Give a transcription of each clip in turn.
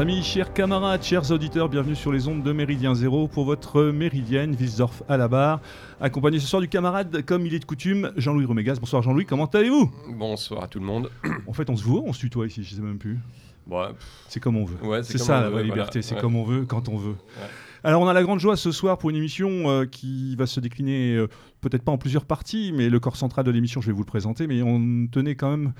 Chers amis, chers camarades, chers auditeurs, bienvenue sur les ondes de Méridien Zéro pour votre Méridienne, Wilsdorf à la barre. Accompagné ce soir du camarade, comme il est de coutume, Jean-Louis Romégas. Bonsoir Jean-Louis, comment allez-vous? Bonsoir à tout le monde. En fait, on se voit, on se tutoie ici, je sais même plus. Ouais, C'est comme on veut. ouais, C'est ça la voilà. liberté, c'est Ouais. comme on veut, quand on veut. Alors on a la grande joie ce soir pour une émission euh, qui va se décliner euh, peut-être pas en plusieurs parties, mais le corps central de l'émission, je vais vous le présenter, mais on tenait quand même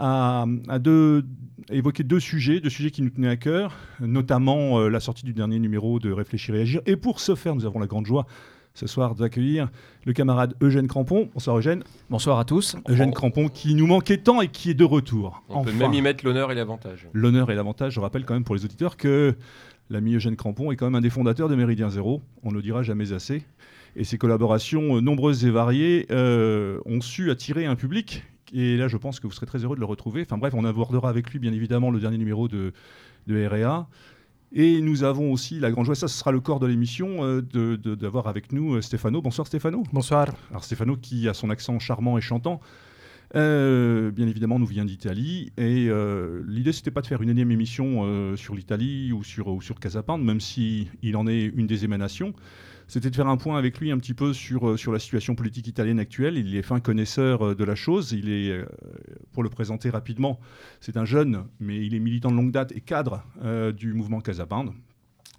à, à deux- à évoquer deux sujets, deux sujets qui nous tenaient à cœur, notamment euh, la sortie du dernier numéro de Réfléchir et Agir. Et pour ce faire, nous avons la grande joie ce soir d'accueillir le camarade Eugène Crampon. Bonsoir Eugène. Bonsoir à tous. Eugène. Crampon qui nous manquait tant et qui est de retour. On peut même y mettre l'honneur et l'avantage. l'honneur et l'avantage. Je rappelle quand même pour les auditeurs que l'ami Eugène Crampon est quand même un des fondateurs de Méridien Zéro. On ne le dira jamais assez. Et ses collaborations euh, nombreuses et variées euh, ont su attirer un public. Et là, je pense que vous serez très heureux de le retrouver. Enfin bref, on abordera avec lui, bien évidemment, le dernier numéro de, de RA. Et nous avons aussi la grande joie, ça ce sera le corps de l'émission, euh, de- de- d'avoir avec nous euh, Stéphano. Bonsoir Stéphano. Bonsoir. Alors Stéphano qui a son accent charmant et chantant, euh, bien évidemment nous vient d'Italie et euh, l'idée c'était pas de faire une énième émission sur l'Italie ou sur, ou sur même si il en est une des émanations. C'était de faire un point avec lui un petit peu sur, euh, sur la situation politique italienne actuelle. Il est fin connaisseur euh, de la chose. Il est, euh, pour le présenter rapidement, c'est un jeune, mais il est militant de longue date et cadre euh, du mouvement Casapande.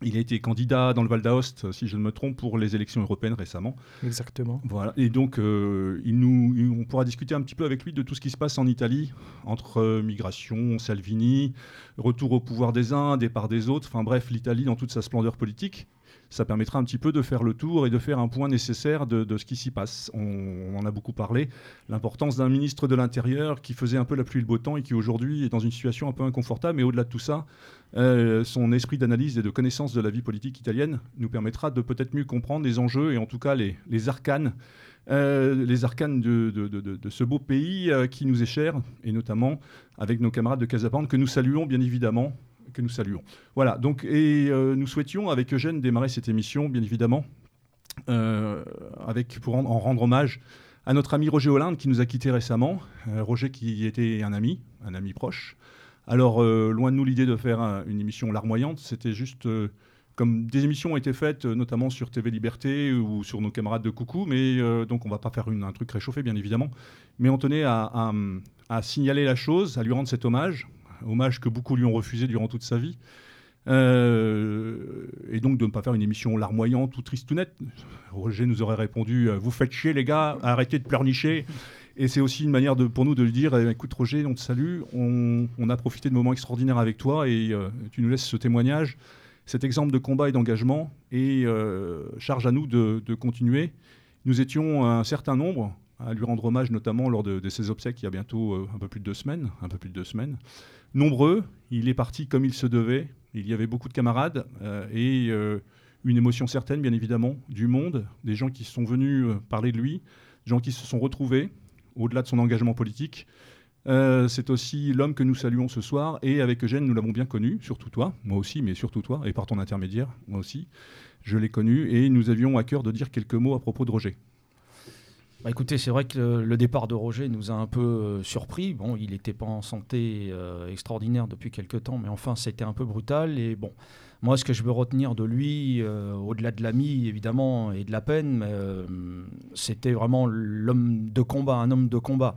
Il a été candidat dans le Val d'Aoste, si je ne me trompe, pour les élections européennes récemment. Exactement. Voilà. Et donc, euh, il nous, il- on pourra discuter un petit peu avec lui de tout ce qui se passe en Italie, entre euh, migration, Salvini, retour au pouvoir des uns, départ des autres, enfin bref, l'Italie dans toute sa splendeur politique. Ça permettra un petit peu de faire le tour et de faire un point nécessaire de, ce qui s'y passe. On, en a beaucoup parlé. L'importance d'un ministre de l'Intérieur qui faisait un peu la pluie le beau temps et qui aujourd'hui est dans une situation un peu inconfortable. Mais au-delà de tout ça, euh, son esprit d'analyse et de connaissance de la vie politique italienne nous permettra de peut-être mieux comprendre les enjeux et en tout cas les, arcanes, euh, les arcanes de, de- ce beau pays euh, qui nous est cher, et notamment avec nos camarades de Casapande que nous saluons bien évidemment, que nous saluons. Voilà, donc et euh, nous souhaitions avec Eugène démarrer cette émission bien évidemment euh, avec pour en, en rendre hommage à notre ami Roger Hollande qui nous a quittés récemment. Euh, Roger qui était un ami, un ami proche. Alors, loin de nous l'idée de faire un- une émission larmoyante, c'était juste comme des émissions ont été faites, notamment sur TV Liberté ou sur nos camarades de Coucou, mais donc on va pas faire une- un truc réchauffé, bien évidemment. Mais on tenait à signaler la chose, à lui rendre cet hommage, hommage que beaucoup lui ont refusé durant toute sa vie. Euh, et donc de ne pas faire une émission larmoyante ou tristounette. Roger nous aurait répondu euh, Vous faites chier, les gars, arrêtez de pleurnicher. Et c'est aussi une manière de, pour nous de lui dire eh, Écoute, Roger, on te salue, on, a profité de moments extraordinaires avec toi et euh, tu nous laisses ce témoignage, cet exemple de combat et d'engagement. Et euh, charge à nous de continuer. Nous étions un certain nombre à lui rendre hommage, notamment lors de, ses obsèques il y a bientôt euh, un peu plus de deux semaines. Un peu plus de deux semaines. Nombreux, il est parti comme il se devait. Il y avait beaucoup de camarades euh, et euh, une émotion certaine, bien évidemment, du monde, des gens qui sont venus parler de lui, des gens qui se sont retrouvés au-delà de son engagement politique. C'est aussi l'homme que nous saluons ce soir et avec Eugène, nous l'avons bien connu, surtout toi, moi aussi, mais surtout toi, et par ton intermédiaire, moi aussi. Je l'ai connu et nous avions à cœur de dire quelques mots à propos de Roger. Bah, écoutez, c'est vrai que le, départ de Roger nous a un peu euh, surpris. Bon, il n'était pas en santé euh, extraordinaire depuis quelques temps, mais enfin, c'était un peu brutal. Et bon, moi, ce que je veux retenir de lui, euh, au-delà de l'ami évidemment et de la peine, c'était vraiment l'homme de combat, un homme de combat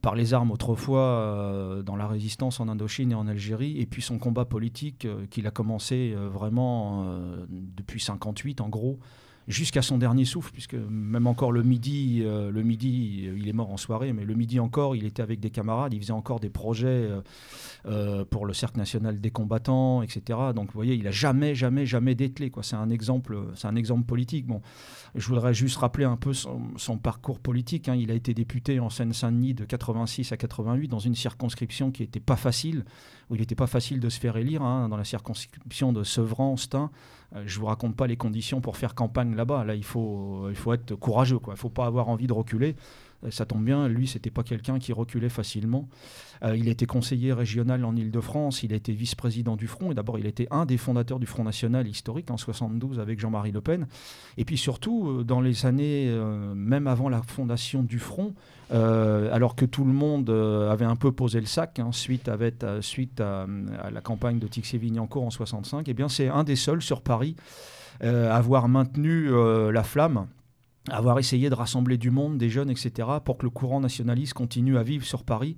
par les armes autrefois dans la résistance en Indochine et en Algérie, et puis son combat politique qu'il a commencé vraiment depuis 58 en gros, jusqu'à son dernier souffle, puisque même encore le midi, euh, le midi, il est mort en soirée, mais le midi encore, il était avec des camarades, il faisait encore des projets euh, euh, pour le Cercle national des combattants, etc. Donc vous voyez, il a jamais, jamais, jamais dételé. C'est un exemple, c'est un exemple politique. Bon, je voudrais juste rappeler un peu son, parcours politique. hein. Il a été député en Seine-Saint-Denis de 86 à 88 dans une circonscription qui n'était pas facile, où il n'était pas facile de se faire élire, hein, dans la circonscription de Sevran-Stein. Euh, je vous raconte pas les conditions pour faire campagne là-bas. Là, il faut, il faut être courageux. Il ne faut pas avoir envie de reculer. Ça tombe bien, lui, c'était pas quelqu'un qui reculait facilement. Euh, il était conseiller régional en Ile-de-France, il a été vice-président du Front, et d'abord il était un des fondateurs du Front National historique en 72 avec Jean-Marie Le Pen. Et puis surtout, euh, dans les années, euh, même avant la fondation du Front, alors que tout le monde avait un peu posé le sac hein, suite, suite à, la campagne de Tixier-Vignancourt en 65, et eh bien c'est un des seuls sur Paris à avoir maintenu la flamme avoir essayé de rassembler du monde, des jeunes, etc., pour que le courant nationaliste continue à vivre sur Paris.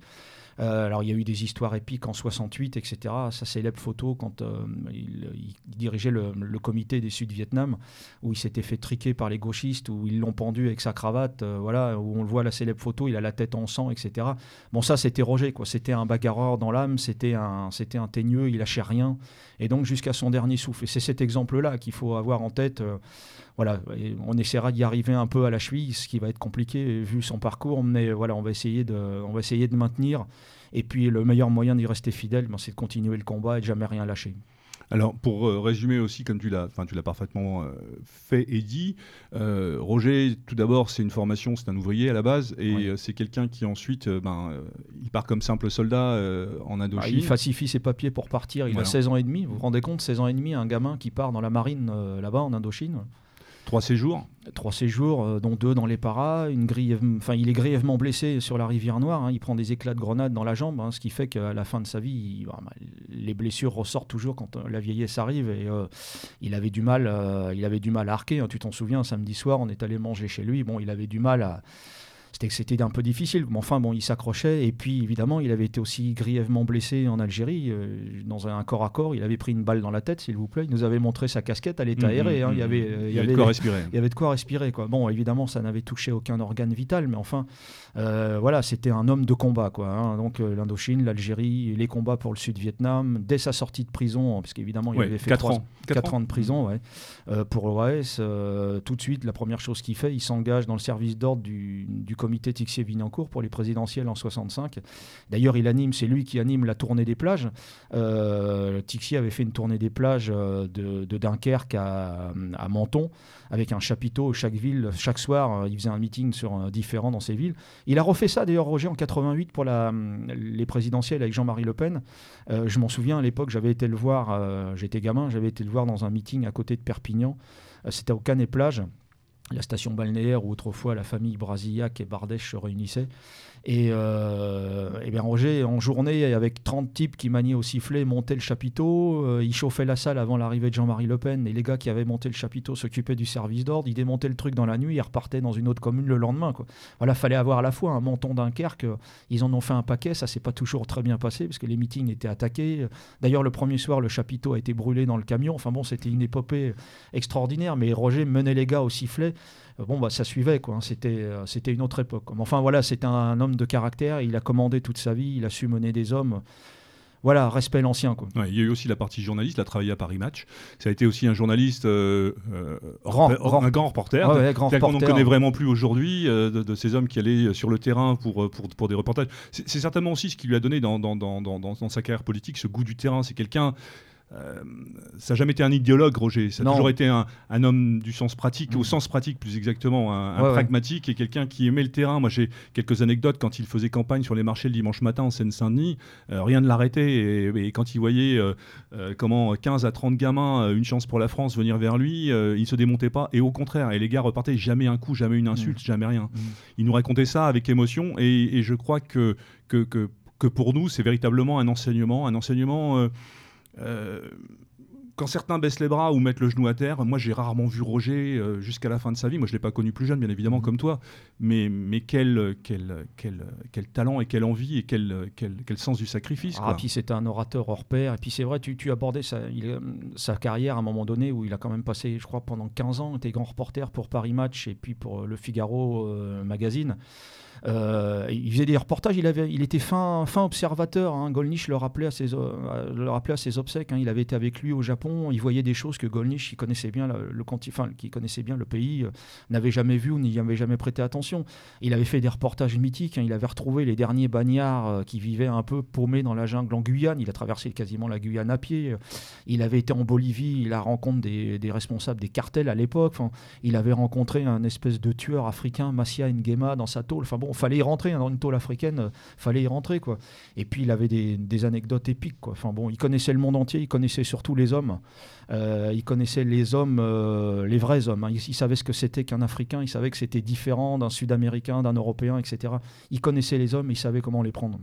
Euh, alors il y a eu des histoires épiques en 68, etc. Sa célèbre photo quand euh, il, dirigeait le, comité des Sud-Vietnam, où il s'était fait triquer par les gauchistes, où ils l'ont pendu avec sa cravate, euh, voilà, où on le voit la célèbre photo, il a la tête en sang, etc. Bon ça c'était Roger, quoi. C'était un bagarreur dans l'âme, c'était un, c'était un teigneux, il lâchait rien, et donc jusqu'à son dernier souffle. Et c'est cet exemple-là qu'il faut avoir en tête voilà, on essaiera d'y arriver un peu à la cheville, ce qui va être compliqué vu son parcours, mais voilà, on va essayer de, on va essayer de maintenir. Et puis le meilleur moyen d'y rester fidèle, ben, c'est de continuer le combat et de jamais rien lâcher. Alors, pour euh, résumer aussi, comme tu l'as, tu l'as parfaitement euh, fait et dit, euh, Roger, tout d'abord, c'est une formation, c'est un ouvrier à la base, et c'est quelqu'un qui ensuite, ben, il part comme simple soldat en Indochine. Ah, il falsifie ses papiers pour partir, il a 16 ans et demi, vous vous rendez compte, 16 ans et demi, un gamin qui part dans la marine là-bas en Indochine Trois séjours Trois séjours, euh, dont deux dans les paras. Une enfin, il est grièvement blessé sur la rivière Noire. Hein. il prend des éclats de grenade dans la jambe, hein, ce qui fait qu'à la fin de sa vie, bah, les blessures ressortent toujours quand euh, la vieillesse arrive. Et euh, il avait du mal, il avait du mal à arquer. Hein. tu t'en souviens, samedi soir, on est allé manger chez lui. Bon, il avait du mal à c'était que c'était un peu difficile. Mais enfin, bon, il s'accrochait. Et puis, évidemment, il avait été aussi grièvement blessé en Algérie, euh, dans un corps à corps. Il avait pris une balle dans la tête, s'il vous plaît. Il nous avait montré sa casquette. Elle était mhm, aérée. Hein. il, y avait, euh, il, y avait, de quoi respirer. Il y avait de quoi respirer. Quoi. Bon, évidemment, ça n'avait touché aucun organe vital. Mais enfin, euh, voilà, c'était un homme de combat. Quoi, hein. Donc, l'Indochine, l'Algérie, les combats pour le Sud-Vietnam. Dès sa sortie de prison, parce qu'évidemment, il avait fait 4 ans. 4 ans. de prison ouais, pour l'OAS. tout de suite, la première chose qu'il fait, il s'engage dans le service d'ordre du, du comité cours pour les présidentielles en 65. D'ailleurs, il anime, c'est lui qui anime la tournée des plages. Euh, Tixier avait fait une tournée des plages euh, de, Dunkerque à, Menton avec un chapiteau chaque ville. Chaque soir, euh, il faisait un meeting sur différent dans ces villes. Il a refait ça d'ailleurs, Roger, en 88 pour les présidentielles avec Jean-Marie Le Pen. je m'en souviens à l'époque, j'avais été le voir, j'étais gamin, j'avais été le voir dans un meeting à côté de Perpignan. C'était au Canet Plage la station balnéaire où autrefois la famille Brasillac et Bardèche se réunissaient. Et, euh, bien Roger, en journée, avec 30 types qui maniaient au sifflet, montaient le chapiteau. Euh, il chauffait la salle avant l'arrivée de Jean-Marie Le Pen. Et les gars qui avaient monté le chapiteau s'occupaient du service d'ordre. Ils démontaient le truc dans la nuit. Ils repartaient dans une autre commune le lendemain. Quoi. Voilà, fallait avoir à la fois un menton Dunkerque. Ils en ont fait un paquet. Ça s'est pas toujours très bien passé parce que les meetings étaient attaqués. D'ailleurs, le premier soir, le chapiteau a été brûlé dans le camion. Enfin bon, c'était une épopée extraordinaire. Mais Roger menait les gars au sifflet. Euh, bon, bah, ça suivait, quoi. Hein. C'était, euh, c'était une autre époque. Enfin, voilà, c'était un, homme de caractère. Il a commandé toute sa vie, il a su mener des hommes voilà, respect l'ancien. Quoi. il y a eu aussi la partie journaliste, il a travaillé à Paris Match. Ça a été aussi un journaliste, euh, grand, un grand reporter, tel qu'on n'en connaît vraiment plus aujourd'hui, de, ces hommes qui allaient sur le terrain pour, pour, pour des reportages. C'est, certainement aussi ce qui lui a donné dans, dans, dans, dans, sa carrière politique ce goût du terrain. C'est quelqu'un euh, ça n'a jamais été un idéologue, Roger. Ça a toujours été un, homme du sens pratique, au mm. sens pratique plus exactement, un, pragmatique et quelqu'un qui aimait le terrain. Moi, j'ai quelques anecdotes quand il faisait campagne sur les marchés le dimanche matin en Seine-Saint-Denis. Euh, rien ne l'arrêtait. Et, quand il voyait euh, comment 15 à 30 gamins, une chance pour la France, venir vers lui, il ne se démontait pas. Et au contraire, et les gars repartaient jamais un coup, jamais une insulte, mm. jamais rien. Mm. Il nous racontait ça avec émotion. Et, je crois que, que, que, que pour nous, c'est véritablement un enseignement, un enseignement euh, quand certains baissent les bras ou mettent le genou à terre, moi j'ai rarement vu Roger euh, jusqu'à la fin de sa vie. Moi je ne l'ai pas connu plus jeune, bien évidemment, comme toi. Mais, mais quel, quel, quel, quel, talent et quelle envie et quel, quel, quel sens du sacrifice. Ah, puis c'était un orateur hors pair. Et puis c'est vrai, tu, tu abordais sa, il, sa carrière à un moment donné où il a quand même passé, je crois, pendant 15 ans, était grand reporter pour Paris Match et puis pour Le Figaro euh, Magazine. Euh, il faisait des reportages, il, était fin, observateur. Hein. Golnisch le rappelait à ses, le rappelait à ses obsèques. Hein. Il avait été avec lui au Japon il voyait des choses que Golnisch, qui connaissait bien le, pays, euh, n'avait jamais vu ou n'y avait jamais prêté attention. Il avait fait des reportages mythiques. Hein. il avait retrouvé les derniers bagnards euh, qui vivaient un peu paumés dans la jungle en Guyane. Il a traversé quasiment la Guyane à pied. Il avait été en Bolivie. Il a rencontré des, responsables des cartels à l'époque. Il avait rencontré un espèce de tueur africain, Massia Nguema, dans sa tôle. Enfin bon, fallait y rentrer hein, dans une tôle africaine. fallait y rentrer quoi. Et puis il avait des, anecdotes épiques. Enfin bon, il connaissait le monde entier. Il connaissait surtout les hommes. Euh, il connaissait les hommes, euh, les vrais hommes. Hein. Il, savait ce que c'était qu'un Africain, il savait que c'était différent d'un Sud-Américain, d'un Européen, etc. Il connaissait les hommes, il savait comment les prendre.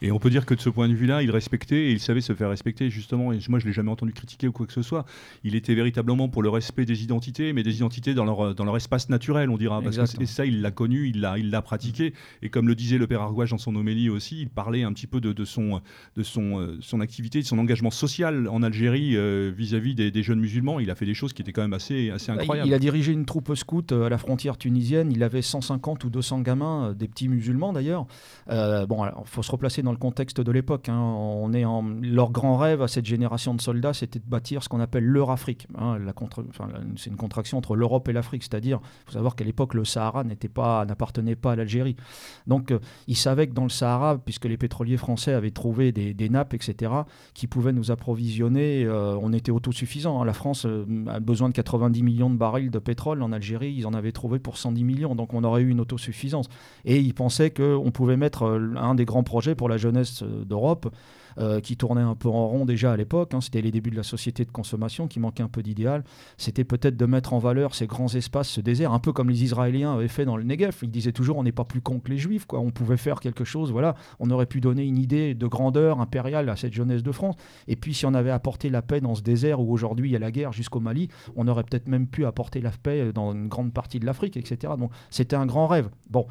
Et on peut dire que de ce point de vue-là, il respectait et il savait se faire respecter, justement. Et moi, je ne l'ai jamais entendu critiquer ou quoi que ce soit. Il était véritablement pour le respect des identités, mais des identités dans leur, dans leur espace naturel, on dira. Parce que ça, il l'a connu, il l'a, il l'a pratiqué. Et comme le disait le père Argouage dans son homélie aussi, il parlait un petit peu de, de son, de son, euh, son activité, de son engagement social en Algérie euh, vis-à-vis des, jeunes musulmans. Il a fait des choses qui étaient quand même assez, assez bah, incroyables. Il a dirigé une troupe scout euh, à la frontière tunisienne. Il avait 150 ou 200 gamins, des petits musulmans d'ailleurs. bon, il faut se replacer dans le contexte de l'époque. Hein. On est en... Leur grand rêve à cette génération de soldats, c'était de bâtir ce qu'on appelle l'Eurafrique. Hein, la contre... enfin, c'est une contraction entre l'Europe et l'Afrique. C'est-à-dire, faut savoir qu'à l'époque, le Sahara n'était pas, n'appartenait pas à l'Algérie. Donc, euh, ils savaient que dans le Sahara, puisque les pétroliers français avaient trouvé des, nappes, etc., qui pouvaient nous approvisionner, euh, on était autosuffisant. Hein. La France euh, a besoin de 90 millions de barils de pétrole. En Algérie, ils en avaient trouvé pour 110 millions. Donc, on aurait eu une autosuffisance. Et ils pensaient qu'on pouvait mettre un des grands projets pour la jeunesse d'Europe, euh, qui tournait un peu en rond déjà à l'époque. Hein. C'était les débuts de la société de consommation qui manquait un peu d'idéal. C'était peut-être de mettre en valeur ces grands espaces, ce désert, un peu comme les Israéliens avaient fait dans le Negev. Ils disaient toujours on n'est pas plus con que les Juifs, quoi. On pouvait faire quelque chose. Voilà, on aurait pu donner une idée de grandeur impériale à cette jeunesse de France. Et puis si on avait apporté la paix dans ce désert où aujourd'hui il y a la guerre jusqu'au Mali, on aurait peut-être même pu apporter la paix dans une grande partie de l'Afrique, etc. Donc c'était un grand rêve. Bon.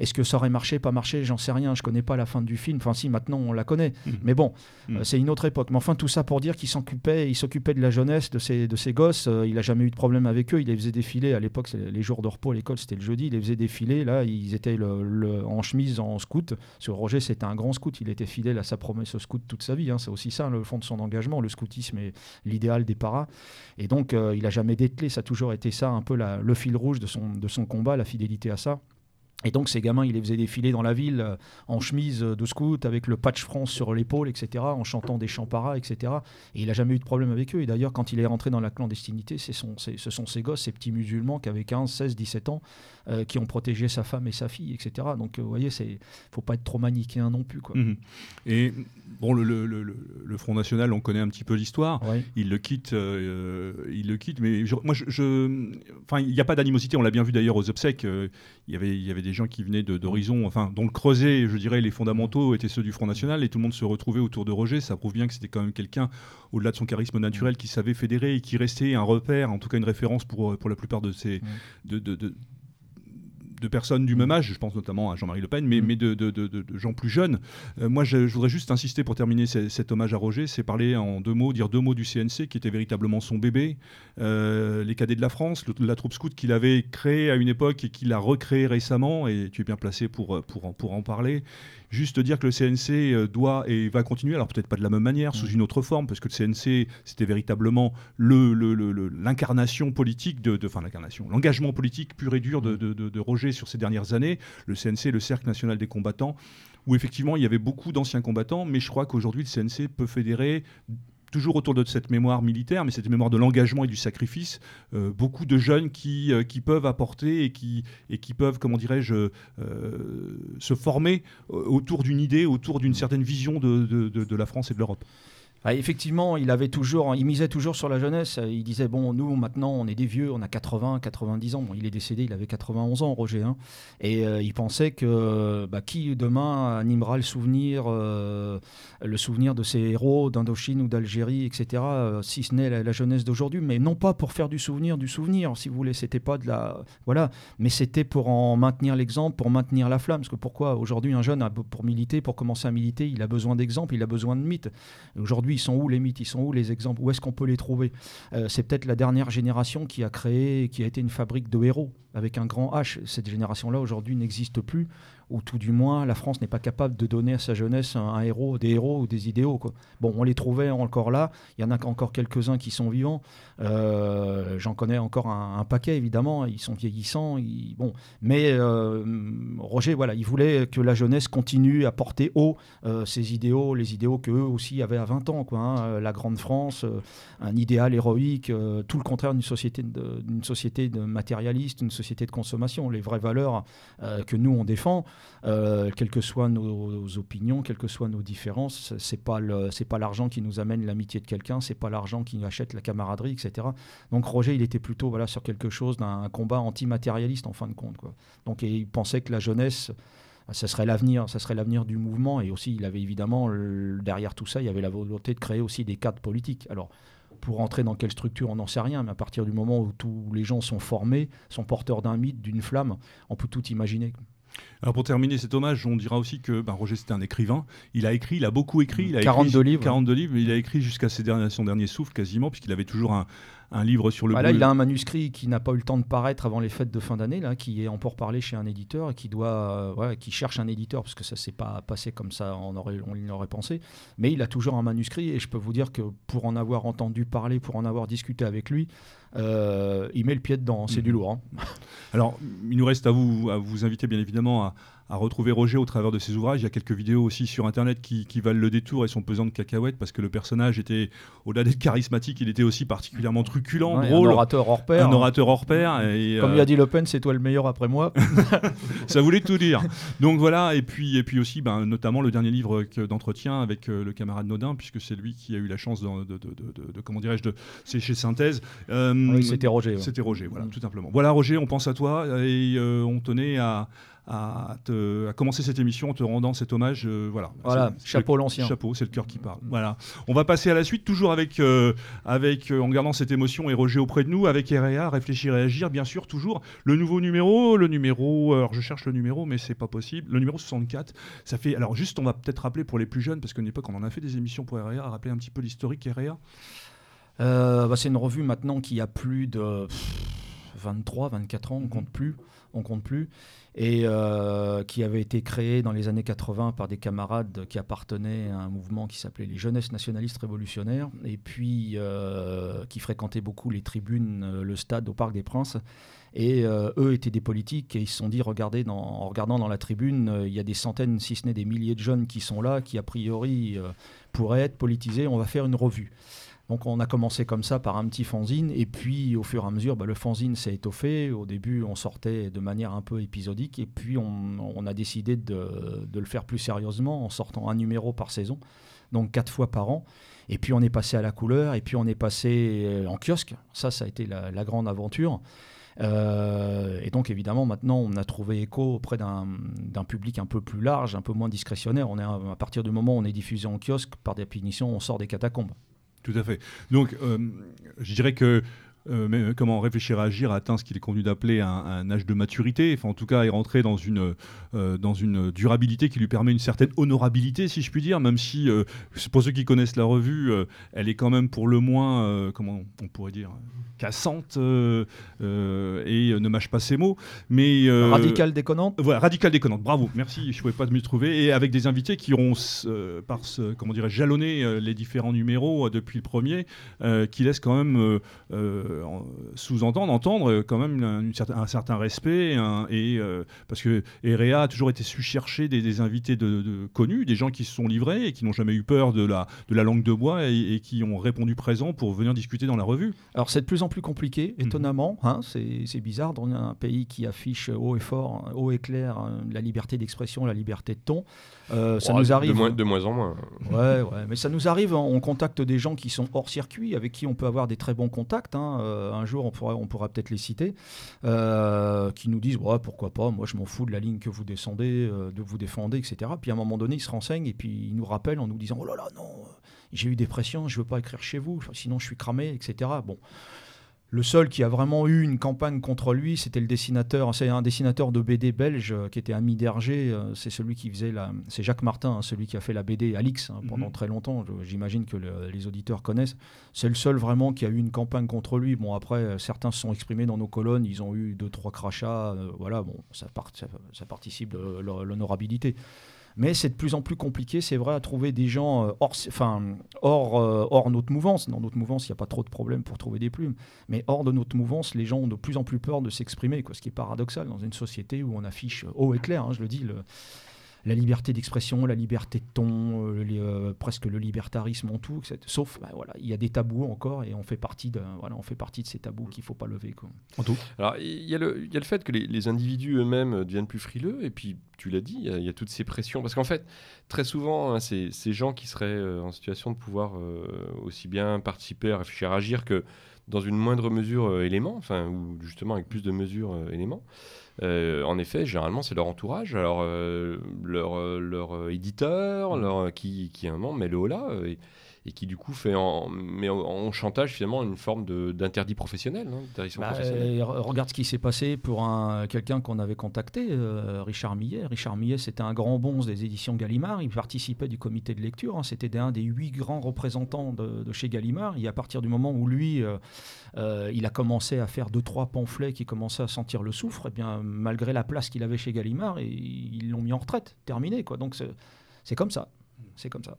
Est-ce que ça aurait marché, pas marché J'en sais rien. Je connais pas la fin du film. Enfin, si, maintenant on la connaît. Mmh. Mais bon, mmh. euh, c'est une autre époque. Mais enfin, tout ça pour dire qu'il s'occupait, il s'occupait de la jeunesse, de ses, de ses gosses. Euh, il a jamais eu de problème avec eux. Il les faisait défiler. À l'époque, les jours de repos à l'école, c'était le jeudi. Il les faisait défiler. Là, ils étaient le, en chemise, en scout. Sur Roger, c'était un grand scout. Il était fidèle à sa promesse au scout toute sa vie. Hein. C'est aussi ça, le fond de son engagement. Le scoutisme est l'idéal des paras. Et donc, euh, il a jamais dételé. Ça a toujours été ça, un peu le fil rouge de son, de son combat, la fidélité à ça. Et donc ces gamins, il les faisait défiler dans la ville euh, en chemise de scout avec le patch France sur l'épaule, etc., en chantant des chants para, etc. Et il n'a jamais eu de problème avec eux. Et d'ailleurs, quand il est rentré dans la clandestinité, ce sont ses gosses, ces petits musulmans qui avaient 15, 16, 17 ans, euh, qui ont protégé sa femme et sa fille, etc. Donc euh, vous voyez, il ne faut pas être trop manichéen non plus. Quoi. Mhm. Et bon, le, le, le, Front National, on connaît un petit peu l'histoire. Il le quitte, il le quitte. Mais moi, je, enfin, il n'y a pas d'animosité. On l'a bien vu d'ailleurs aux obsèques. il y avait, il y avait des gens qui venaient d'horizons, enfin, dont le creuset, je dirais, les fondamentaux étaient ceux du Front National, et tout le monde se retrouvait autour de Roger. Ça prouve bien que c'était quand même quelqu'un, au-delà de son charisme naturel, qui savait fédérer et qui restait un repère, en tout cas une référence pour, pour la plupart de de, de personnes du même âge, je pense notamment à Jean-Marie Le Pen, mais, mm. mais de, de, gens plus jeunes. Euh, moi, je, voudrais juste insister pour terminer cet hommage à Roger, c'est parler en deux mots, dire deux mots du CNC, qui était véritablement son bébé, euh, les cadets de la France, la troupe scout qu'il avait créée à une époque et qu'il a recréée récemment, et tu es bien placé pour, pour, pour en parler. Juste dire que le CNC euh, doit et va continuer, alors peut-être pas de la même manière, sous mm. une autre forme, parce que le CNC, c'était véritablement l'incarnation le, le, politique, de, enfin l'incarnation, l'engagement politique pur et dur de, de, Roger sur ces dernières années. Le CNC, le Cercle national des combattants, où effectivement il y avait beaucoup d'anciens combattants, mais je crois qu'aujourd'hui le CNC peut fédérer toujours autour de cette mémoire militaire, mais cette mémoire de l'engagement et du sacrifice, euh, beaucoup de jeunes qui, euh, qui peuvent apporter et qui, peuvent, comment dirais-je, euh, se former autour d'une idée, autour d'une certaine vision de la France et de l'Europe. Ah, effectivement, il avait toujours, il misait toujours sur la jeunesse. Il disait bon, nous maintenant, on est des vieux, on a 80, 90 ans. Bon, il est décédé, il avait 91 ans, Roger. Hein. et euh, il pensait que bah, qui demain animera le souvenir, euh, le souvenir de ces héros d'Indochine ou d'Algérie, etc. Euh, si ce n'est la, jeunesse d'aujourd'hui, mais non pas pour faire du souvenir, du souvenir, si vous voulez. C'était pas de la, voilà, mais c'était pour en maintenir l'exemple, pour maintenir la flamme. Parce que pourquoi aujourd'hui un jeune, pour militer, pour commencer à militer, il a besoin d'exemples, il a besoin de mythes. Aujourd'hui ils sont où les mythes Ils sont où les exemples Où est-ce qu'on peut les trouver? Euh, C'est peut-être la dernière génération qui a créé, qui a été une fabrique de héros. Avec un grand H. Cette génération-là aujourd'hui n'existe plus ou tout du moins la France n'est pas capable de donner à sa jeunesse un, héros, des héros ou des idéaux. Bon, on les trouvait encore là, il y en a encore quelques-uns qui sont vivants, euh, j'en connais encore un, paquet évidemment, ils sont vieillissants, bon, mais euh, Roger, voilà, il voulait que la jeunesse continue à porter haut euh, ces idéaux, les idéaux qu'eux aussi avaient à 20 ans, quoi, hein. la grande France, un idéal héroïque, tout le contraire d'une société, d'une société de matérialiste, une société de consommation, les vraies valeurs que nous on défend. Euh, quelles que soient nos, opinions, quelles que soient nos différences, c'est pas pas l'argent qui nous amène l'amitié de quelqu'un, c'est pas l'argent qui achète la camaraderie, etc. Donc Roger, il était plutôt voilà sur quelque chose d'un combat antimatérialiste en fin de compte. Donc il pensait que la jeunesse ça serait l'avenir, ça serait l'avenir du mouvement. Et aussi, il avait évidemment derrière tout ça, il y avait la volonté de créer aussi des cadres politiques. Alors, pour entrer dans quelle structure, on n'en sait rien. Mais à partir du moment où tous les gens sont formés, sont porteurs d'un mythe, d'une flamme, on peut tout imaginer. Alors pour terminer cet hommage, on dira aussi que ben, Roger c'était un écrivain. Il a écrit, il a beaucoup écrit. Il a 42 livres. 42 livres, mais il a écrit jusqu'à son dernier souffle quasiment, puisqu'il avait toujours un, un livre sur le. Voilà, il a un manuscrit qui n'a pas eu le temps de paraître avant les fêtes de fin d'année, là, qui est en parler chez un éditeur et qui doit, euh, qui cherche un éditeur parce que ça s'est pas passé comme ça, on aurait, on l'aurait pensé. Mais il a toujours un manuscrit et je peux vous dire que pour en avoir entendu parler, pour en avoir discuté avec lui, euh, il met le pied dedans. C'est du mhm. lourd. Hein. Alors, il nous reste à vous, à vous inviter bien évidemment à, à retrouver Roger au travers de ses ouvrages. Il y a quelques vidéos aussi sur Internet qui, valent le détour et sont pesantes de cacahuètes parce que le personnage était, au-delà d'être charismatique, il était aussi particulièrement truculent, drôle. Un orateur hors pair. Un orateur hors pair. Et, Comme il a dit Le Pen, c'est toi le meilleur après moi. Ça voulait tout dire. Donc voilà, et puis, et puis aussi, ben, notamment le dernier livre d'entretien avec euh, le camarade Nodin, puisque c'est lui qui a eu la chance de, de, comment dirais-je, de c'est chez Synthèse. Euh, oui, c'était Roger. C'était Roger, voilà, tout simplement. Voilà, Roger, on pense à toi et euh, on tenait à à, commencer cette émission en te rendant cet hommage. Euh, voilà, voilà chapeau l'ancien. Chapeau, c'est le cœur qui parle. Voilà. On va passer à la suite, toujours avec, euh, avec euh, en gardant cette émotion et Roger auprès de nous, avec REA, réfléchir et agir, bien sûr, toujours le nouveau numéro, le numéro. Alors je cherche le numéro, mais c'est pas possible. Le numéro 64. Ça fait. Alors juste, on va peut-être rappeler pour les plus jeunes, parce qu'à une époque, on en a fait des émissions pour REA, rappeler un petit peu l'historique REA. bah, c'est une revue maintenant qui a plus de 23, 24 ans, on compte plus, on compte plus et euh, qui avait été créé dans les années 80 par des camarades qui appartenaient à un mouvement qui s'appelait les Jeunesses nationalistes révolutionnaires, et puis euh, qui fréquentaient beaucoup les tribunes, euh, le stade au Parc des Princes. Et eux étaient des politiques et ils se sont dit, regardez, en regardant dans la tribune, il y a des centaines, si ce n'est des milliers de jeunes qui sont là, qui a priori pourraient être politisés, on va faire une revue. Donc on a commencé comme ça par un petit fanzine, et puis au fur et à mesure, bah, le fanzine s'est étoffé. Au début, on sortait de manière un peu épisodique, et puis on, a décidé de, le faire plus sérieusement en sortant un numéro par saison, donc quatre fois par an. Et puis on est passé à la couleur, et puis on est passé euh, en kiosque. Ça, ça a été la, grande aventure. Euh, et donc évidemment, maintenant, on a trouvé écho auprès d'un public un peu plus large, un peu moins discrétionnaire. On est à partir du moment où on est diffusé en kiosque, par définition, on sort des catacombes. Tout à fait. Donc, euh, je dirais que mais, comment réfléchir à agir a atteint ce qu'il est convenu d'appeler un, âge de maturité, enfin en tout cas est rentré dans une, euh, dans une durabilité qui lui permet une certaine honorabilité, si je puis dire, même si, pour ceux qui connaissent la revue, elle est quand même pour le moins, comment on pourrait dire, cassante euh, euh, et ne mâche pas ses mots. Mais euh, radical déconnante? Voilà, radical déconnante. Bravo, merci. Je ne pouvais pas me trouver et avec des invités qui ont par ce, comment dirais jalonné les différents numéros depuis le premier, qui laissent quand même sous-entendre, entendre quand même un certain respect et parce que EREA a toujours été su chercher des, invités de, connus, des gens qui se sont livrés et qui n'ont jamais eu peur de la, de la langue de bois et, et, qui ont répondu présent pour venir discuter dans la revue. Alors c'est de plus en plus compliqué, mhm. étonnamment. Hein, c'est bizarre dans un pays qui affiche haut et fort, haut et clair, hein, la liberté d'expression, la liberté de ton. Euh, ça nous arrive. De moins, de moins, en moins. Ouais, ouais, mais ça nous arrive. On contacte des gens qui sont hors circuit, avec qui on peut avoir des très bons contacts. Hein. Euh, un jour, on pourra, on pourra peut-être les citer, euh, qui nous disent pourquoi pas. Moi, je m'en fous de la ligne que vous descendez, de vous défendez, etc. Puis à un moment donné, ils se renseignent et puis ils nous rappellent en nous disant oh là là non, j'ai eu des pressions, je veux pas écrire chez vous, sinon je suis cramé, etc. Bon. Le seul qui a vraiment eu une campagne contre lui, c'était le dessinateur, c'est un dessinateur de BD belge euh, qui était ami d'Hergé. euh, C'est celui qui faisait la, c'est Jacques Martin, hein, celui qui a fait la BD Alix hein, pendant Mhm. très longtemps. J'imagine que le- les auditeurs connaissent. C'est le seul vraiment qui a eu une campagne contre lui. Bon après, euh, certains se sont exprimés dans nos colonnes, ils ont eu deux trois crachats. euh, voilà, bon, ça, part- ça, ça participe de l'honorabilité. Mais c'est de plus en plus compliqué, c'est vrai, à trouver des gens euh, hors, enfin, hors, euh, hors notre mouvance. Dans notre mouvance, il n'y a pas trop de problèmes pour trouver des plumes. Mais hors de notre mouvance, les gens ont de plus en plus peur de s'exprimer, ce qui est paradoxal dans une société où on affiche haut et clair, hein, je le dis, la liberté d'expression, la liberté de ton, euh, les, euh, presque le libertarisme en tout. etc. Sauf, bah, voilà, il y a des tabous encore et on fait partie de, voilà, on fait partie de ces tabous qu'il ne faut pas lever. Quoi. En tout. Alors, il y, a le- il y a le fait que les, les individus eux-mêmes euh, deviennent plus frileux, et puis, tu l'as dit, il y, a- il y a toutes ces pressions. Parce qu'en fait, très souvent, hein, ces, ces gens qui seraient euh, en situation de pouvoir euh, aussi bien participer, à réfléchir, à agir que dans une moindre mesure euh, élément, enfin, ou justement avec plus de mesures euh, éléments, euh, en effet, généralement, c'est leur entourage, alors euh, leur, euh, leur éditeur, leur, euh, qui, qui à un moment met le haut là, et, et qui du coup fait en, met en, en chantage finalement une forme d'interdit professionnel, hein, Bah, euh, re- regarde ce qui s'est passé pour un, quelqu'un qu'on avait contacté, euh, Richard Millet. Richard Millet, c'était un grand bonze des éditions Gallimard. Il participait du comité de lecture. hein. C'était un des huit grands représentants de, de chez Gallimard. Et à partir du moment où lui, euh, il a commencé à faire deux, trois pamphlets qui commençaient à sentir le soufre, et bien, malgré la place qu'il avait chez Gallimard, et ils l'ont mis en retraite. Terminé, quoi. Donc, c'est comme ça. C'est comme ça.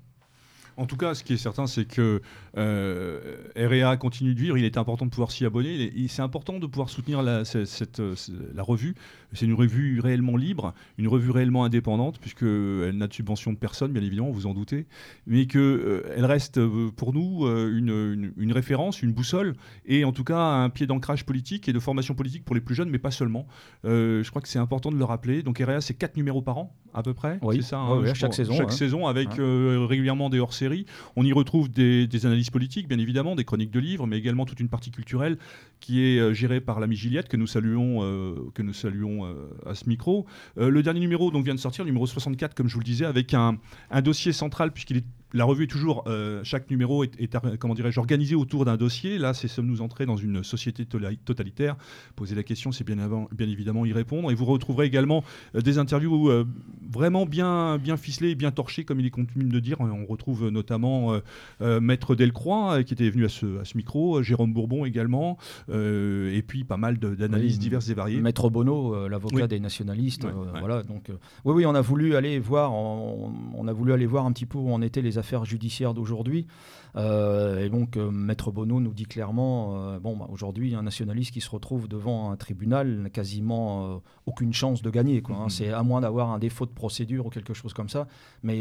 En tout cas, ce qui est certain, c'est que euh, REA continue de vivre. Il est important de pouvoir s'y abonner. C'est important de pouvoir soutenir la, cette, cette, euh, la revue. C'est une revue réellement libre, une revue réellement indépendante, puisqu'elle n'a de subvention de personne, bien évidemment, vous en doutez, mais qu'elle reste euh, pour nous euh, une, une- une référence, une boussole, et en tout cas un pied d'ancrage politique et de formation politique pour les plus jeunes, mais pas seulement. Euh, je crois que c'est important de le rappeler. Donc REA, c'est 4 numéros par an, à peu près. Oui. C'est ça, je chaque crois. saison, Chaque ouais. saison, avec Ouais. euh, régulièrement des hors-séries. On y retrouve des, analyses politiques, bien évidemment, des chroniques de livres, mais également toute une partie culturelle qui est euh, gérée par l'ami Gillette, que nous saluons, euh, que nous saluons euh, à ce micro. Le dernier numéro donc, vient de sortir, le numéro 64, comme je vous le disais, avec un, un dossier central, puisqu'il est la revue est toujours, euh, chaque numéro est, est, comment dirais-je, organisé autour d'un dossier. Là, c'est sommes-nous entrés dans une société totalitaire? Poser la question, c'est bien, évidemment y répondre. Et vous retrouverez également euh, des interviews euh, vraiment bien, bien ficelées bien torchées, comme il est coutume de dire. On retrouve notamment Maître Delcroix, qui était venu à ce, à ce micro, Jérôme Bourbon également, et puis pas mal d'analyses Oui, diverses et variées. Maître Bono, l'avocat Oui. des nationalistes, ouais. voilà. Donc, oui, oui, on a voulu aller voir, on, on a voulu aller voir un petit peu où en étaient les affaires judiciaires d'aujourd'hui. Euh, et donc, euh, Maître Bono nous dit clairement, euh, bon, bah, aujourd'hui, un nationaliste qui se retrouve devant un tribunal n'a quasiment aucune chance de gagner. Quoi, hein. Mhm. C'est à moins d'avoir un défaut de procédure ou quelque chose comme ça, mais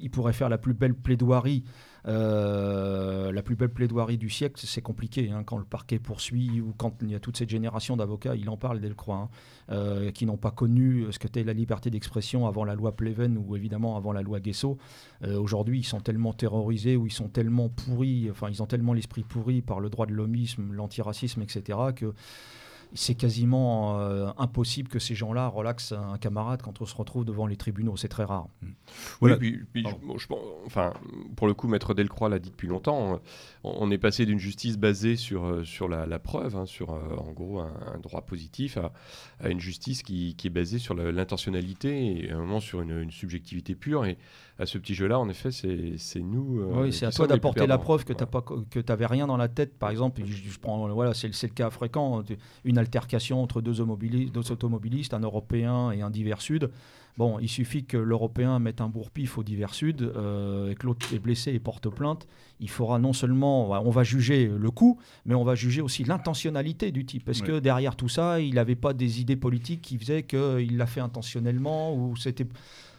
il pourrait faire la plus belle plaidoirie. Euh, la plus belle plaidoirie du siècle, c'est compliqué hein, quand le parquet poursuit ou quand il y a toute cette génération d'avocats, il en parle Delcroix, hein, euh, qui n'ont pas connu ce que était la liberté d'expression avant la loi Pleven ou évidemment avant la loi Guesso. Euh, Aujourd'hui, ils sont tellement terrorisés ou ils sont tellement pourris, enfin ils ont tellement l'esprit pourri par le droit de l'homisme, l'antiracisme, etc., que c'est quasiment euh, impossible que ces gens-là relaxent un camarade quand on se retrouve devant les tribunaux. C'est très rare. Voilà. Oui, puis, puis Pardon. je- bon, je pense- enfin, pour le coup, Maître Delcroix l'a dit depuis longtemps. On, on est passé d'une justice basée sur, euh, sur la, la preuve, hein, sur euh, en gros un, un droit positif, à, à une justice qui, qui est basée sur l'intentionnalité et à un moment sur une, une subjectivité pure. Et à ce petit jeu-là, en effet, c'est nous. euh, Oui, c'est à toi d'apporter la preuve que tu Voilà. n'avais rien dans la tête. Par exemple, je, je prends, voilà, c'est le- cas fréquent, une altercation entre deux, automobilistes, deux automobilistes, un Européen et un divers sud. Bon, il suffit que l'Européen mette un bourre-pif au divers sud euh, et que l'autre est blessé et porte plainte. Il faudra non seulement, on va juger le coup, mais on va juger aussi l'intentionnalité du type. Est-ce Ouais. que derrière tout ça, il n'avait pas des idées politiques qui faisaient qu'il l'a fait intentionnellement ou c'était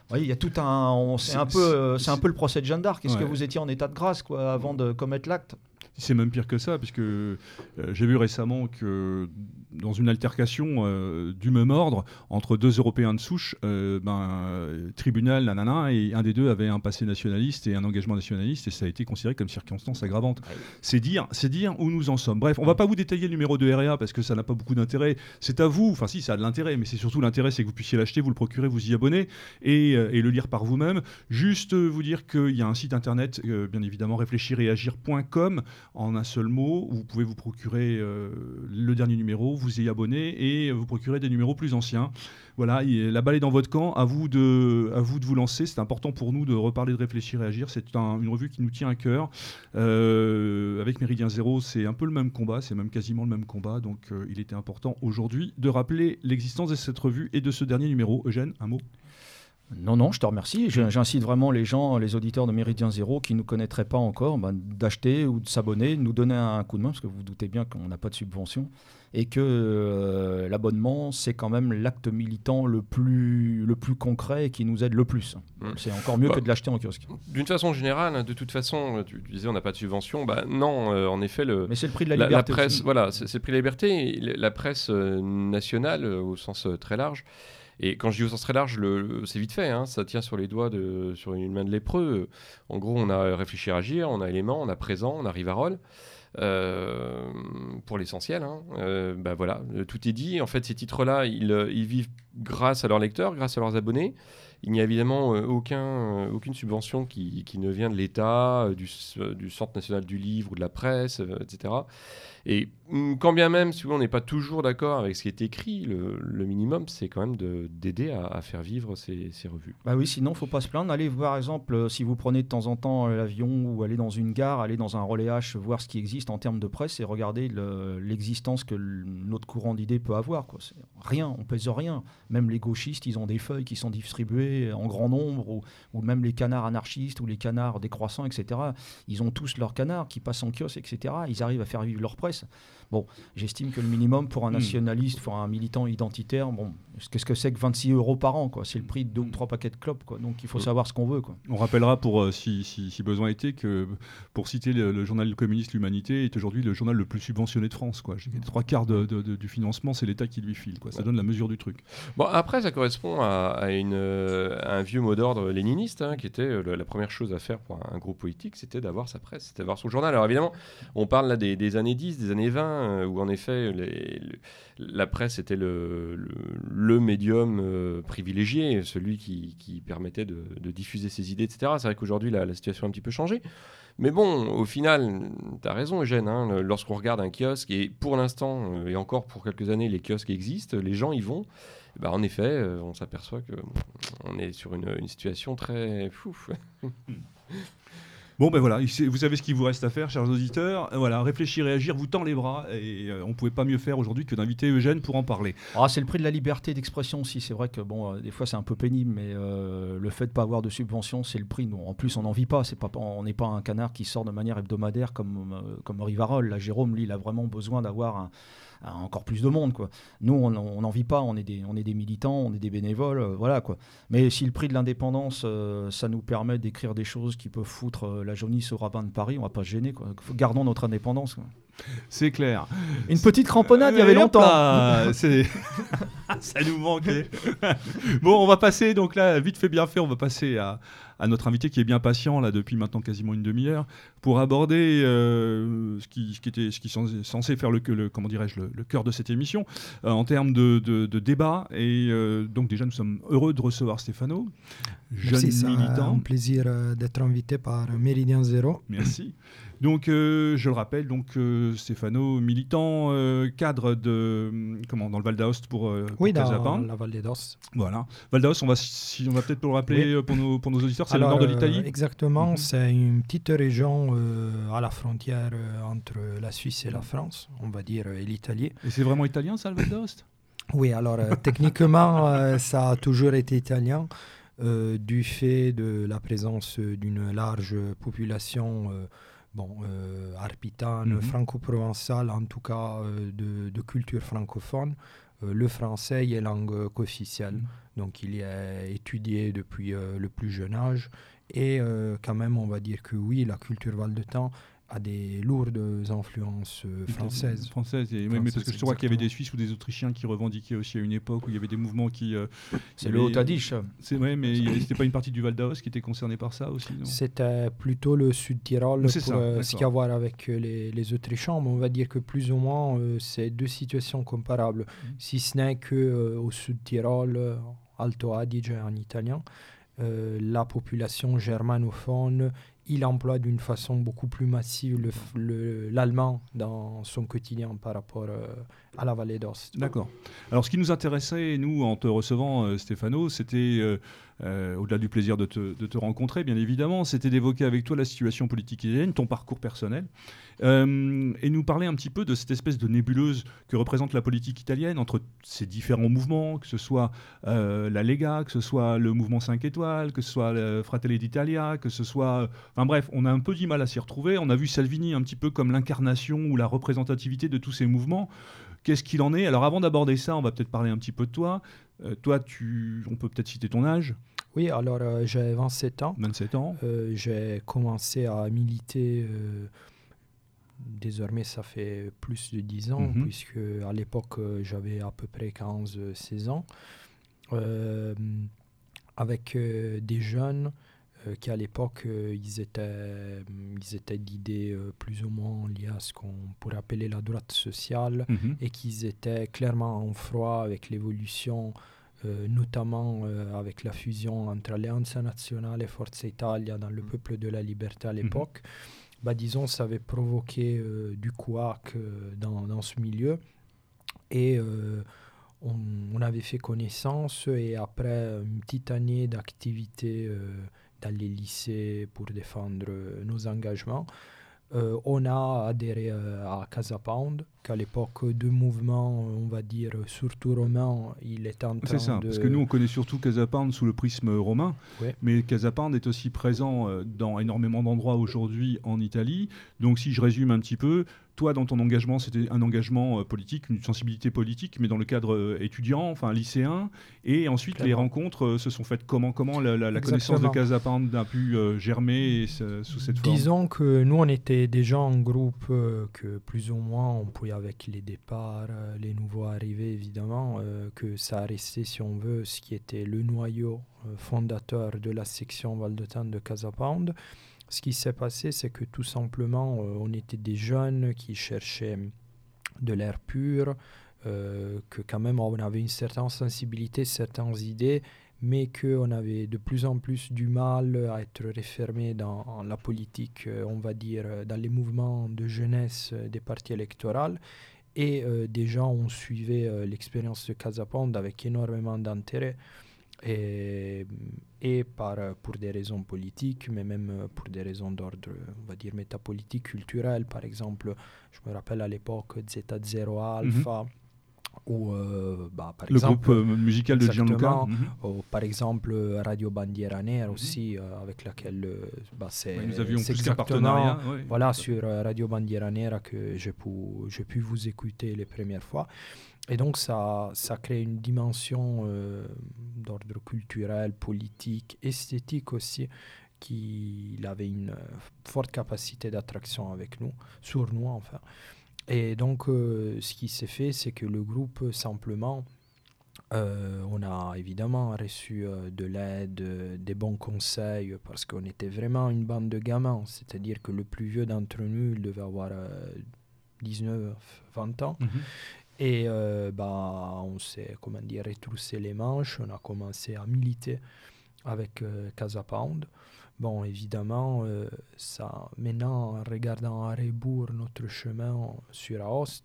voyez, il y a tout un, on- c'est un peu, euh, c'est un c'est- peu le procès de Jeanne d'Arc. Est-ce que vous étiez en état de grâce quoi avant de commettre l'acte? C'est même pire que ça, puisque euh, j'ai vu récemment que dans une altercation euh, du même ordre entre deux Européens de souche, euh, ben, tribunal, nanana, et un des deux avait un passé nationaliste et un engagement nationaliste, et ça a été considéré comme circonstance aggravante. C'est dire, c'est dire où nous en sommes. Bref, on va pas vous détailler le numéro de REA parce que ça n'a pas beaucoup d'intérêt. C'est à vous, enfin si, ça a de l'intérêt, mais c'est surtout l'intérêt, c'est que vous puissiez l'acheter, vous le procurer, vous y abonner et, euh, et le lire par vous-même. Juste vous dire qu'il y a un site internet, euh, bien évidemment, réfléchiréagir.com. en un seul mot. Vous pouvez vous procurer le dernier numéro, vous y abonner et vous procurer des numéros plus anciens. Voilà, la balle est dans votre camp. À vous de, à vous, de vous lancer. C'est important pour nous de reparler, de réfléchir et agir. C'est une revue qui nous tient à cœur. Euh, avec Méridien Zéro, c'est un peu le même combat, c'est même quasiment le même combat. Donc euh, il était important aujourd'hui de rappeler l'existence de cette revue et de ce dernier numéro. Eugène, un mot non, non, je te remercie. J'incite vraiment les gens, les auditeurs de Méridien Zéro qui ne connaîtraient pas encore, ben, d'acheter ou de s'abonner, nous donner un coup de main, parce que vous, vous doutez bien qu'on n'a pas de subvention et que euh, l'abonnement, c'est quand même l'acte militant le plus, le plus concret et qui nous aide le plus. Mm. C'est encore mieux que de l'acheter en kiosque. D'une façon générale, hein, de toute façon, tu, disais on n'a pas de subvention, bah, non, euh, en effet, le, mais c'est le prix de la, liberté. La presse, voilà, c'est le prix de la liberté. La presse euh, nationale, au sens très large, et quand je dis au sens très large, c'est vite fait, hein, ça tient sur les doigts, sur une main de lépreux. En gros, on a réfléchi à agir, on a élément, on a présent, on a Rivarol. Euh, pour l'essentiel. Hein. Euh, bah voilà, tout est dit. En fait, ces titres-là, ils, ils, vivent grâce à leurs lecteurs, grâce à leurs abonnés. Il n'y a évidemment euh, aucun, aucune subvention qui, qui, ne vient de l'État, du, du, Centre national du livre ou de la presse, etc. Et mm, quand bien même, si on n'est pas toujours d'accord avec ce qui est écrit, le, minimum, c'est quand même d'aider à, faire vivre ces, revues. Bah oui, sinon, faut pas se plaindre. Allez par exemple, euh, si vous prenez de temps en temps euh, l'avion ou aller dans une gare, aller dans un relais H, voir ce qui existe en termes de presse et regarder l'existence que notre courant d'idées peut avoir. Rien, on pèse rien. Même les gauchistes, ils ont des feuilles qui sont distribuées en grand nombre, ou, ou même les canards anarchistes ou les canards décroissants, etc. Ils ont tous leurs canards qui passent en kiosque, etc. Ils arrivent à faire vivre leur presse. coisa. Bon, j'estime que le minimum pour un hmm. nationaliste, pour un militant identitaire, bon, qu'est-ce que c'est que 26 euros par an quoi? C'est le prix de deux ou trois paquets de clopes. Quoi. Donc il faut savoir ce qu'on veut. Quoi. On rappellera, pour, euh, si, si, besoin était, que pour citer le, journal communiste L'Humanité est aujourd'hui le journal le plus subventionné de France. Quoi. Trois quarts de, du financement, c'est l'État qui lui file. Quoi. Ça donne la mesure du truc. Bon, après, ça correspond à, une, euh, un vieux mot d'ordre léniniste, hein, qui était euh, la première chose à faire pour un, groupe politique, c'était d'avoir sa presse, c'était d'avoir son journal. Alors évidemment, on parle là des, des années 10, des années 20, euh, où en effet la presse était le, médium euh, privilégié, celui qui, permettait de, diffuser ses idées, etc. C'est vrai qu'aujourd'hui la, situation a un petit peu changé. Mais bon, au final, tu as raison, Eugène, hein, lorsqu'on regarde un kiosque, et pour l'instant, euh, et encore pour quelques années, les kiosques existent, les gens y vont, bah, en effet, on s'aperçoit qu'on est sur une, situation très fou. Bon, ben voilà, vous savez ce qu'il vous reste à faire, chers auditeurs. Euh, voilà, réfléchir, réagir, vous tend les bras. Et euh, on ne pouvait pas mieux faire aujourd'hui que d'inviter Eugène pour en parler. Ah, c'est le prix de la liberté d'expression aussi. C'est vrai que, bon, euh, des fois, c'est un peu pénible, mais le fait de ne pas avoir de subvention, c'est le prix. en plus, on n'en vit pas. pas. On n'est pas un canard qui sort de manière hebdomadaire comme, comme Rivarol. Là, Jérôme, lui, il a vraiment besoin d'avoir un encore plus de monde. Quoi. Nous, on n'en vit pas, on est, des, on est des militants, on est des bénévoles, euh, voilà quoi. Mais si le prix de l'indépendance, euh, ça nous permet d'écrire des choses qui peuvent foutre euh, la jaunisse au rabbin de Paris, on va pas se gêner. Quoi. Gardons notre indépendance. C'est clair. Une petite cramponnade, il y avait longtemps. ça nous manquait. bon, on va passer, donc là, vite fait, bien fait, on va passer à, à notre invité qui est bien patient là depuis maintenant quasiment une demi-heure pour aborder euh, ce, qui, ce, qui, était ce qui est censé faire le, le comment dirais-je le, cœur de cette émission euh, en termes de, de, débat et euh, donc déjà nous sommes heureux de recevoir Stéphano jeune Merci, militant un plaisir d'être invité par Méridien Zéro Merci donc, euh, je le rappelle, donc euh, Stéphano, militant, euh, cadre de comment dans le Val d'Aoste pour, oui, dans la Val d'Aoste. Voilà, Val d'Aoste, on va si on va peut-être le rappeler pour nos pour nos auditeurs, c'est le nord de l'Italie. exactement, mhm. c'est une petite région à la frontière entre la Suisse et la France, on va dire, et l'Italie. Et c'est vraiment italien ça, le Val d'Aoste? Oui, alors techniquement, ça a toujours été italien. du fait de la présence d'une large population bon, euh, arpitane, mhm. franco-provençal, en tout cas euh, de, culture francophone. Euh, le français est langue officielle, mhm. donc il y a étudié depuis le plus jeune âge. Et quand même, on va dire que oui, la culture Val-de-Temps a des lourdes influences euh, françaises. Françaises, et, mais parce que je crois qu'il y avait des Suisses ou des Autrichiens qui revendiquaient aussi à une époque où il y avait des mouvements qui. Euh, c'est le Haut-Adiche. C'est vrai, mais c'était pas une partie du Val d'Aos qui était concernée par ça aussi C'était plutôt le Sud-Tyrol pour euh, ce qui a à voir avec les, les, Autrichiens, mais on va dire que plus ou moins c'est deux situations comparables, mm. si ce n'est que au Sud-Tyrol, Alto Adige en italien, la population germanophone il emploie d'une façon beaucoup plus massive l'allemand dans son quotidien par rapport euh, à la vallée d'Ost. D'accord. Alors ce qui nous intéressait, nous, en te recevant, euh, Stéphano, c'était, euh, au-delà du plaisir de te, de te, rencontrer, bien évidemment, c'était d'évoquer avec toi la situation politique italienne, ton parcours personnel, euh, et nous parler un petit peu de cette espèce de nébuleuse que représente la politique italienne entre ces différents mouvements, que ce soit euh, la Lega, que ce soit le mouvement 5 étoiles, que ce soit le Fratelli d'Italia, que ce soit... Enfin bref, on a un peu du mal à s'y retrouver. On a vu Salvini un petit peu comme l'incarnation ou la représentativité de tous ces mouvements. Qu'est-ce qu'il en est? Alors avant d'aborder ça, on va peut-être parler un petit peu de toi. Euh, toi, tu... on peut peut-être citer ton âge oui, alors j'ai 27 ans. 27 ans. j'ai commencé à militer désormais ça fait plus de 10 ans, mhm. puisque à l'époque euh, j'avais à peu près 15-16 ans, euh, avec euh, des jeunes qui à l'époque ils étaient, ils étaient d'idées plus ou moins liées à ce qu'on pourrait appeler la droite sociale mhm. et qu'ils étaient clairement en froid avec l'évolution. notamment avec la fusion entre Allianza Nazionale et Forza Italia dans le mhm. peuple de la liberté à l'époque bah, disons, ça avait provoqué euh, du couac euh, dans, dans, ce milieu. Et euh, on, on, avait fait connaissance et après une petite année d'activité dans les lycées pour défendre nos engagements, on a adhéré à Casa Pound, qu'à l'époque de mouvement, on va dire, surtout romain, il est en train C'est ça, parce que nous, on connaît surtout Casa Pound sous le prisme romain, mais Casa Pound est aussi présent dans énormément d'endroits aujourd'hui en Italie. Donc si je résume un petit peu, toi, dans ton engagement, c'était un engagement euh, politique, une sensibilité politique, mais dans le cadre euh, étudiant, enfin lycéen. Et ensuite, les rencontres euh, se sont faites comment Comment la, connaissance de Casapand a pu germer sous cette forme Disons que nous, on était déjà en groupe que plus ou moins, on pouvait, avec les départs, les nouveaux arrivés, évidemment, que ça a resté, si on veut, ce qui était le noyau fondateur de la section Val de de Casapound. Ce qui s'est passé, c'est que tout simplement, euh, on était des jeunes qui cherchaient de l'air pur, euh, que quand même on avait une certaine sensibilité, certaines idées, mais qu'on avait de plus en plus du mal à être refermé dans la politique, euh, on va dire, dans les mouvements de jeunesse des partis électoraux. Et des gens ont suivi l'expérience de Casapond avec énormément d'intérêt et, et par, pour des raisons politiques, mais même pour des raisons d'ordre, on va dire, métapolitique, culturel. Par exemple, je me rappelle à l'époque Zeta Zero Alpha. Mhm. Ou, euh, bah, par le exemple, groupe euh, musical de Gianluca. Mhm. ou, par exemple, Radio Bandiera Nera mhm. aussi, euh, avec laquelle bah, c'est nous avions plus partenariat. Voilà, sur Radio Bandiera Nera que j'ai pu, pu vous écouter les premières fois. Et donc, ça, ça crée une dimension d'ordre culturel, politique, esthétique aussi, qui avait une forte capacité d'attraction avec nous, sur nous enfin. Et donc, euh, ce qui s'est fait, c'est que le groupe, simplement, on a évidemment reçu de l'aide, des bons conseils, parce qu'on était vraiment une bande de gamins. C'est-à-dire que le plus vieux d'entre nous, il devait avoir 19, 20 ans. Mhm. Et euh, bah, on s'est, comment dire, retroussé les manches, on a commencé à militer avec euh, Casa Pound. Bon, évidemment, euh, ça, maintenant, en regardant à rebours notre chemin sur Aoste,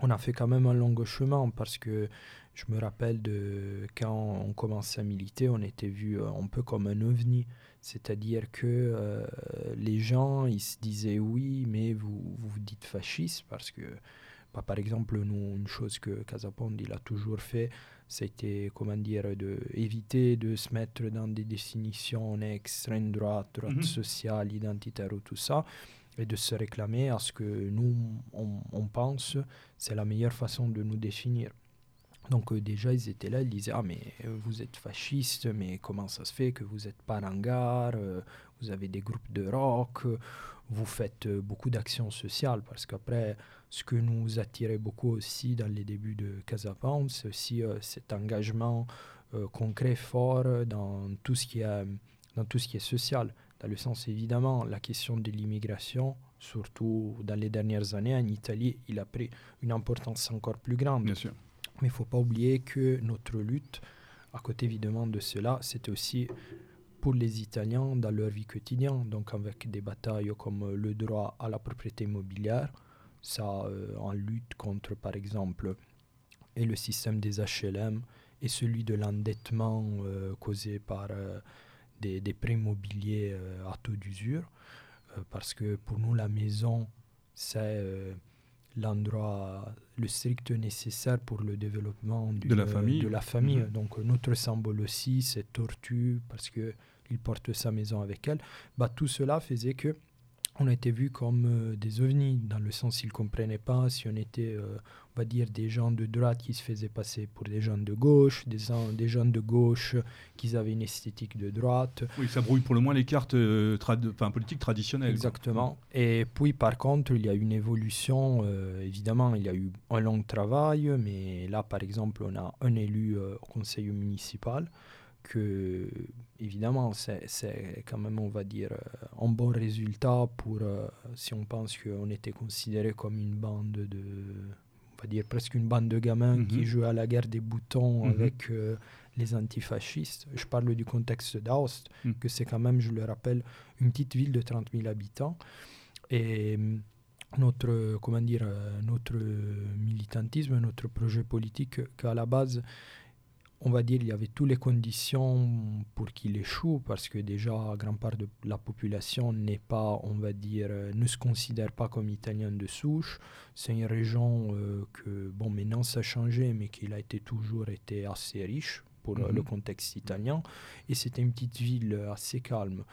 on a fait quand même un long chemin parce que je me rappelle de quand on commençait à militer, on était vu un peu comme un ovni. C'est-à-dire que les gens, ils se disaient oui, mais vous vous, vous dites fasciste parce que bah, par exemple, nous, une chose que Casapond il a toujours fait, c'était comment dire, de éviter de se mettre dans des définitions extrême droite, droite mhm. sociale, identitaire ou tout ça, et de se réclamer à ce que nous, on, on pense, c'est la meilleure façon de nous définir. Donc euh, déjà, ils étaient là, ils disaient, ah mais euh, vous êtes fasciste, mais comment ça se fait que vous êtes pas euh, vous avez des groupes de rock, vous faites beaucoup d'actions sociales, parce qu'après, ce que nous attirait beaucoup aussi dans les débuts de Casapound, c'est aussi euh, cet engagement euh, concret, fort dans tout, ce qui est, dans tout ce qui est social. Dans le sens, évidemment, la question de l'immigration, surtout dans les dernières années en Italie, il a pris une importance encore plus grande. Bien sûr. Mais il ne faut pas oublier que notre lutte, à côté évidemment de cela, c'était aussi pour les Italiens dans leur vie quotidienne, donc avec des batailles comme le droit à la propriété immobilière, ça en lutte contre par exemple et le système des HLM et celui de l'endettement causé par des, des, prêts immobiliers à taux d'usure, parce que pour nous la maison c'est l'endroit, le strict nécessaire pour le développement de la famille. De la famille. Mhm. Donc notre symbole aussi, c'est Tortue, parce qu'il porte sa maison avec elle. Bah, tout cela faisait que on a été vus comme euh, des ovnis, dans le sens qu'ils ne comprenaient pas si on était, euh, on va dire, des gens de droite qui se faisaient passer pour des gens de gauche, des, des gens de gauche qui avaient une esthétique de droite. Oui, ça brouille pour le moins les cartes euh, politiques traditionnelles. Exactement. Et puis, par contre, il y a une évolution. évidemment, il y a eu un long travail, mais là, par exemple, on a un élu au conseil municipal que, évidemment, c'est quand même, on va dire, euh, un bon résultat pour, euh, si on pense qu'on était considéré comme une bande de, on va dire, presque une bande de gamins qui mhm. jouaient à la guerre des boutons mhm. avec euh, les antifascistes. Je parle du contexte d'Aoste, mhm. que c'est quand même, je le rappelle, une petite ville de 30 000 habitants. Et notre, comment dire, notre militantisme, notre projet politique, qu'à la base, on va dire, il y avait toutes les conditions pour qu'il échoue, parce que déjà, grande part de la population n'est pas, on va dire, euh, ne se considère pas comme italien de souche. C'est une région euh, que, bon, maintenant ça a changé, mais qu'il a été toujours été assez riche pour le mhm. contexte italien. Et c'était une petite ville assez calme.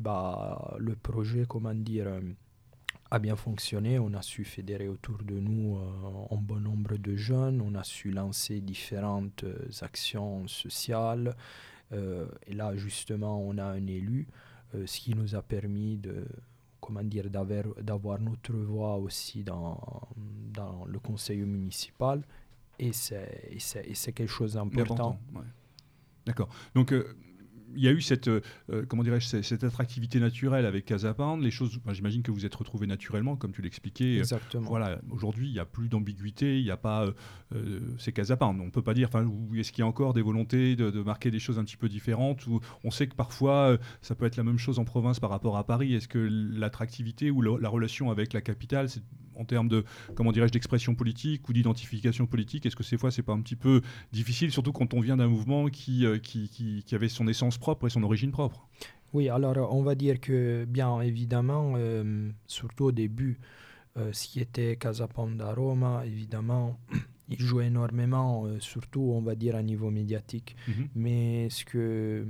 Bah, le projet, comment dire, euh, a bien fonctionné. On a su fédérer autour de nous euh, un bon nombre de jeunes. On a su lancer différentes euh, actions sociales. Euh, et là, justement, on a un élu, ce qui nous a permis de comment dire, d'avoir notre voix aussi dans, le conseil municipal. Et c'est quelque chose d'important. D'accord. Donc, il y a eu cette, euh, euh, comment dirais-je, cette, attractivité naturelle avec Casapande. Les choses, j'imagine que vous êtes retrouvés naturellement, comme tu l'expliquais. Exactement. voilà, aujourd'hui, il n'y a plus d'ambiguïté, il n'y a pas. Euh, c'est Casapande. On ne peut pas dire. Enfin, est-ce qu'il y a encore des volontés de, marquer des choses un petit peu différentes ou on sait que parfois ça peut être la même chose en province par rapport à Paris. Est-ce que l'attractivité ou la relation avec la capitale, c'est en termes de comment dirais-je d'expression politique ou d'identification politique Est-ce que ces fois c'est pas un petit peu difficile, surtout quand on vient d'un mouvement qui, qui, qui, qui, avait son essence propre et son origine propre Oui, alors on va dire que bien évidemment, euh, surtout au début, euh, ce qui était Casaponda Roma, évidemment, il jouait énormément, euh, surtout on va dire à niveau médiatique. Mhm. Mais ce que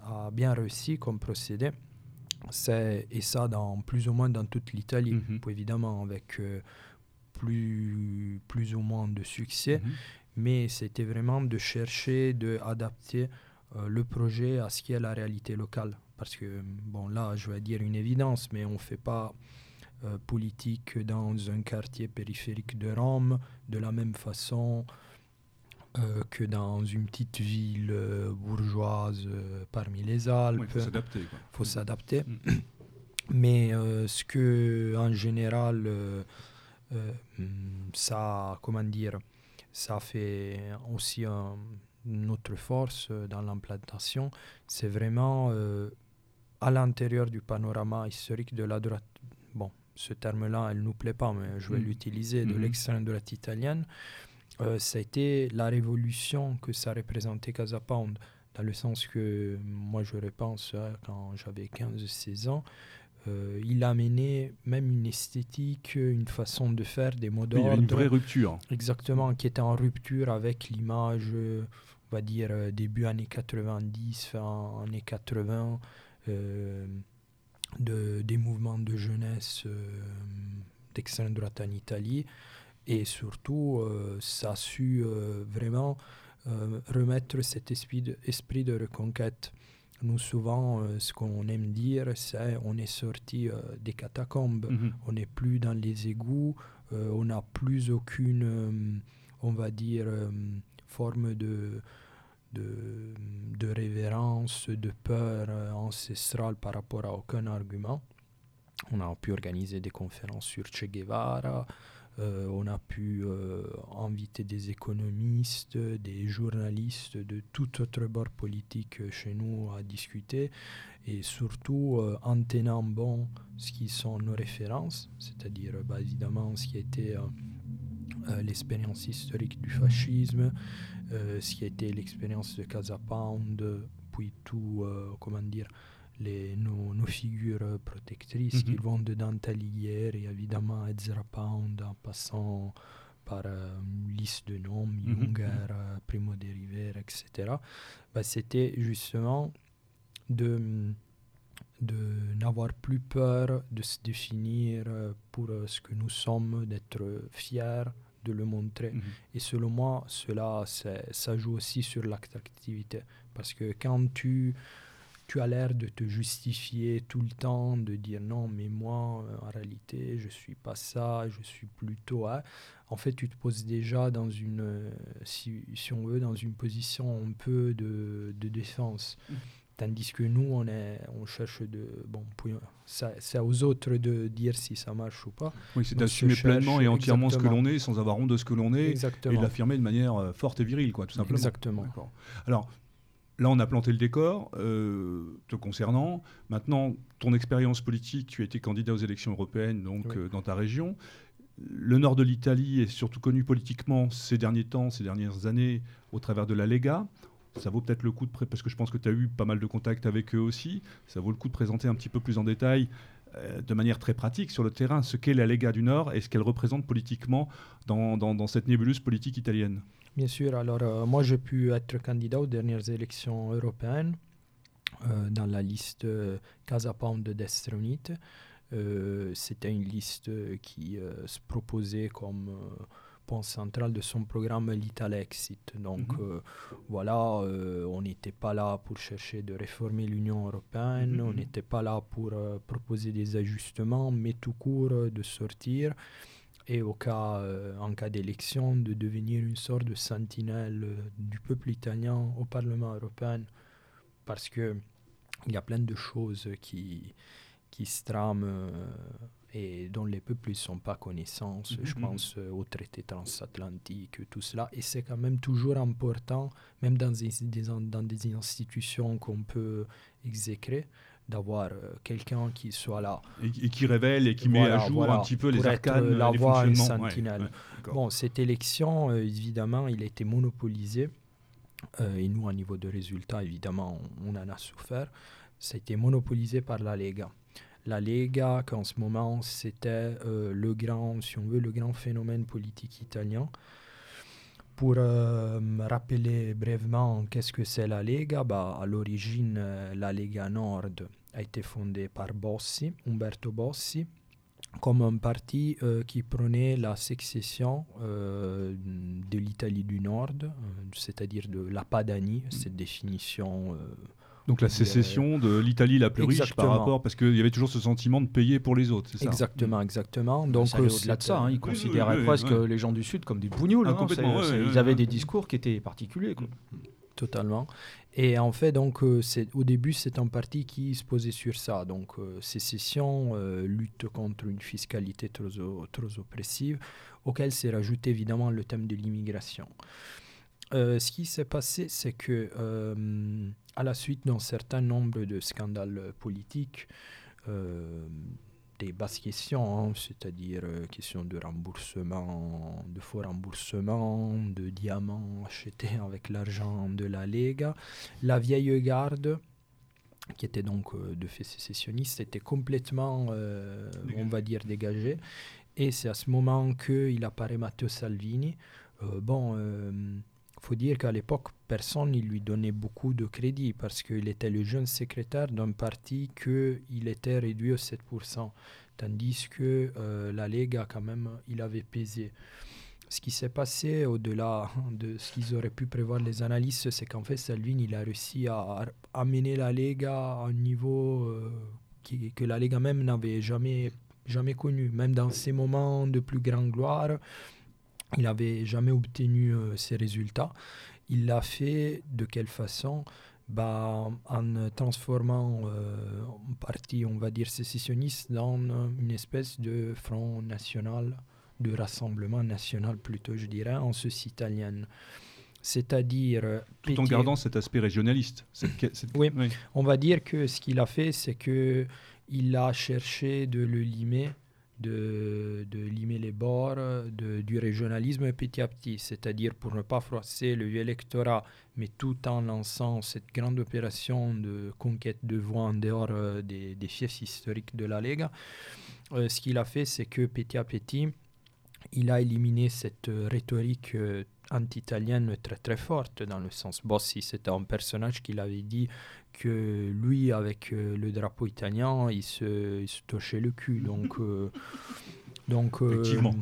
a bien réussi comme procédé, et ça dans plus ou moins dans toute l'Italie, mhm. évidemment avec euh, plus, plus ou moins de succès, mhm. mais c'était vraiment de chercher d'adapter euh, le projet à ce qui est la réalité locale. Parce que, bon, là, je vais dire une évidence, mais on ne fait pas euh, politique dans un quartier périphérique de Rome de la même façon euh, que dans une petite ville euh, bourgeoise euh, parmi les Alpes. Il faut s'adapter. faut s'adapter. Mm. Mais ce que, en général, ça, comment dire, ça fait aussi une autre force dans l'implantation, c'est vraiment à l'intérieur du panorama historique de la droite. Bon, ce terme-là, elle ne nous plaît pas, mais je vais mm. l'utiliser, de mm-hmm. l'extrême droite italienne. Euh, ça a été la révolution que ça représentait Casa Pound, dans le sens que moi je repense quand j'avais 15-16 ans, euh, il a amené même une esthétique, une façon de faire des mots d'ordre. une vraie rupture. Exactement, qui était en rupture avec l'image, on va dire, euh, début années 90, fin années 80, de, des mouvements de jeunesse d'extrême droite en Italie. Et surtout, euh, ça a su euh, vraiment euh, remettre cet esprit de, esprit de reconquête. Nous, souvent, ce qu'on aime dire, c'est on est sorti des catacombes, mhm. on n'est plus dans les égouts, on n'a plus aucune, on va dire, forme de, de, de, révérence, de peur ancestrale par rapport à aucun argument. On a pu organiser des conférences sur Che Guevara, Euh, on a pu euh, inviter des économistes, des journalistes de tout autre bord politique chez nous à discuter. Et surtout en tenant bon ce qui sont nos références, c'est-à-dire bah, évidemment ce qui été l'expérience historique du fascisme, ce qui été l'expérience de Casa Pound, puis tout, comment dire, les, nos, nos, figures protectrices qui vont de Dante Alighieri, évidemment Ezra Pound, en passant par euh, liste de noms, mhm. Junger, euh, Primo de Rivera, etc. Bah, C'était justement de, de n'avoir plus peur de se définir euh, pour ce que nous sommes, d'être fiers de le montrer. Mhm. Et selon moi, cela, ça joue aussi sur l'attractivité. Parce que quand tu tu as l'air de te justifier tout le temps, de dire non, mais moi, euh, en réalité, je suis pas ça, je suis plutôt. En fait, tu te poses déjà dans une, euh, si, si on veut, dans une position un peu de, de défense. Mmh. Tandis que nous, on, est, on cherche de. Bon, c'est aux autres de dire si ça marche ou pas. Oui, c'est d'assumer pleinement et entièrement ce que l'on est, sans avoir honte de ce que l'on est, exactement. et l'affirmer de manière euh, forte et virile, quoi, tout simplement. Exactement. Alors, Là, on a planté le décor euh, te concernant. Maintenant, ton expérience politique, tu as été candidat aux élections européennes donc euh, dans ta région. Le nord de l'Italie est surtout connu politiquement ces derniers temps, ces dernières années, au travers de la Lega. Ça vaut peut-être le coup de parce que je pense que tu as eu pas mal de contacts avec eux aussi. Ça vaut le coup de présenter un petit peu plus en détail, de manière très pratique sur le terrain, ce qu'est la Lega du Nord et ce qu'elle représente politiquement dans, cette nébuleuse politique italienne. Bien sûr, alors euh, moi j'ai pu être candidat aux dernières élections européennes euh, dans la liste euh, Casa Pound de Destra Unite. C'était une liste qui se proposait comme point central de son programme l'Italexit. Donc mhm. voilà, on n'était pas là pour chercher de réformer l'Union européenne, mhm, on mhm. n'était pas là pour proposer des ajustements, mais tout court de sortir et au cas, euh, en cas d'élection, de devenir une sorte de sentinelle euh, du peuple italien au Parlement européen, parce que il y a plein de choses qui, qui se trament euh, et dont les peuples ne sont pas connaissance. Je mhm. pense au traité transatlantique, tout cela. Et c'est quand même toujours important, même dans des, dans des institutions qu'on peut exécrer, d'avoir euh, quelqu'un qui soit là. Et, qui révèle et qui met à jour un petit peu les arcanes, la voix sentinelle. bon, cette élection, euh, évidemment, il a été monopolisé. Euh, et nous, à niveau de résultats, évidemment, on, en a souffert. Ça a été monopolisé par la Lega. La Lega, qu'en ce moment, c'était le grand, si on veut, le grand phénomène politique italien. Pour rappeler brièvement qu'est-ce que c'est la Lega, bah, à l'origine, la Lega Nord a été fondé par Bossi, Umberto Bossi, comme un parti euh, qui prenait la succession euh, de l'Italie du Nord, euh, c'est-à-dire de la Padanie, cette définition. Donc la sécession de l'Italie la plus riche par rapport, parce qu'il y avait toujours ce sentiment de payer pour les autres, c'est ça Exactement, mm. exactement. Donc au-delà de ça, hein, ils considéraient presque les gens du Sud comme des bougnoules. Ah, hein, ils avaient des discours qui étaient particuliers. Quoi. Totalement. Et en fait, donc, euh, au début, c'est un parti qui se posait sur ça. Donc, euh, sécession, euh, lutte contre une fiscalité trop, trop oppressive, auquel s'est rajouté évidemment le thème de l'immigration. ce qui s'est passé, c'est que à la suite d'un certain nombre de scandales politiques, des basses questions, hein, c'est-à-dire euh, question de remboursement, de faux remboursement, de diamants achetés avec l'argent de la Lega. La vieille garde, qui était donc euh, de fait sécessionniste, était complètement, euh, on va dire, dégagée. Et c'est à ce moment qu'il apparaît Matteo Salvini. bon faut dire qu'à l'époque, personne ne lui donnait beaucoup de crédit parce qu'il était le jeune secrétaire d'un parti qu'il était réduit à 7%, tandis que euh, la Lega, quand même, il avait pesé. Ce qui s'est passé au-delà de ce qu'ils auraient pu prévoir les analystes, c'est qu'en fait, Salvini il a réussi à, amener la Lega à un niveau euh, que la Lega même n'avait jamais, jamais connu, même dans ses moments de plus grande gloire il n'avait jamais obtenu euh, ces résultats. Il l'a fait de quelle façon? Bah, En transformant euh, un parti, on va dire, sécessionniste dans une espèce de front national de rassemblement national, plutôt, je dirais, en italienne. C'est-à-dire. euh, Tout en gardant cet aspect régionaliste. Cette- cette- Oui. On va dire que ce qu'il a fait, c'est que il a cherché de le limer, de, de limer les bords de- du régionalisme petit à petit, c'est-à-dire pour ne pas froisser le vieux électorat, mais tout en lançant cette grande opération de conquête de voix en dehors euh, des, des fiefs historiques de la Lega. Euh, ce qu'il a fait, c'est que petit à petit, il a éliminé cette euh, rhétorique anti-italienne très très forte, dans le sens, Bossi, c'était un personnage qu'il avait dit que lui, avec euh, le drapeau italien, il se, il se touchait le cul. Donc, euh, donc euh, Effectivement.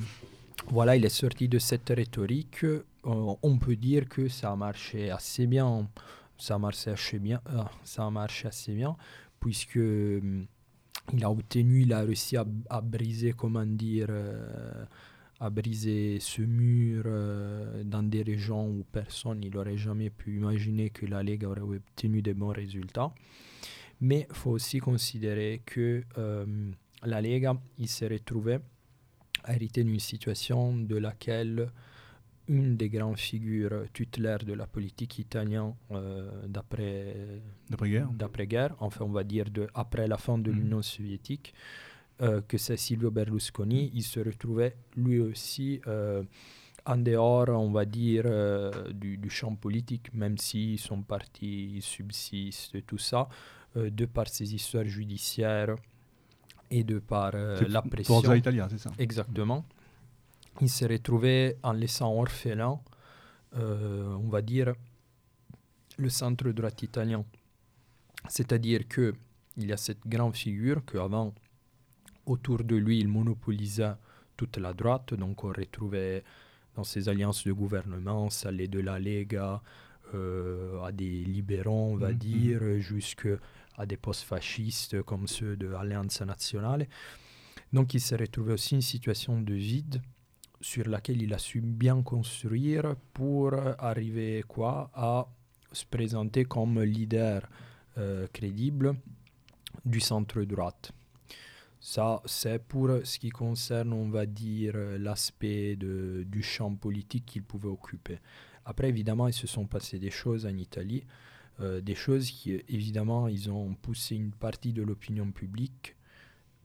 voilà, il est sorti de cette rhétorique. On peut dire que ça a marché assez bien. Ça a marché assez bien. ça a marché assez bien, puisque il a obtenu, il a réussi à, à briser, comment dire, euh, à briser ce mur euh, dans des régions où personne n'aurait jamais pu imaginer que la Ligue aurait obtenu des bons résultats. Mais il faut aussi considérer que euh, la Lega, il s'est retrouvé à hériter d'une situation de laquelle une des grandes figures tutélaires de la politique italienne euh, d'après D'après-guerre. d'après-guerre, enfin on va dire de, après la fin de Mhm. l'Union soviétique, euh, que c'est Silvio Berlusconi, il se retrouvait lui aussi euh, en dehors, on va dire, euh, du, du champ politique, même si son parti subsiste tout ça, de par ses histoires judiciaires et de par la pression. Forza Italia, c'est ça. Exactement. Il s'est retrouvé en laissant orphelin, on va dire, le centre droit italien. C'est-à-dire que il y a cette grande figure qu'avant, autour de lui, il monopolisait toute la droite. Donc on retrouvait dans ses alliances de gouvernement, ça allait de la Lega euh, à des libéraux, on va Mhm, dire, jusqu'à des postes fascistes comme ceux de Allianza Nazionale. Donc il s'est retrouvé aussi une situation de vide sur laquelle il a su bien construire pour arriver quoi à se présenter comme leader euh, crédible du centre droite. Ça, c'est pour ce qui concerne, on va dire, l'aspect du champ politique qu'il pouvait occuper. Après, évidemment, il se sont passées des choses en Italie, euh, des choses qui, évidemment, ils ont poussé une partie de l'opinion publique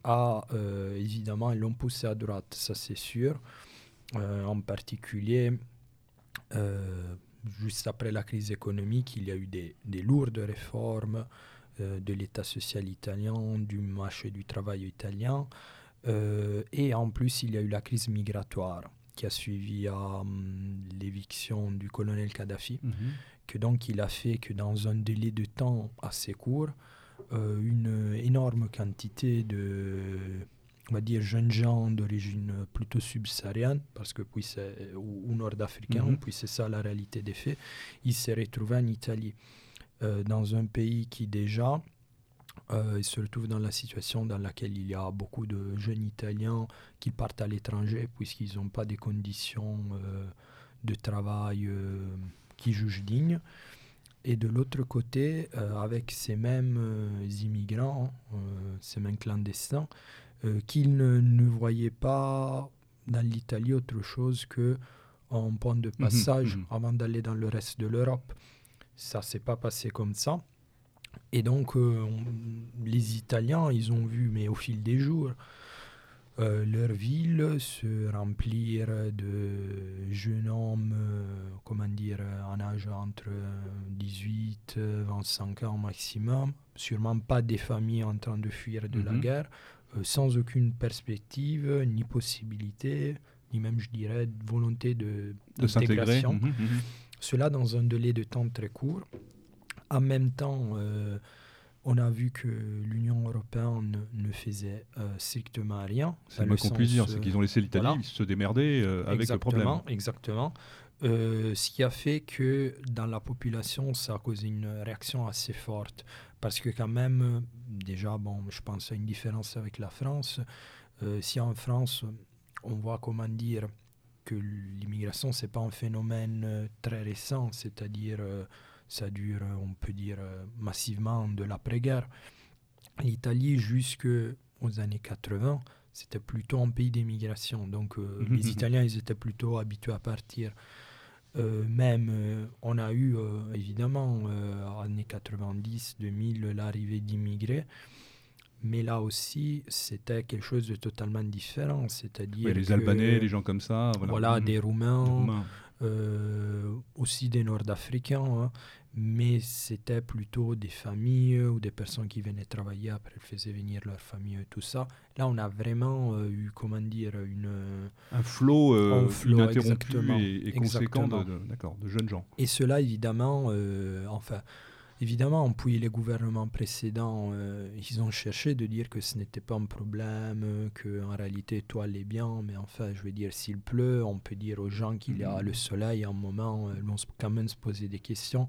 à, euh, évidemment, ils l'ont poussé à droite, ça c'est sûr. Euh, en particulier, juste après la crise économique, il y a eu des, des lourdes réformes de l'État social italien, du marché du travail italien, euh, et en plus, il y a eu la crise migratoire qui a suivi à hum, l'éviction du colonel Kadhafi Mhm. que donc il a fait que dans un délai de temps assez court, euh, une énorme quantité de, on va dire, jeunes gens d'origine plutôt subsaharienne, parce que puis ou, ou nord-africain, Mhm. puis c'est ça la réalité des faits, il s'est retrouvé en Italie, euh, dans un pays qui déjà euh, il se retrouve dans la situation dans laquelle il y a beaucoup de jeunes Italiens qui partent à l'étranger puisqu'ils n'ont pas des conditions euh, de travail euh, qui jugent dignes. Et de l'autre côté, euh, avec ces mêmes euh, immigrants, euh, ces mêmes clandestins, euh, qu'ils ne, ne voyaient pas dans l'Italie autre chose que un point de passage mhm. avant d'aller dans le reste de l'Europe. Ça s'est pas passé comme ça. Et donc, euh, on- les Italiens, ils ont vu, mais au fil des jours, euh, leur ville se remplir de jeunes hommes, euh, comment dire, en âge entre euh, 18 et 25 ans maximum, sûrement pas des familles en train de fuir de la Mhm. guerre, sans aucune perspective, ni possibilité, ni même, je dirais, volonté de, De s'intégrer. Mhm, mhm. Cela dans un délai de temps très court. En même temps, euh, on a vu que l'Union européenne ne faisait euh, strictement rien. C'est le qu'on puisse dire, c'est qu'ils ont laissé l'Italie voilà. se démerder euh, avec le problème. Exactement, exactement. Euh, ce qui a fait que dans la population, ça a causé une réaction assez forte. Parce que quand même, déjà, bon, je pense à une différence avec la France. Si en France, on voit comment dire que l'immigration, c'est pas un phénomène euh, très récent, c'est-à-dire euh, ça dure, euh, on peut dire, massivement de l'après-guerre. L'Italie, jusqu'aux années 80, c'était plutôt un pays d'immigration. Donc les Italiens, ils étaient plutôt habitués à partir. même, on a eu évidemment, années 90, 2000, l'arrivée d'immigrés. Mais là aussi, c'était quelque chose de totalement différent. C'est-à-dire. les Albanais, les gens comme ça. Voilà, des Roumains, euh, aussi des Nord-Africains. Hein. mais c'était plutôt des familles ou des personnes qui venaient travailler, après elles faisaient venir leur famille et tout ça. Là, on a vraiment euh, eu, comment dire, une, un flot, euh, ininterrompu et, et conséquent de, de, jeunes gens. Et cela, évidemment, enfin Évidemment, puis les gouvernements précédents, euh, ils ont cherché de dire que ce n'était pas un problème, que en réalité tout allait bien, mais enfin, je veux dire, s'il pleut, on peut dire aux gens qu'il y a le soleil, à un moment, euh, ils vont quand même se poser des questions.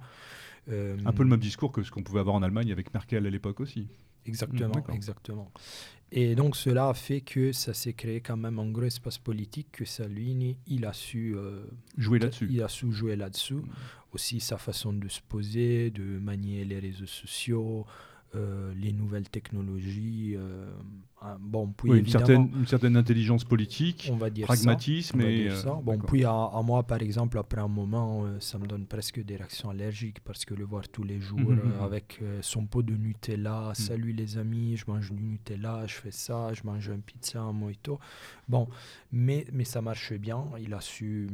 Euh, un peu le même discours que ce qu'on pouvait avoir en Allemagne avec Merkel à l'époque aussi. Exactement, exactement. Et donc cela a fait que ça s'est créé quand même un gros espace politique que Salvini, il a su jouer là-dessus. Il a su jouer là-dessous. Mm aussi sa façon de se poser, de manier les réseaux sociaux, euh, les nouvelles technologies. Euh, bon, puis oui, une, certaine, une certaine intelligence politique, on va dire pragmatisme. Ça, et, euh, Bon, puis à, moi, par exemple, après un moment, ça me donne presque des réactions allergiques parce que le voir tous les jours mhm, mhm. avec son pot de Nutella, mhm. salut les amis, je mange du Nutella, je fais ça, je mange un pizza, un mojito. Bon, mais, mais ça marche bien. Il a su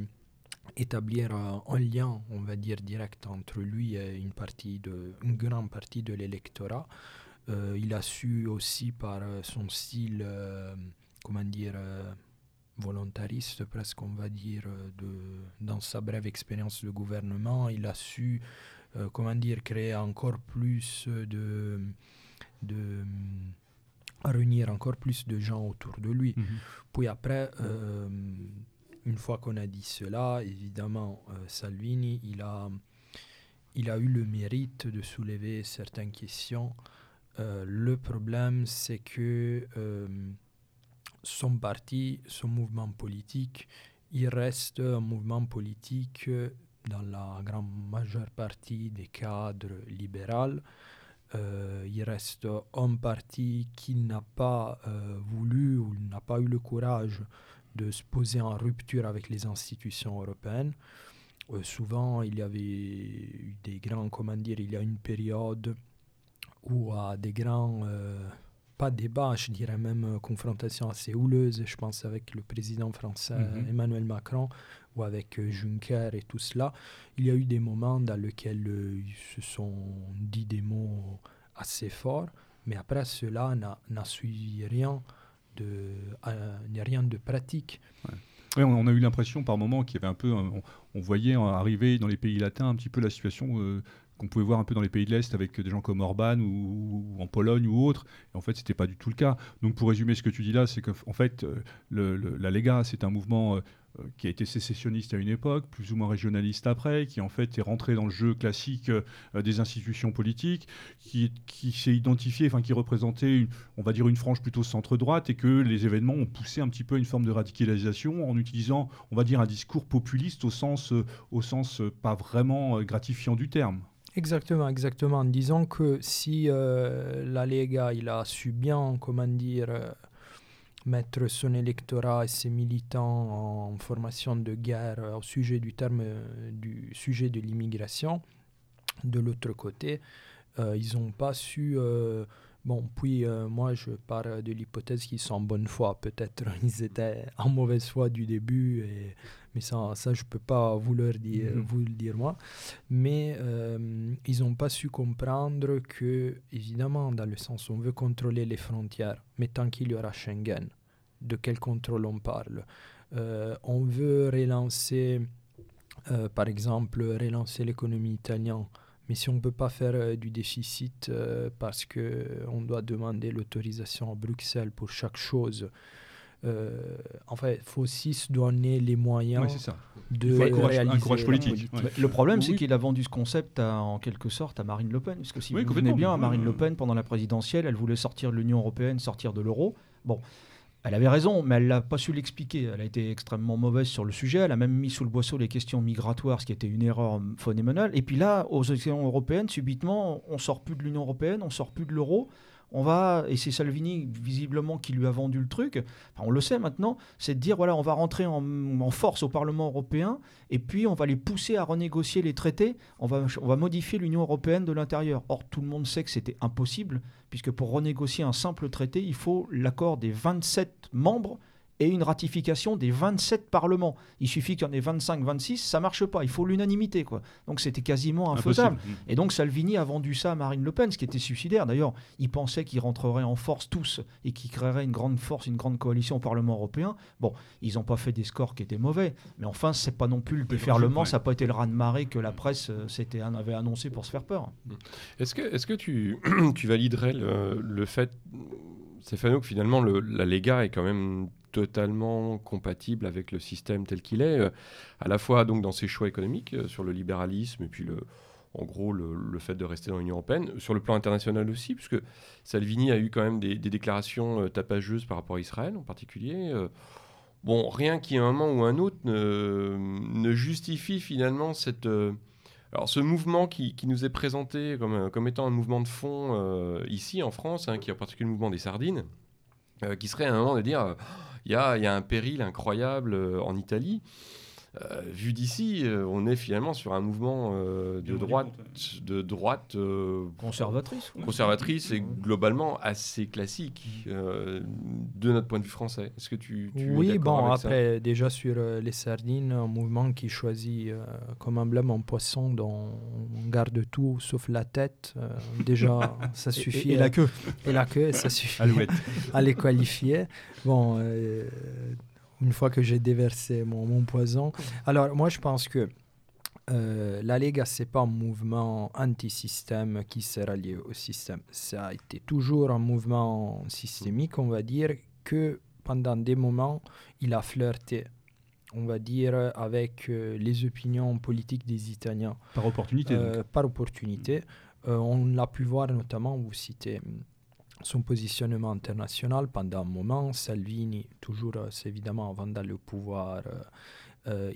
établir un lien, on va dire, direct entre lui et une, partie de, une grande partie de l'électorat. Euh, il a su aussi par euh, son style, euh, comment dire, volontariste presque, on va dire, de, dans sa brève expérience de gouvernement, il a su, comment dire, créer encore plus de... de réunir encore plus de gens autour de lui. Mhm. Puis après, une fois qu'on a dit cela, évidemment, Salvini, il a, il a eu le mérite de soulever certaines questions. Euh, le problème, c'est que euh, son parti, son mouvement politique, il reste un mouvement politique dans la grande majeure partie des cadres libéraux. il reste un parti qui n'a pas voulu ou n'a pas eu le courage de se poser en rupture avec les institutions européennes. Euh, souvent, il y avait eu des grands, comment dire, il y a une période où à des grands, euh, pas débats, je dirais même euh, confrontations assez houleuses, je pense avec le président français mhm. Emmanuel Macron ou avec Juncker et tout cela, il y a eu des moments dans lesquels ils se sont dit des mots assez forts, mais après cela n'a suivi rien de, il n'y a rien de pratique. Oui, on, a eu l'impression par moments qu'il y avait un peu, on, voyait arriver dans les pays latins un petit peu la situation euh, qu'on pouvait voir un peu dans les pays de l'Est avec des gens comme Orban ou, en Pologne ou autres. Et en fait, c'était pas du tout le cas. Donc, pour résumer ce que tu dis là, c'est qu'en fait, euh, la Lega, c'est un mouvement euh, euh, qui a été sécessionniste à une époque, plus ou moins régionaliste après, qui en fait est rentré dans le jeu classique des institutions politiques, qui, s'est identifié, enfin qui représentait, une, on va dire, une frange plutôt centre-droite, et que les événements ont poussé un petit peu une forme de radicalisation en utilisant, on va dire, un discours populiste au sens, au sens pas vraiment gratifiant du terme. Exactement, exactement. Disons que si la Lega, il a su bien, comment dire, mettre son électorat et ses militants en formation de guerre au sujet du terme du sujet de l'immigration. De l'autre côté, euh, ils n'ont pas su. Euh, bon, puis euh, moi je pars de l'hypothèse qu'ils sont en bonne foi. Peut-être ils étaient en mauvaise foi du début, et, mais ça, ça je ne peux pas vous, leur dire, mhm. vous le dire moi. Mais ils n'ont pas su comprendre que, évidemment, dans le sens où on veut contrôler les frontières, mais tant qu'il y aura Schengen, de quel contrôle on parle? Euh, on veut relancer, euh, par exemple, relancer l'économie italienne, mais si on ne peut pas faire euh, du déficit parce qu'on doit demander l'autorisation à Bruxelles pour chaque chose, en fait, il faut aussi se donner les moyens de réaliser. Un courage politique. Le problème, c'est qu'il a vendu ce concept en quelque sorte à Marine Le Pen. Parce que si vous vous bien, à Marine Le Pen, pendant la présidentielle, elle voulait sortir de l'Union européenne, sortir de l'euro. Bon, elle avait raison, mais elle n'a pas su l'expliquer. Elle a été extrêmement mauvaise sur le sujet. Elle a même mis sous le boisseau les questions migratoires, ce qui était une erreur phénoménale. Et puis là, aux élections européennes, subitement, on sort plus de l'Union européenne, on sort plus de l'euro. On va, et c'est Salvini visiblement qui lui a vendu le truc, on le sait maintenant, c'est de dire voilà, on va rentrer en, force au Parlement européen et puis on va les pousser à renégocier les traités, on va, on va modifier l'Union européenne de l'intérieur. Or, tout le monde sait que c'était impossible, puisque pour renégocier un simple traité, il faut l'accord des 27 membres et une ratification des 27 parlements. Il suffit qu'il y en ait 25, 26, ça marche pas. Il faut l'unanimité, quoi. Donc c'était quasiment infaisable. Et donc Salvini a vendu ça à Marine Le Pen, ce qui était suicidaire. D'ailleurs, il pensait qu'ils rentreraient en force tous et qu'ils créeraient une grande force, une grande coalition au Parlement européen. Bon, ils n'ont pas fait des scores qui étaient mauvais, mais enfin, c'est pas non plus le déferlement. Ça n'a pas été le raz-de-marée que la presse euh, avait annoncé pour se faire peur. Est-ce que, est que tu, tu validerais le, le fait, Stéphano, que finalement le, la Lega est quand même totalement compatible avec le système tel qu'il est, euh, à la fois donc dans ses choix économiques euh, sur le libéralisme et puis en gros le, fait de rester dans l'Union européenne, sur le plan international aussi, puisque Salvini a eu quand même des, déclarations euh, tapageuses par rapport à Israël en particulier. bon, rien qui à un moment ou un autre ne, justifie finalement cette... alors ce mouvement qui, nous est présenté comme, comme étant un mouvement de fond ici en France, hein, qui est en particulier le mouvement des sardines, qui serait à un moment de dire il y a, un péril incroyable euh, en Italie. Euh, vu d'ici, euh, on est finalement sur un mouvement de, droite, de droite conservatrice, conservatrice et globalement assez classique de notre point de vue français. Est-ce que tu, tu oui, es bon avec après déjà sur les sardines, un mouvement qui choisit comme emblème un poisson dont on garde tout sauf la tête. déjà, ça suffit. Et, la queue. Et la queue, ça suffit à les qualifier. Bon, euh, une fois que j'ai déversé mon, poison. Alors, moi, je pense que euh, la Lega, ce n'est pas un mouvement anti-système qui s'est rallié au système. Ça a été toujours un mouvement systémique, on va dire, que pendant des moments, il a flirté, on va dire, avec euh, les opinions politiques des Italiens. Par opportunité Par opportunité. on l'a pu voir notamment, vous citez son positionnement international pendant un moment. Salvini, toujours euh, évidemment avant d'aller au pouvoir, euh, euh,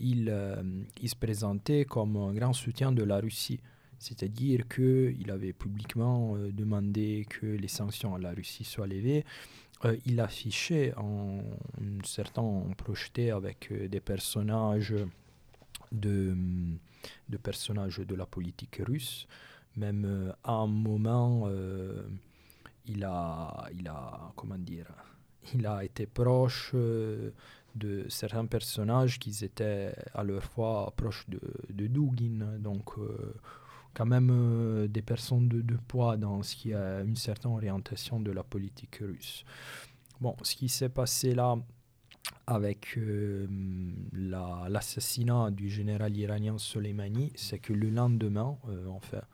il, se présentait comme un grand soutien de la Russie. C'est-à-dire qu'il avait publiquement demandé que les sanctions à la Russie soient levées. il affichait en, certains projeté avec des personnages de personnages de la politique russe. Même à un moment, il a, il a, comment dire, il a été proche euh, de certains personnages qui étaient à leur fois proches de, de Dugin, donc euh, quand même euh, des personnes de, poids dans ce qui a une certaine orientation de la politique russe. Bon, ce qui s'est passé là avec l'assassinat du général iranien Soleimani, c'est que le lendemain, en fait,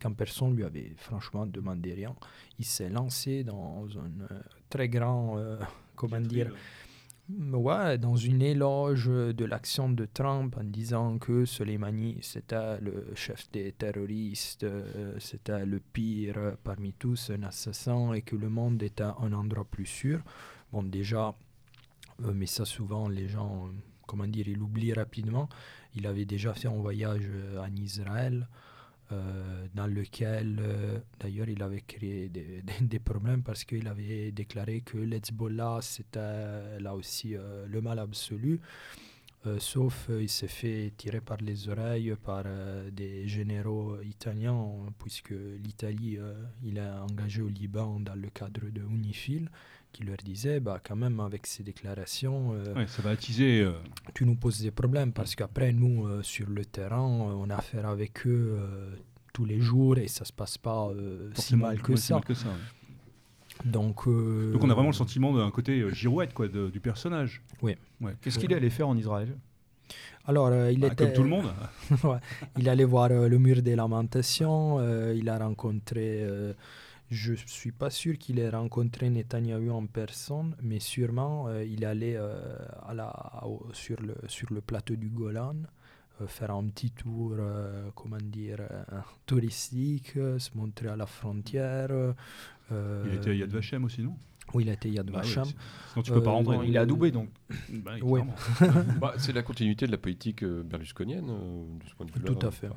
quand personne lui avait franchement demandé rien, il s'est lancé dans un euh, très grand, euh, comment dire, ouais, dans une éloge de l'action de Trump en disant que Soleimani c'était le chef des terroristes, euh, c'était le pire parmi tous, un assassin et que le monde était un endroit plus sûr. Bon, déjà, mais ça souvent les gens, comment dire, ils l'oublient rapidement. Il avait déjà fait un voyage en Israël. Euh, dans lequel, euh, d'ailleurs, il avait créé des, problèmes parce qu'il avait déclaré que l'Hezbollah, c'était là aussi euh, le mal absolu. sauf il s'est fait tirer par les oreilles par des généraux italiens, puisque l'Italie, il a engagé au Liban dans le cadre de UNIFIL, qui leur disait, bah, quand même, avec ces déclarations, ça va attiser. Tu nous poses des problèmes parce qu'après, nous, sur le terrain, on a affaire avec eux tous les jours et ça se passe pas si mal que ça. Donc, Donc on a vraiment le sentiment d'un côté girouette quoi, du personnage. Oui. Qu'est-ce qu'il allait faire en Israël? Alors, il bah, était. Comme tout le monde. il allait voir le mur des lamentations. il a rencontré je ne suis pas sûr qu'il ait rencontré Netanyahu en personne, mais sûrement euh, il allait euh, à la, sur, le, sur le plateau du Golan euh, faire un petit tour, comment dire, touristique, se montrer à la frontière. il était à Yad Vashem aussi, non? Oui, il a été Yad bah Vashem. sinon tu peux pas rentrer. il est adoubé donc. Bah, bah, c'est la continuité de la politique berlusconienne de ce point de vue Tout à fait.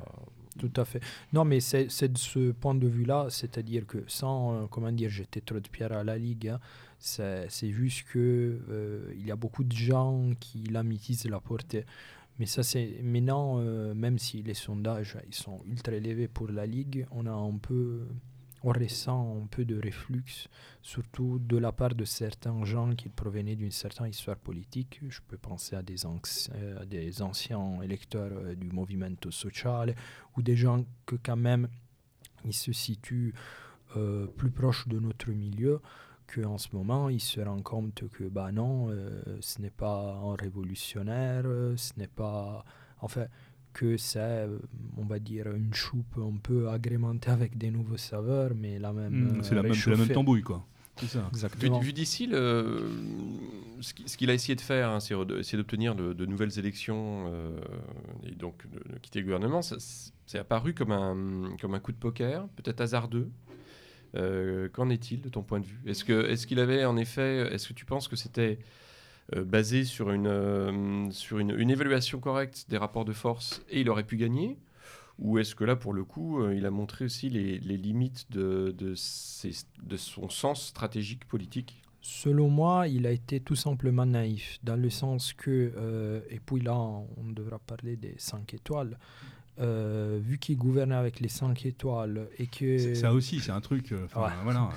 Tout à fait. Non, mais c'est de ce point de vue-là, c'est-à-dire que sans, euh, comment dire, jeter trop de pierres à la Ligue, hein, c'est juste que euh, il y a beaucoup de gens qui la métisent la portée. Mais ça, c'est maintenant, euh, même si les sondages ils sont ultra élevés pour la Ligue, on a un peu on ressent un peu de reflux, surtout de la part de certains gens qui provenaient d'une certaine histoire politique. Je peux penser à des, euh, anciens électeurs euh, du Movimento Sociale ou des gens que quand même ils se situent euh, plus proches de notre milieu qu'en ce moment, ils se rendent compte que bah non, ce n'est pas un révolutionnaire, ce n'est pas... Enfin, que c'est, euh, on va dire, une choupe un peu agrémentée avec des nouveaux saveurs, mais la même. Hmm, c'est la, même, la même tambouille, quoi. C'est ça. Exactement. Vu, d'ici, ce qu'il a essayé de faire, hein, c'est essayer d'obtenir de, nouvelles élections euh, et donc de, quitter le gouvernement. C'est apparu comme un, comme un coup de poker, peut-être hasardeux. Euh, qu'en est-il de ton point de vue? Est-ce qu'il est qu'il avait en effet, est-ce que tu penses que c'était euh, basé sur, une, euh, sur une, une, évaluation correcte des rapports de force et il aurait pu gagner Ou est-ce que là, pour le coup, euh, il a montré aussi les, les limites de, de, ses, de son sens stratégique politique? Selon moi, il a été tout simplement naïf, dans le sens que, et puis là, on devra parler des 5 étoiles, vu qu'il gouvernait avec les 5 étoiles et que... Ça aussi, c'est un truc... voilà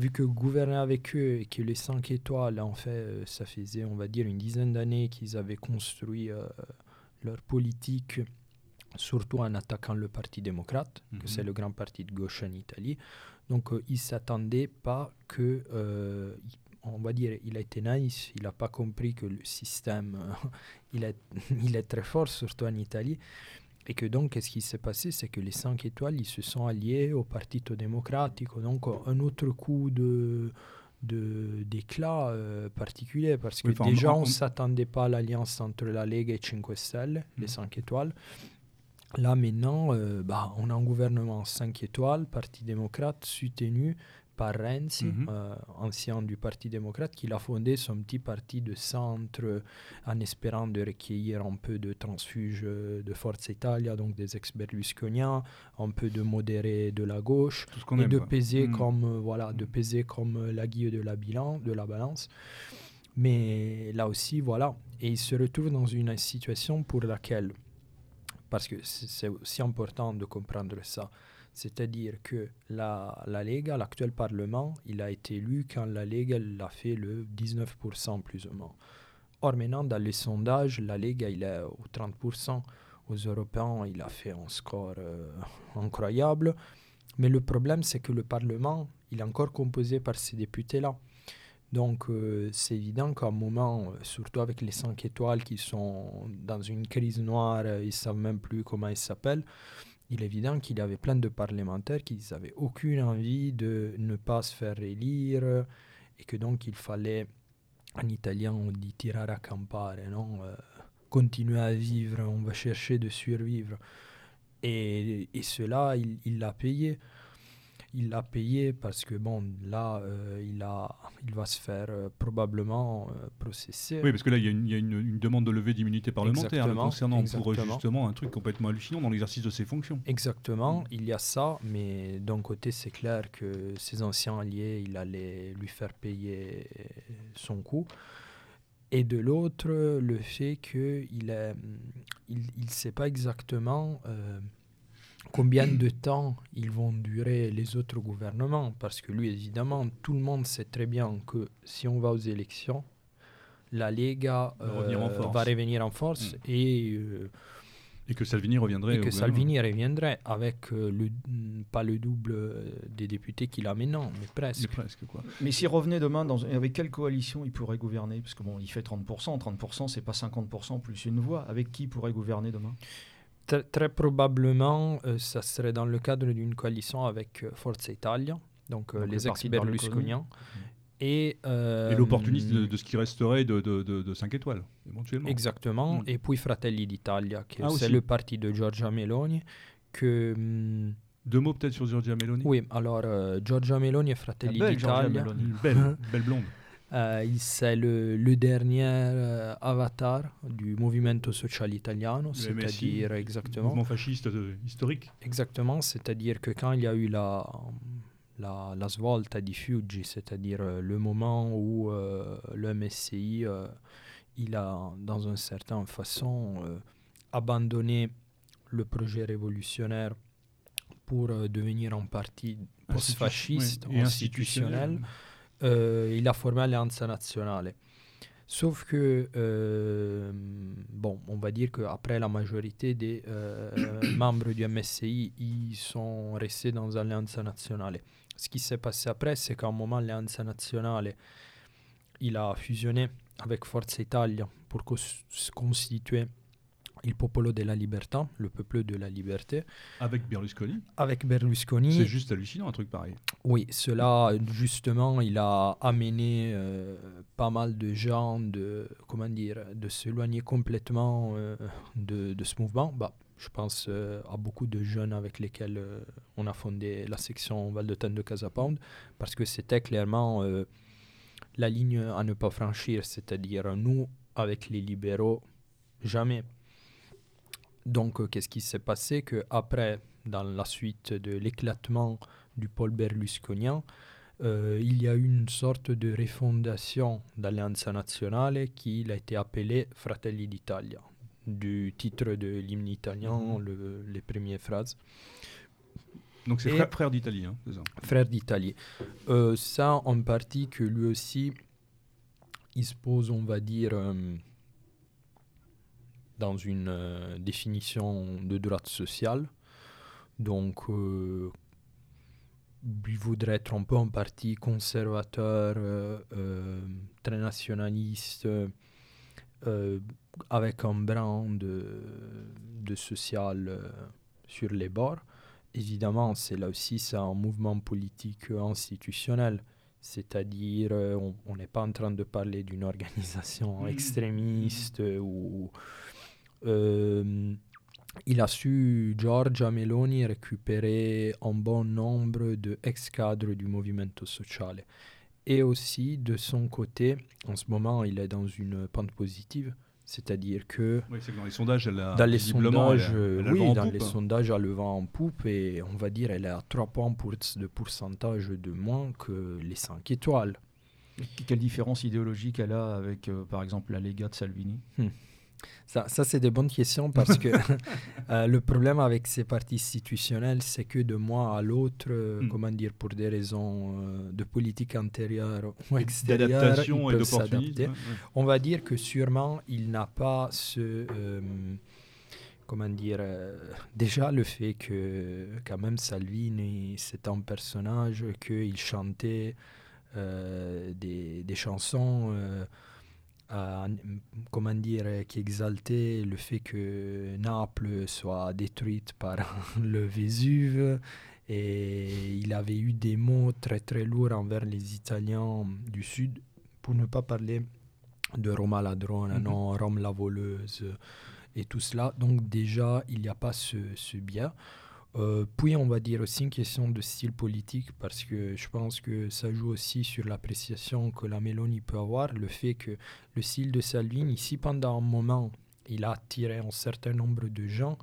vu que gouverner avec eux et que les 5 étoiles, en fait, euh, ça faisait, on va dire, une dizaine d'années qu'ils avaient construit euh, leur politique, surtout en attaquant le Parti démocrate, que c'est mhm. le grand parti de gauche en Italie. Donc, euh, ils ne s'attendaient pas que, on va dire, il a été naïf, il n'a pas compris que le système, il, est, il est très fort, surtout en Italie. Et que donc, qu'est-ce qui s'est passé? C'est que les 5 étoiles, ils se sont alliés au Partito Democratico. Donc, un autre coup de d'éclat euh, particulier parce que déjà on ne s'attendait pas à l'alliance entre la Lega et Cinque Stelle, les 5 mm. étoiles. Là maintenant, euh, bah, on a un gouvernement 5 étoiles, Parti démocrate soutenu par Renzi, mhm. euh, ancien du Parti démocrate, qui a fondé son petit parti de centre en espérant de recueillir un peu de transfuges de Forza Italia, donc des ex-berlusconiens, un peu de modérés de la gauche, et de peser, mhm. comme, euh, voilà, de peser comme la guille de la, bilan, de la balance. Mais là aussi, voilà, et il se retrouve dans une situation pour laquelle, parce que c'est aussi important de comprendre ça, c'est-à-dire que la, la Lega, l'actuel Parlement, il a été élu quand la Lega l'a fait le 19% plus ou moins. Or maintenant, dans les sondages, la Lega, il est au 30%. Aux Européens, il a fait un score euh, incroyable. Mais le problème, c'est que le Parlement, il est encore composé par ces députés-là. Donc, euh, c'est évident qu'à un moment, surtout avec les 5 étoiles qui sont dans une crise noire, ils ne savent même plus comment ils s'appellent, il est évident qu'il y avait plein de parlementaires qui n'avaient aucune envie de ne pas se faire élire et que donc il fallait, en italien on dit tirare a campare, non euh, continuer à vivre, on va chercher de survivre. Et, et cela, il l'a payé il l'a payé parce que bon là euh, il a il va se faire euh, probablement euh, processer. Oui parce que là il y a une, demande de levée d'immunité parlementaire concernant pour justement un truc complètement hallucinant dans l'exercice de ses fonctions. Exactement, il y a ça, mais d'un côté c'est clair que ses anciens alliés il allait lui faire payer son coût. Et de l'autre, le fait qu'il ne il, il sait pas exactement combien de temps ils vont durer les autres gouvernements, parce que lui, évidemment, tout le monde sait très bien que si on va aux élections, la Lega euh, va revenir en force mm. et... Euh, et que Salvini reviendrait. Et que Salvini reviendrait avec euh, le, pas le double des députés qu'il a maintenant, mais presque. Mais, presque quoi. mais s'il revenait demain, dans, avec quelle coalition il pourrait gouverner? Parce que bon, il fait 30%, 30% c'est pas 50% plus une voix. Avec qui il pourrait gouverner demain? Très probablement, euh, ça serait dans le cadre d'une coalition avec euh, Forza Italia, donc, euh, les ex-berlusconiens. Et, et l'opportuniste de, ce qui resterait de, de, de, 5 étoiles, éventuellement. Exactement. Mm. Et puis Fratelli d'Italia, qui ah, c'est le parti de Giorgia Meloni. Que, mm, Deux mots peut-être sur Giorgia Meloni? Oui, alors Giorgia Meloni et Fratelli d'Italia. Belle, belle blonde. C'est le, le, dernier avatar du Movimento Social Italiano, c'est-à-dire exactement. Mouvement fasciste historique. Exactement, c'est-à-dire que quand il y a eu la, la, la svolta di Fiuggi, c'est-à-dire le moment où le MSI il a, dans une certaine façon, abandonné le projet révolutionnaire pour euh, devenir un parti post-fasciste, institutionnel, euh, il a formé l'Alliance nationale. Sauf que, euh, bon, on va dire qu'après la majorité des membres du MSI, ils sont restés dans l'Alliance nationale. Ce qui s'est passé après, c'est qu'à un moment, l'Alliance nationale, il a fusionné avec Forza Italia pour se constituer Il Popolo della Libertà, le peuple de la liberté. Avec Berlusconi Avec Berlusconi. C'est juste hallucinant un truc pareil. Oui, cela, justement, il a amené euh, pas mal de gens de, comment dire, de s'éloigner complètement euh, de, de, ce mouvement. Bah, je pense euh, à beaucoup de jeunes avec lesquels on a fondé la section Val de Tenne de Casa Pound, parce que c'était clairement la ligne à ne pas franchir, c'est-à-dire nous, avec les libéraux, jamais donc, euh, qu'est-ce qui s'est passé? Que après, dans la suite de l'éclatement du pôle berlusconien, euh, il y a eu une sorte de refondation d'Allianza Nazionale qui a été appelée Fratelli d'Italia, du titre de l'hymne italien, le, les premières phrases. Donc c'est frère, frère d'Italie, hein, c'est ça Frère d'Italie. Euh, ça, en partie que lui aussi, il se pose, on va dire, euh, dans une euh, définition de droite sociale. Donc, euh, il voudrait être un peu un parti conservateur, euh, très nationaliste, avec un brin de, de social sur les bords. Évidemment, c'est là aussi c'est un mouvement politique institutionnel. C'est-à-dire, on n'est pas en train de parler d'une organisation extrémiste ou il a su, Giorgia Meloni, récupérer un bon nombre d'ex-cadres du Movimento Sociale. Et aussi, de son côté, en ce moment, il est dans une pente positive. C'est-à-dire que oui, dans les sondages, elle a dans les sondages, elle a, elle a oui, dans poupe. les sondages, elle le vent en poupe et on va dire elle est à 3 points pour, de pourcentage de moins que les 5 étoiles. Quelle différence idéologique elle a avec, euh, par exemple, la Lega de Salvini? Hmm. Ça, ça c'est des bonnes questions parce que euh, le problème avec ces partis institutionnels, c'est que de mois à l'autre, euh, mm. comment dire, pour des raisons euh, de politique intérieure ou extérieure, ils peuvent s'adapter. Ouais, ouais. On va dire que sûrement, il n'a pas ce... Comment dire, euh, déjà le fait que quand même Salvini, c'est un personnage qu'il chantait euh, des, des, chansons euh, comment dire, qui exaltait le fait que Naples soit détruite par le Vésuve. Et il avait eu des mots très très lourds envers les Italiens du Sud, pour ne pas parler de Roma ladrona, mm -hmm. non, Rome la voleuse et tout cela. Donc déjà, il n'y a pas ce, ce biais. Euh, puis on va dire aussi une question de style politique parce que je pense que ça joue aussi sur l'appréciation que la Mélanie peut avoir, le fait que le style de Salvini, ici pendant un moment, il a attiré un certain nombre de gens,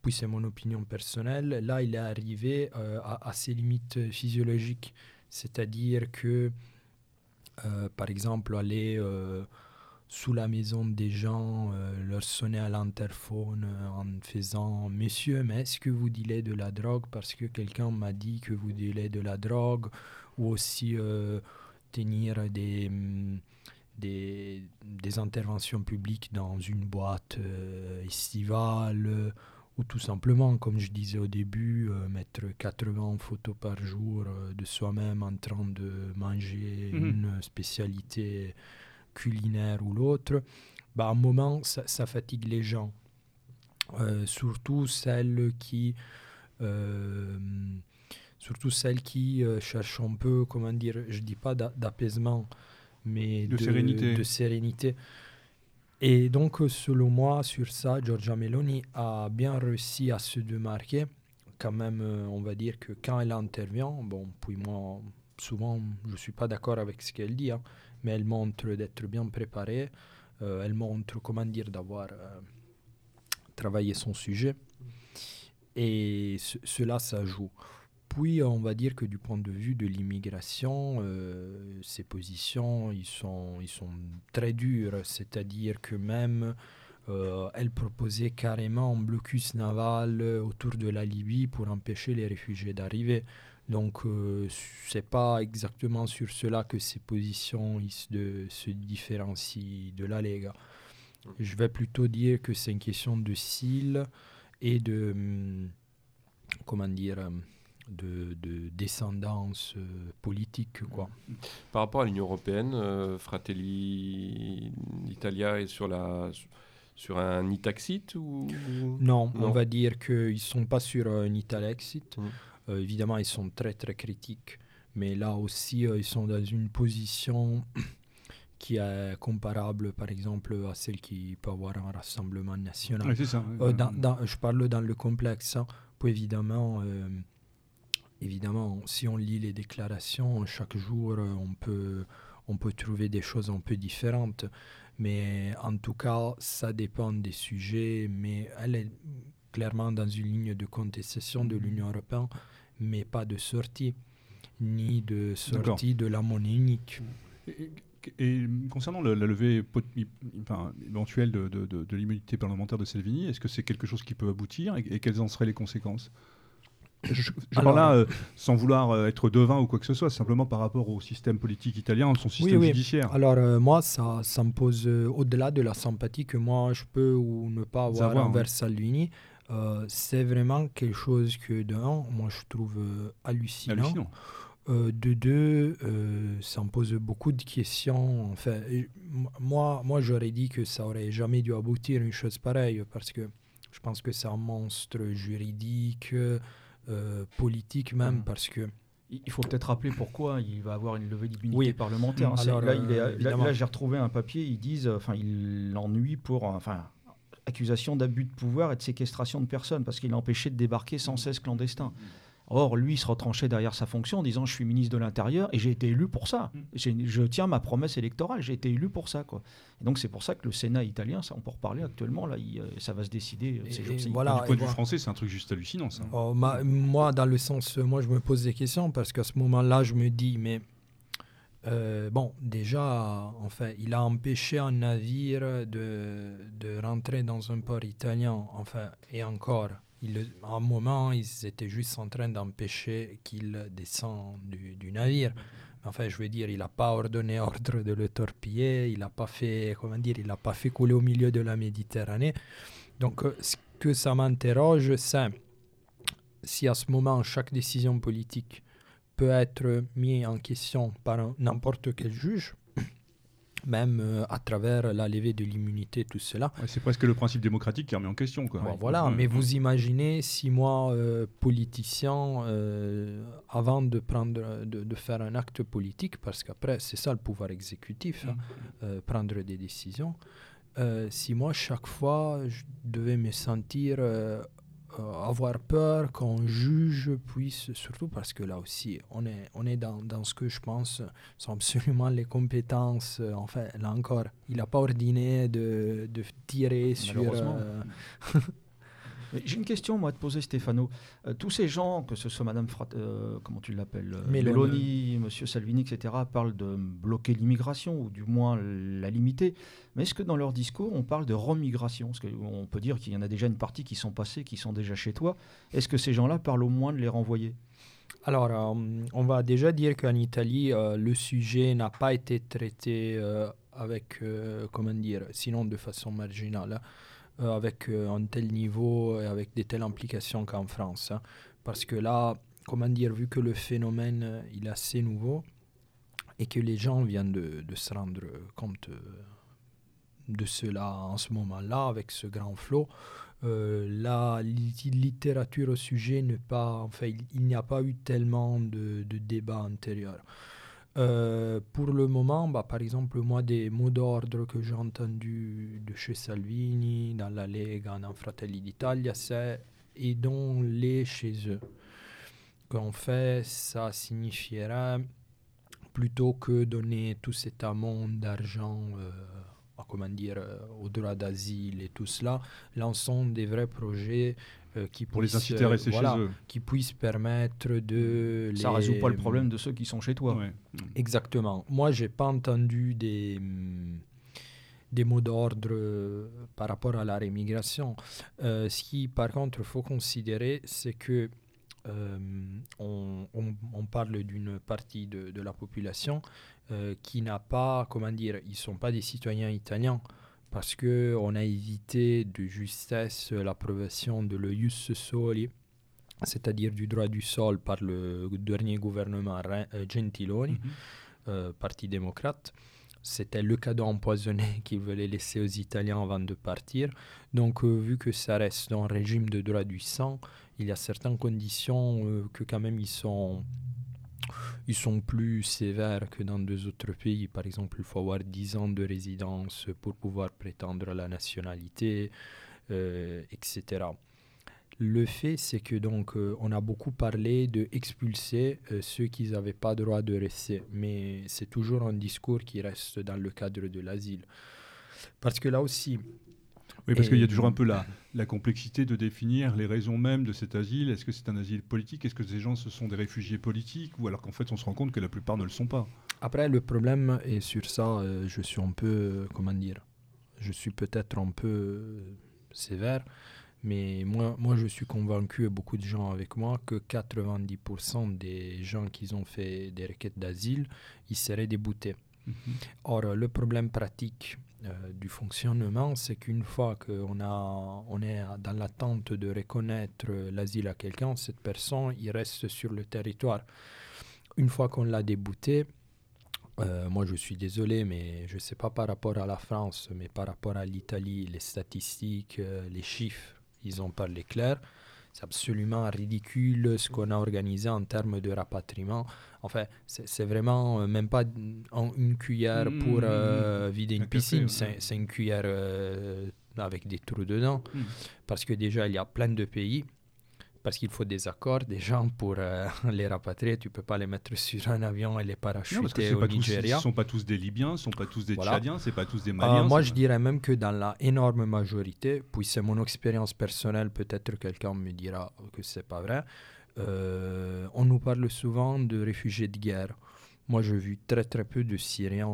puis c'est mon opinion personnelle, là il est arrivé euh, à, ses limites physiologiques, c'est-à-dire que euh, par exemple aller sous la maison des gens, euh, leur sonner à l'interphone euh, en faisant Monsieur, mais est-ce que vous dealez de la drogue parce que quelqu'un m'a dit que vous dealez de la drogue Ou aussi euh, tenir des, mm, des, des, interventions publiques dans une boîte estivale ou tout simplement, comme je disais au début, mettre 80 photos par jour de soi-même en train de manger mmh. une spécialité culinaire ou l'autre, bah, à un moment, ça, ça, fatigue les gens. Euh, surtout celles qui, euh, surtout celles qui euh, cherchent un peu, comment dire, je dis pas d'apaisement, mais de, de, sérénité. de, sérénité. Et donc, selon moi, sur ça, Giorgia Meloni a bien réussi à se démarquer. Quand même, on va dire que quand elle intervient, bon, puis moi, souvent, je ne suis pas d'accord avec ce qu'elle dit, hein, mais elle montre d'être bien préparée, euh, elle montre, comment dire, d'avoir euh, travaillé son sujet. Et cela, ça joue. Puis, on va dire que du point de vue de l'immigration, euh, positions, ils sont, ils sont très dures. C'est-à-dire que même, elle proposait carrément un blocus naval autour de la Libye pour empêcher les réfugiés d'arriver. Donc, euh, ce n'est pas exactement sur cela que ces positions de, se différencient de la Lega. Je vais plutôt dire que c'est une question de style et de, hum, comment dire, hum, de, descendance euh, politique. Quoi. Par rapport à l'Union européenne, euh, Fratelli Italia est sur la sur un Itaxit ou? Non, on va dire qu'ils ne sont pas sur un Italexit. Mm. Euh, évidemment, ils sont très très critiques, mais là aussi, euh, ils sont dans une position qui est comparable, par exemple, à celle qui peut avoir un rassemblement national. ça, euh, dans, je parle dans le complexe. Hein. évidemment, évidemment, si on lit les déclarations, chaque jour, on peut, on peut trouver des choses un peu différentes. Mais en tout cas, ça dépend des sujets. Mais elle est clairement dans une ligne de contestation de l'Union européenne mais pas de sortie, ni de sortie de la monnaie unique. Et, concernant la, levée éventuelle de, de, de, l'immunité parlementaire de Salvini, est-ce que c'est quelque chose qui peut aboutir et, quelles en seraient les conséquences? Je, parle là euh, sans vouloir euh, être devin ou quoi que ce soit, simplement par rapport au système politique italien, son système oui, judiciaire. Alors euh, moi, ça, ça me pose au-delà de la sympathie que moi je peux ou ne pas avoir envers Salvini. Euh, c'est vraiment quelque chose que, d'un, moi je trouve euh, hallucinant. Euh, de deux, ça me pose beaucoup de questions. Enfin, moi, moi j'aurais dit que ça aurait jamais dû aboutir une chose pareille parce que je pense que c'est un monstre juridique, politique même, mmh. parce que il faut peut-être rappeler pourquoi il va avoir une levée d'immunité parlementaire. là, j'ai retrouvé un papier, ils disent, enfin, il l'ennuie pour, enfin, accusation d'abus de pouvoir et de séquestration de personnes parce qu'il a empêché de débarquer sans cesse clandestin. Or, lui, il se retranchait derrière sa fonction en disant Je suis ministre de l'Intérieur et j'ai été élu pour ça. Je tiens ma promesse électorale, j'ai été élu pour ça. Quoi. Et donc, c'est pour ça que le Sénat italien, ça, on peut reparler actuellement, là, euh, ça va se décider euh, ces jours-ci. Voilà, du point de vue français, c'est un truc juste hallucinant. Ça. Oh, moi, dans le sens, moi, je me pose des questions parce qu'à ce moment-là, je me dis Mais euh, bon, déjà, enfin, il a empêché un navire de, de rentrer dans un port italien. Enfin, et encore, à un moment, ils étaient juste en train d'empêcher qu'il descende du, du, navire. Enfin, je veux dire, il n'a pas ordonné ordre de le torpiller, il n'a pas fait, comment dire, il n'a pas fait couler au milieu de la Méditerranée. Donc, euh, ce que ça m'interroge, c'est si à ce moment, chaque décision politique peut être mis en question par n'importe quel juge, même euh, à travers la levée de l'immunité, tout cela. c'est presque le principe démocratique qui est remis en question. Quoi. voilà, mais vous imaginez si moi, euh, politicien, euh, avant de, prendre, de, faire un acte politique, parce qu'après, c'est ça le pouvoir exécutif, hein, mm. prendre des décisions, si moi, chaque fois, je devais me sentir avoir peur qu'on juge puisse, surtout parce que là aussi, on est, on est dans, dans ce que je pense sont absolument les compétences. Euh, enfin, là encore, il n'a pas ordonné de, de tirer sur. Euh, J'ai une question, moi, à te poser, Stéphano. Euh, tous ces gens, que ce soit Madame Frat, euh, comment tu l'appelles euh, Meloni, Monsieur Salvini, etc., parlent de bloquer l'immigration, ou du moins la limiter. Mais est-ce que dans leur discours, on parle de remigration? Parce qu'on peut dire qu'il y en a déjà une partie qui sont passées, qui sont déjà chez toi. Est-ce que ces gens-là parlent au moins de les renvoyer? Alors, on va déjà dire qu'en Italie, le sujet n'a pas été traité avec, comment dire, sinon de façon marginale. Euh, avec euh, un tel niveau et avec des telles implications qu'en France. Hein. Parce que là, comment dire, vu que le phénomène euh, il est assez nouveau et que les gens viennent de, se rendre compte de cela en ce moment-là, avec ce grand flot, la littérature au sujet n'est pas, enfin, il, n'y a pas eu tellement de, de débats antérieurs. Euh, pour le moment, bah, par exemple, moi, des mots d'ordre que j'ai entendus de chez Salvini, dans la Lega, dans Fratelli d'Italia, c'est aidons-les chez eux. Qu'en fait, ça signifierait plutôt que donner tout cet amont d'argent comment dire, au droit d'asile et tout cela, lançons des vrais projets qui pour les inciter à rester chez eux. qui puissent permettre de ça ne résout pas le problème de ceux qui sont chez toi exactement moi j'ai pas entendu des hum, des mots d'ordre euh, par rapport à la rémigration. Euh, ce qui, par contre, il faut considérer, c'est que euh, on, on, parle d'une partie de, de, la population qui n'a pas, comment dire, ils ne sont pas des citoyens italiens parce qu'on a évité de justesse l'approbation de l'eius soli, c'est-à-dire du droit du sol par le dernier gouvernement Gentiloni, mhm. parti démocrate. C'était le cadeau empoisonné qu'ils voulaient laisser aux Italiens avant de partir. Donc, euh, vu que ça reste dans un régime de droit du sang, il y a certaines conditions euh, que quand même ils sont, ils sont plus sévères que dans deux autres pays. Par exemple, il faut avoir 10 ans de résidence pour pouvoir prétendre à la nationalité, euh, etc. Le fait, c'est que donc euh, on a beaucoup parlé de expulser euh, ceux qui n'avaient pas droit de rester, mais c'est toujours un discours qui reste dans le cadre de l'asile. Parce que là aussi. Oui, parce qu'il y a toujours un peu la, la, complexité de définir les raisons même de cet asile. Est-ce que c'est un asile politique? Est-ce que ces gens ce sont des réfugiés politiques? Ou alors qu'en fait on se rend compte que la plupart ne le sont pas Après, le problème, et sur ça, euh, je suis un peu. comment dire Je suis peut-être un peu sévère mais moi, moi, je suis convaincu, et beaucoup de gens avec moi, que 90% des gens qui ont fait des requêtes d'asile, ils seraient déboutés. Mhm. Or, le problème pratique euh, du fonctionnement, c'est qu'une fois qu'on on est dans l'attente de reconnaître l'asile à quelqu'un, cette personne, il reste sur le territoire. Une fois qu'on l'a débouté, euh, moi, je suis désolé, mais je ne sais pas par rapport à la France, mais par rapport à l'Italie, les statistiques, euh, les chiffres ils ont parlé clair. C'est absolument ridicule ce qu'on a organisé en termes de rapatriement. Enfin, c'est vraiment euh, même pas une cuillère mmh, pour mmh, euh, mmh. vider une piscine, c'est une cuillère euh, avec des trous dedans. Parce que déjà, il y a plein de pays parce qu'il faut des accords des gens pour euh, les rapatrier. Tu peux pas les mettre sur un avion et les parachuter au Nigeria. Ce ne sont pas tous des Libyens, ce ne sont pas tous des Tchadiens, ce pas tous des euh, Maliens. moi, je dirais même que dans la énorme majorité, puis c'est mon expérience personnelle, peut-être quelqu'un me dira que c'est pas vrai. Euh, on nous parle souvent de réfugiés de guerre. Moi, j'ai vu très très peu de Syriens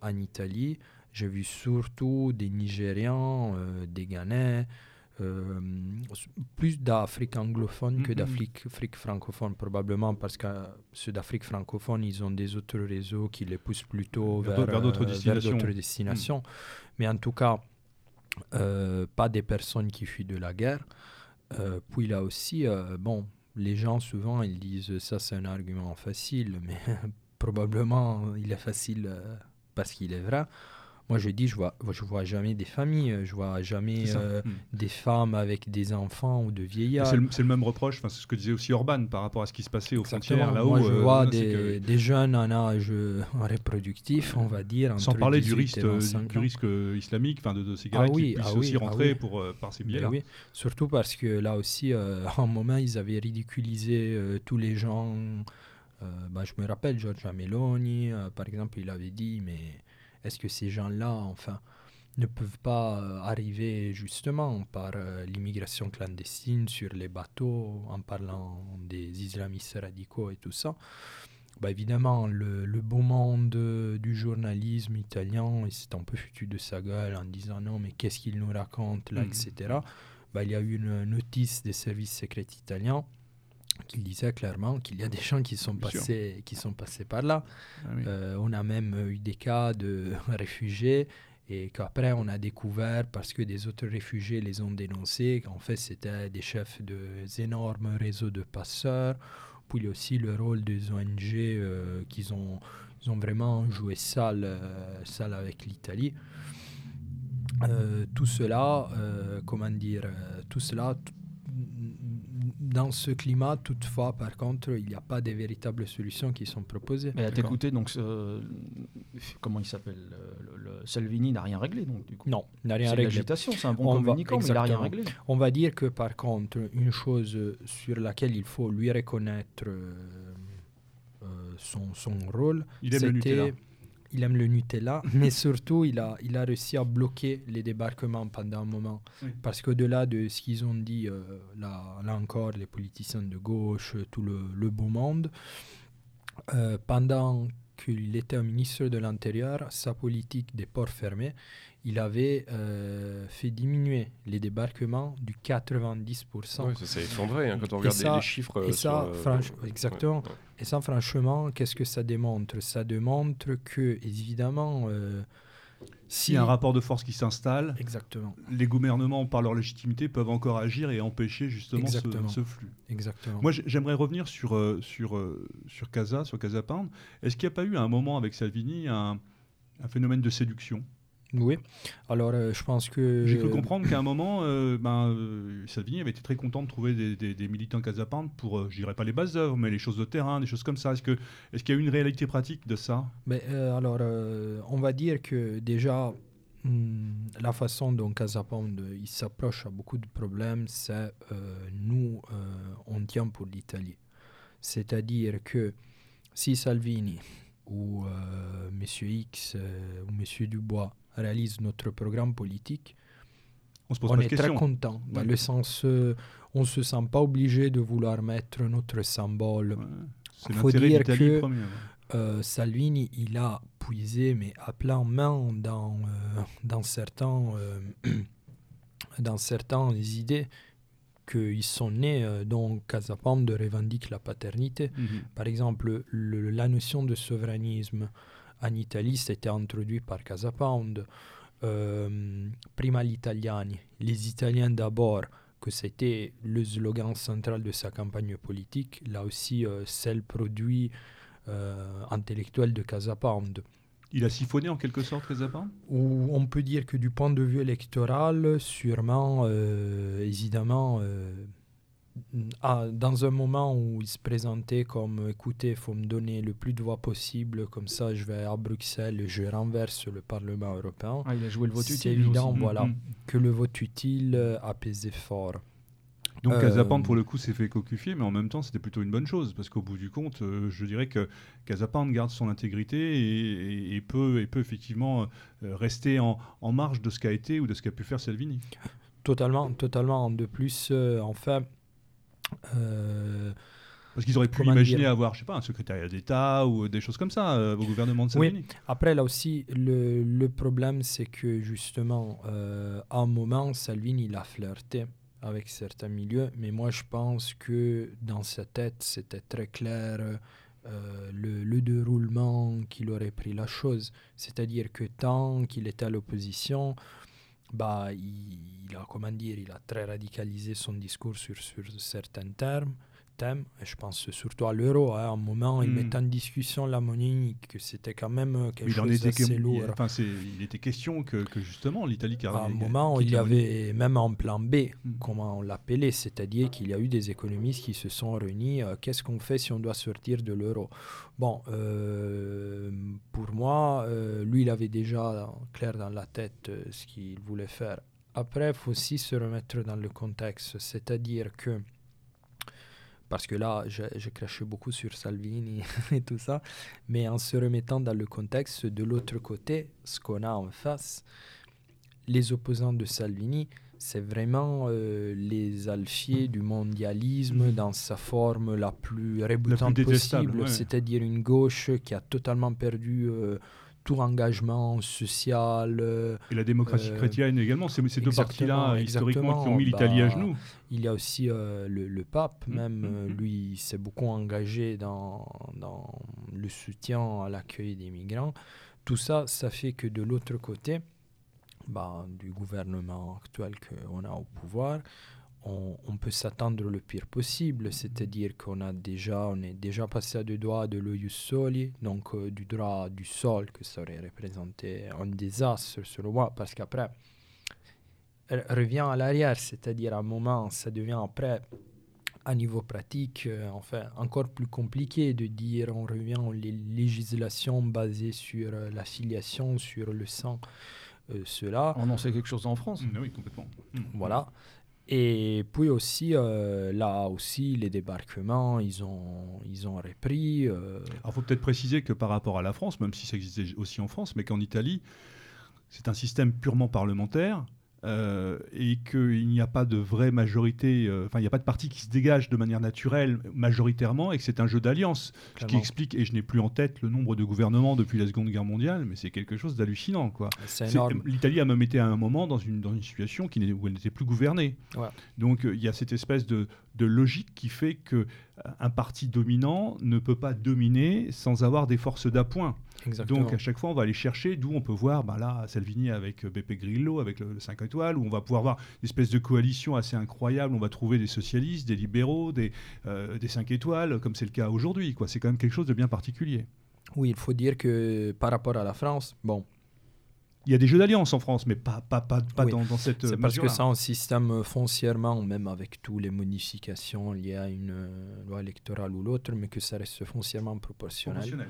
en Italie. J'ai vu surtout des Nigérians, des Ghanais. Euh, plus d'Afrique anglophone que d'Afrique francophone, probablement parce que ceux d'Afrique francophone, ils ont des autres réseaux qui les poussent plutôt vers, d'autres euh, destinations. Mm. Mais en tout cas, euh, pas des personnes qui fuient de la guerre. puis là aussi, bon, les gens souvent ils disent ça c'est un argument facile, mais probablement il est facile parce qu'il est vrai. Moi, je dis, je vois, je vois jamais des familles, je vois jamais euh, hmm. des femmes avec des enfants ou de vieillards. C'est le, même reproche, c'est ce que disait aussi Orban par rapport à ce qui se passait aux frontières là-haut. Moi, je euh, vois des, des, jeunes en âge reproductif, on va dire. Sans parler du risque, du risque islamique, enfin de, ces gars ah qui puissent ah aussi ah rentrer pour, euh, par ces biais-là. oui. Surtout parce que là aussi, à un moment, ils avaient ridiculisé tous les gens. Bah, je me rappelle, Giorgia Meloni, par exemple, il avait dit, mais est-ce que ces gens-là, enfin, ne peuvent pas euh, arriver justement par euh, l'immigration clandestine sur les bateaux en parlant des islamistes radicaux et tout ça? Bah évidemment, le, le, beau monde du journalisme italien, il s'est un peu foutu de sa gueule en disant non, mais qu'est-ce qu'il nous raconte là, mmh. etc. Bah, il y a eu une notice des services secrets italiens qui disait clairement qu'il y a des gens qui sont, passés, qui sont passés par là. Ah euh, on a même eu des cas de réfugiés et qu'après on a découvert, parce que des autres réfugiés les ont dénoncés, qu'en fait c'était des chefs de énormes réseaux de passeurs. Puis il y a aussi le rôle des ONG euh, qui ont, ils ont vraiment joué sale, euh, sale avec l'Italie. tout cela, comment dire, tout cela, dans ce climat, toutefois, par contre, il n'y a pas de véritables solutions qui sont proposées. Mais à t'écouter, donc, comment il s'appelle le, Salvini n'a rien réglé, donc, du coup. Non, n'a rien réglé. l'agitation, c'est un bon communicant, mais il n'a rien réglé. On va dire que, par contre, une chose sur laquelle il faut lui reconnaître euh, euh, son, son, rôle. Nutella. Il aime le Nutella, mais surtout, il a, il a réussi à bloquer les débarquements pendant un moment. Parce qu'au-delà de ce qu'ils ont dit, là, là, encore, les politiciens de gauche, tout le, le beau monde, pendant qu'il était un ministre de l'Intérieur, sa politique des ports fermés, il avait euh, fait diminuer les débarquements du 90%. Oui, ça s'est effondré hein, quand on regarde les, chiffres. Et ça, exactement. Et ça, franchement, qu'est-ce que ça démontre? Ça démontre que, évidemment, euh, s'il y a un rapport de force qui s'installe, Exactement. les gouvernements, par leur légitimité, peuvent encore agir et empêcher justement ce, flux. Exactement. Moi, j'aimerais revenir sur, euh, sur, euh, sur Casa, sur Casa Pound. Est-ce qu'il n'y a pas eu à un moment avec Salvini un, un phénomène de séduction? Oui. Alors, euh, je pense que. J'ai cru comprendre qu'à un moment, euh, ben, euh, Salvini avait été très content de trouver des, militants casapintes pour, je dirais pas les bases œuvres, mais les choses de terrain, des choses comme ça. Est-ce qu'il est y a eu une réalité pratique de ça? Mais, Alors, on va dire que déjà, hmm, la façon dont Casapand il s'approche à beaucoup de problèmes, c'est nous, on tient pour l'Italie. C'est-à-dire que si Salvini ou M. X ou M. Dubois réalise notre programme politique, on, est très content, dans le sens, euh, on ne se sent pas obligé de vouloir mettre notre symbole. Il faut dire que euh, Salvini, il a puisé, mais à plein main, dans, euh, dans, certains, dans certaines idées qu'ils sont nés, dont Casapande revendique la paternité. Mhm. Par exemple, la notion de souverainisme en Italie, c'était introduit par Casa Pound. Euh, prima gli italiani, les Italiens d'abord, que c'était le slogan central de sa campagne politique, là aussi euh, c'est le produit euh, intellectuel de Casa Pound. Il a siphonné en quelque sorte Casa Pound? Ou on peut dire que du point de vue électoral, sûrement, évidemment, ah, dans un moment où il se présentait comme écoutez, il faut me donner le plus de voix possible, comme ça je vais à Bruxelles et je renverse le Parlement européen. Ah, il a joué le vote utile. C'est évident voilà, mm-hmm. que le vote utile a pesé fort. Donc euh, pour le coup, s'est fait cocufier, mais en même temps, c'était plutôt une bonne chose, parce qu'au bout du compte, euh, je dirais que Casapand garde son intégrité et, peut, et peut effectivement euh, rester en, en, marge de ce qu'a été ou de ce qu'a pu faire Salvini. Totalement, totalement. De plus, en fait euh, parce qu'ils auraient pu imaginer avoir, je sais pas, un secrétariat d'État ou des choses comme ça euh, au gouvernement de Salvini. Oui. Après, là aussi, le, le problème, c'est que justement, euh, à un moment, Salvini, il a flirté avec certains milieux, mais moi, je pense que dans sa tête, c'était très clair le, le, déroulement qu'il aurait pris la chose. C'est-à-dire que tant qu'il était à l'opposition, bah, il, a, comment dire, il a très radicalisé son discours sur, sur certains termes, thèmes. Et je pense surtout à l'euro. Hein, à un moment, il hmm. mettait en discussion la monnaie unique, que c'était quand même quelque chose d'assez lourd. Enfin, il était question que, que justement l'Italie... À un moment, il y avait même un plan B, hmm. comment on l'appelait, c'est-à-dire qu'il y a eu des économistes qui se sont réunis. Euh, qu'est-ce qu'on fait si on doit sortir de l'euro? Bon, euh, pour moi, euh, lui, il avait déjà clair dans la tête ce qu'il voulait faire. Après, il faut aussi se remettre dans le contexte, c'est-à-dire que parce que là, j'ai craché beaucoup sur Salvini et tout ça, mais en se remettant dans le contexte, de l'autre côté, ce qu'on a en face, les opposants de Salvini, c'est vraiment euh, les alfiers du mondialisme dans sa forme la plus réboutante possible, c'est-à-dire une gauche qui a totalement perdu euh, tout engagement social. Euh, et la démocratie euh, chrétienne également, c'est ces deux partis-là, historiquement, qui ont mis l'Italie à bah, genoux. Il y a aussi euh, le, pape, mm, même, mm, mm. lui, s'est beaucoup engagé dans, dans le soutien à l'accueil des migrants. Tout ça, ça fait que de l'autre côté, bah, du gouvernement actuel qu'on a au pouvoir, on, peut s'attendre le pire possible, c'est-à-dire qu'on a déjà, on est déjà passé à deux doigts de l'oius soli, donc euh, du droit du sol, que ça aurait représenté un désastre sur moi, parce qu'après, revient à l'arrière, c'est-à-dire à un moment, ça devient après, à niveau pratique, euh, enfin, encore plus compliqué de dire on revient aux législations basées sur euh, l'affiliation, sur le sang, cela. On en sait quelque chose en France. oui, complètement. Voilà. Et puis aussi, euh, là aussi, les débarquements, ils ont, ils ont repris. Euh. Alors, il faut peut-être préciser que par rapport à la France, même si ça existait aussi en France, mais qu'en Italie, c'est un système purement parlementaire euh, et qu'il n'y a pas de vraie majorité, euh, enfin il n'y a pas de parti qui se dégage de manière naturelle majoritairement et que c'est un jeu d'alliance. Ce qui explique, et je n'ai plus en tête le nombre de gouvernements depuis la Seconde Guerre mondiale, mais c'est quelque chose d'hallucinant. quoi. L'Italie a même été à un moment dans une, dans une situation qui où elle n'était plus gouvernée. Donc euh, il y a cette espèce de, de logique qui fait que un parti dominant ne peut pas dominer sans avoir des forces d'appoint. Donc à chaque fois, on va aller chercher, d'où on peut voir, bah là, Salvini avec Beppe Grillo, avec le, 5 étoiles, où on va pouvoir voir une espèce de coalition assez incroyable. On va trouver des socialistes, des libéraux, des, euh, des 5 étoiles, comme c'est le cas aujourd'hui. C'est quand même quelque chose de bien particulier. Oui, il faut dire que par rapport à la France, bon, il y a des jeux d'alliance en France, mais pas, pas, pas, pas dans, dans, cette. C'est parce que c'est un système foncièrement, même avec toutes les modifications liées à une euh, loi électorale ou l'autre, mais que ça reste foncièrement proportionnel. proportionnel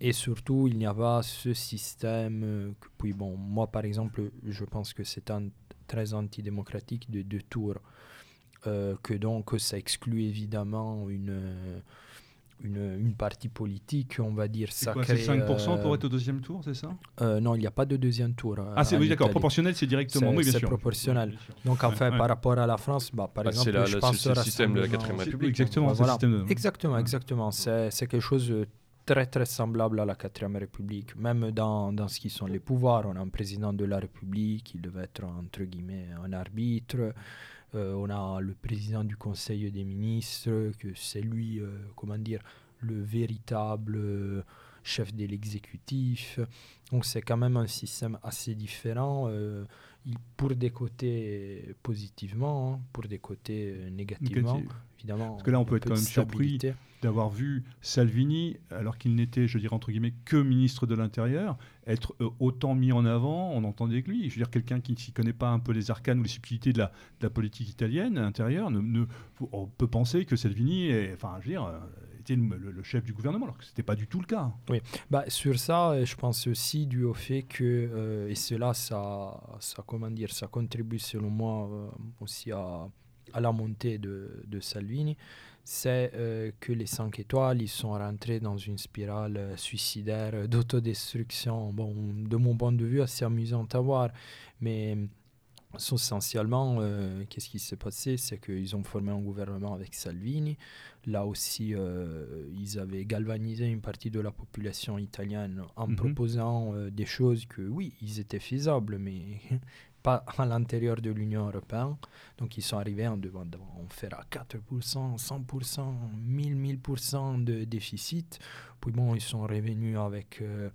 et surtout, il n'y a pas ce système. Euh, que, puis bon, moi par exemple, je pense que c'est un très antidémocratique de deux tours. Euh, que donc ça exclut évidemment une, une, une, partie politique, on va dire. C'est quoi, c'est 5% pour être au deuxième tour, c'est ça? Euh, Non, il n'y a pas de deuxième tour. ah, c'est oui, d'accord. Proportionnel, c'est directement. Oui, bien c'est proportionnel. Donc, enfin, par rapport à la France, bah, par bah, exemple, la, je pense c'est le système de la 4 République. Exactement, voilà. exactement, exactement. C'est, c'est quelque chose très très semblable à la 4 République, même dans, dans, ce qui sont les pouvoirs. On a un président de la République, il devait être entre guillemets un arbitre. Euh, on a le président du Conseil des ministres, que c'est lui, euh, comment dire, le véritable euh, chef de l'exécutif. Donc c'est quand même un système assez différent, pour des côtés positivement, hein, pour des côtés négativement. Évidemment, Parce que là, on peut être quand même surpris d'avoir vu Salvini, alors qu'il n'était, je dirais entre guillemets, que ministre de l'Intérieur, être euh, autant mis en avant, on entendait que lui. Je veux dire, quelqu'un qui ne s'y connaît pas un peu les arcanes ou les subtilités de la, politique italienne intérieure, ne, on peut penser que Salvini est, enfin, je dire, euh, était le, chef du gouvernement, alors que ce n'était pas du tout le cas. Oui, bah, sur ça, je pense aussi dû au fait que, euh, et cela, ça, ça, comment dire, ça contribue selon moi aussi à, à la montée de, de Salvini, c'est euh, que les 5 étoiles, ils sont rentrés dans une spirale euh, suicidaire euh, d'autodestruction. Bon, de mon point de vue, assez amusant à voir. Mais essentiellement, qu'est-ce qui s'est passé? C'est qu'ils ont formé un gouvernement avec Salvini. Là aussi, ils avaient galvanisé une partie de la population italienne en mhm. proposant des choses que, oui, ils étaient faisables, mais pas à l'intérieur de l'Union européenne. Donc ils sont arrivés en demandant on fera 4%, 100%, 1000, 1000% de déficit. Puis bon, ils sont revenus avec euh,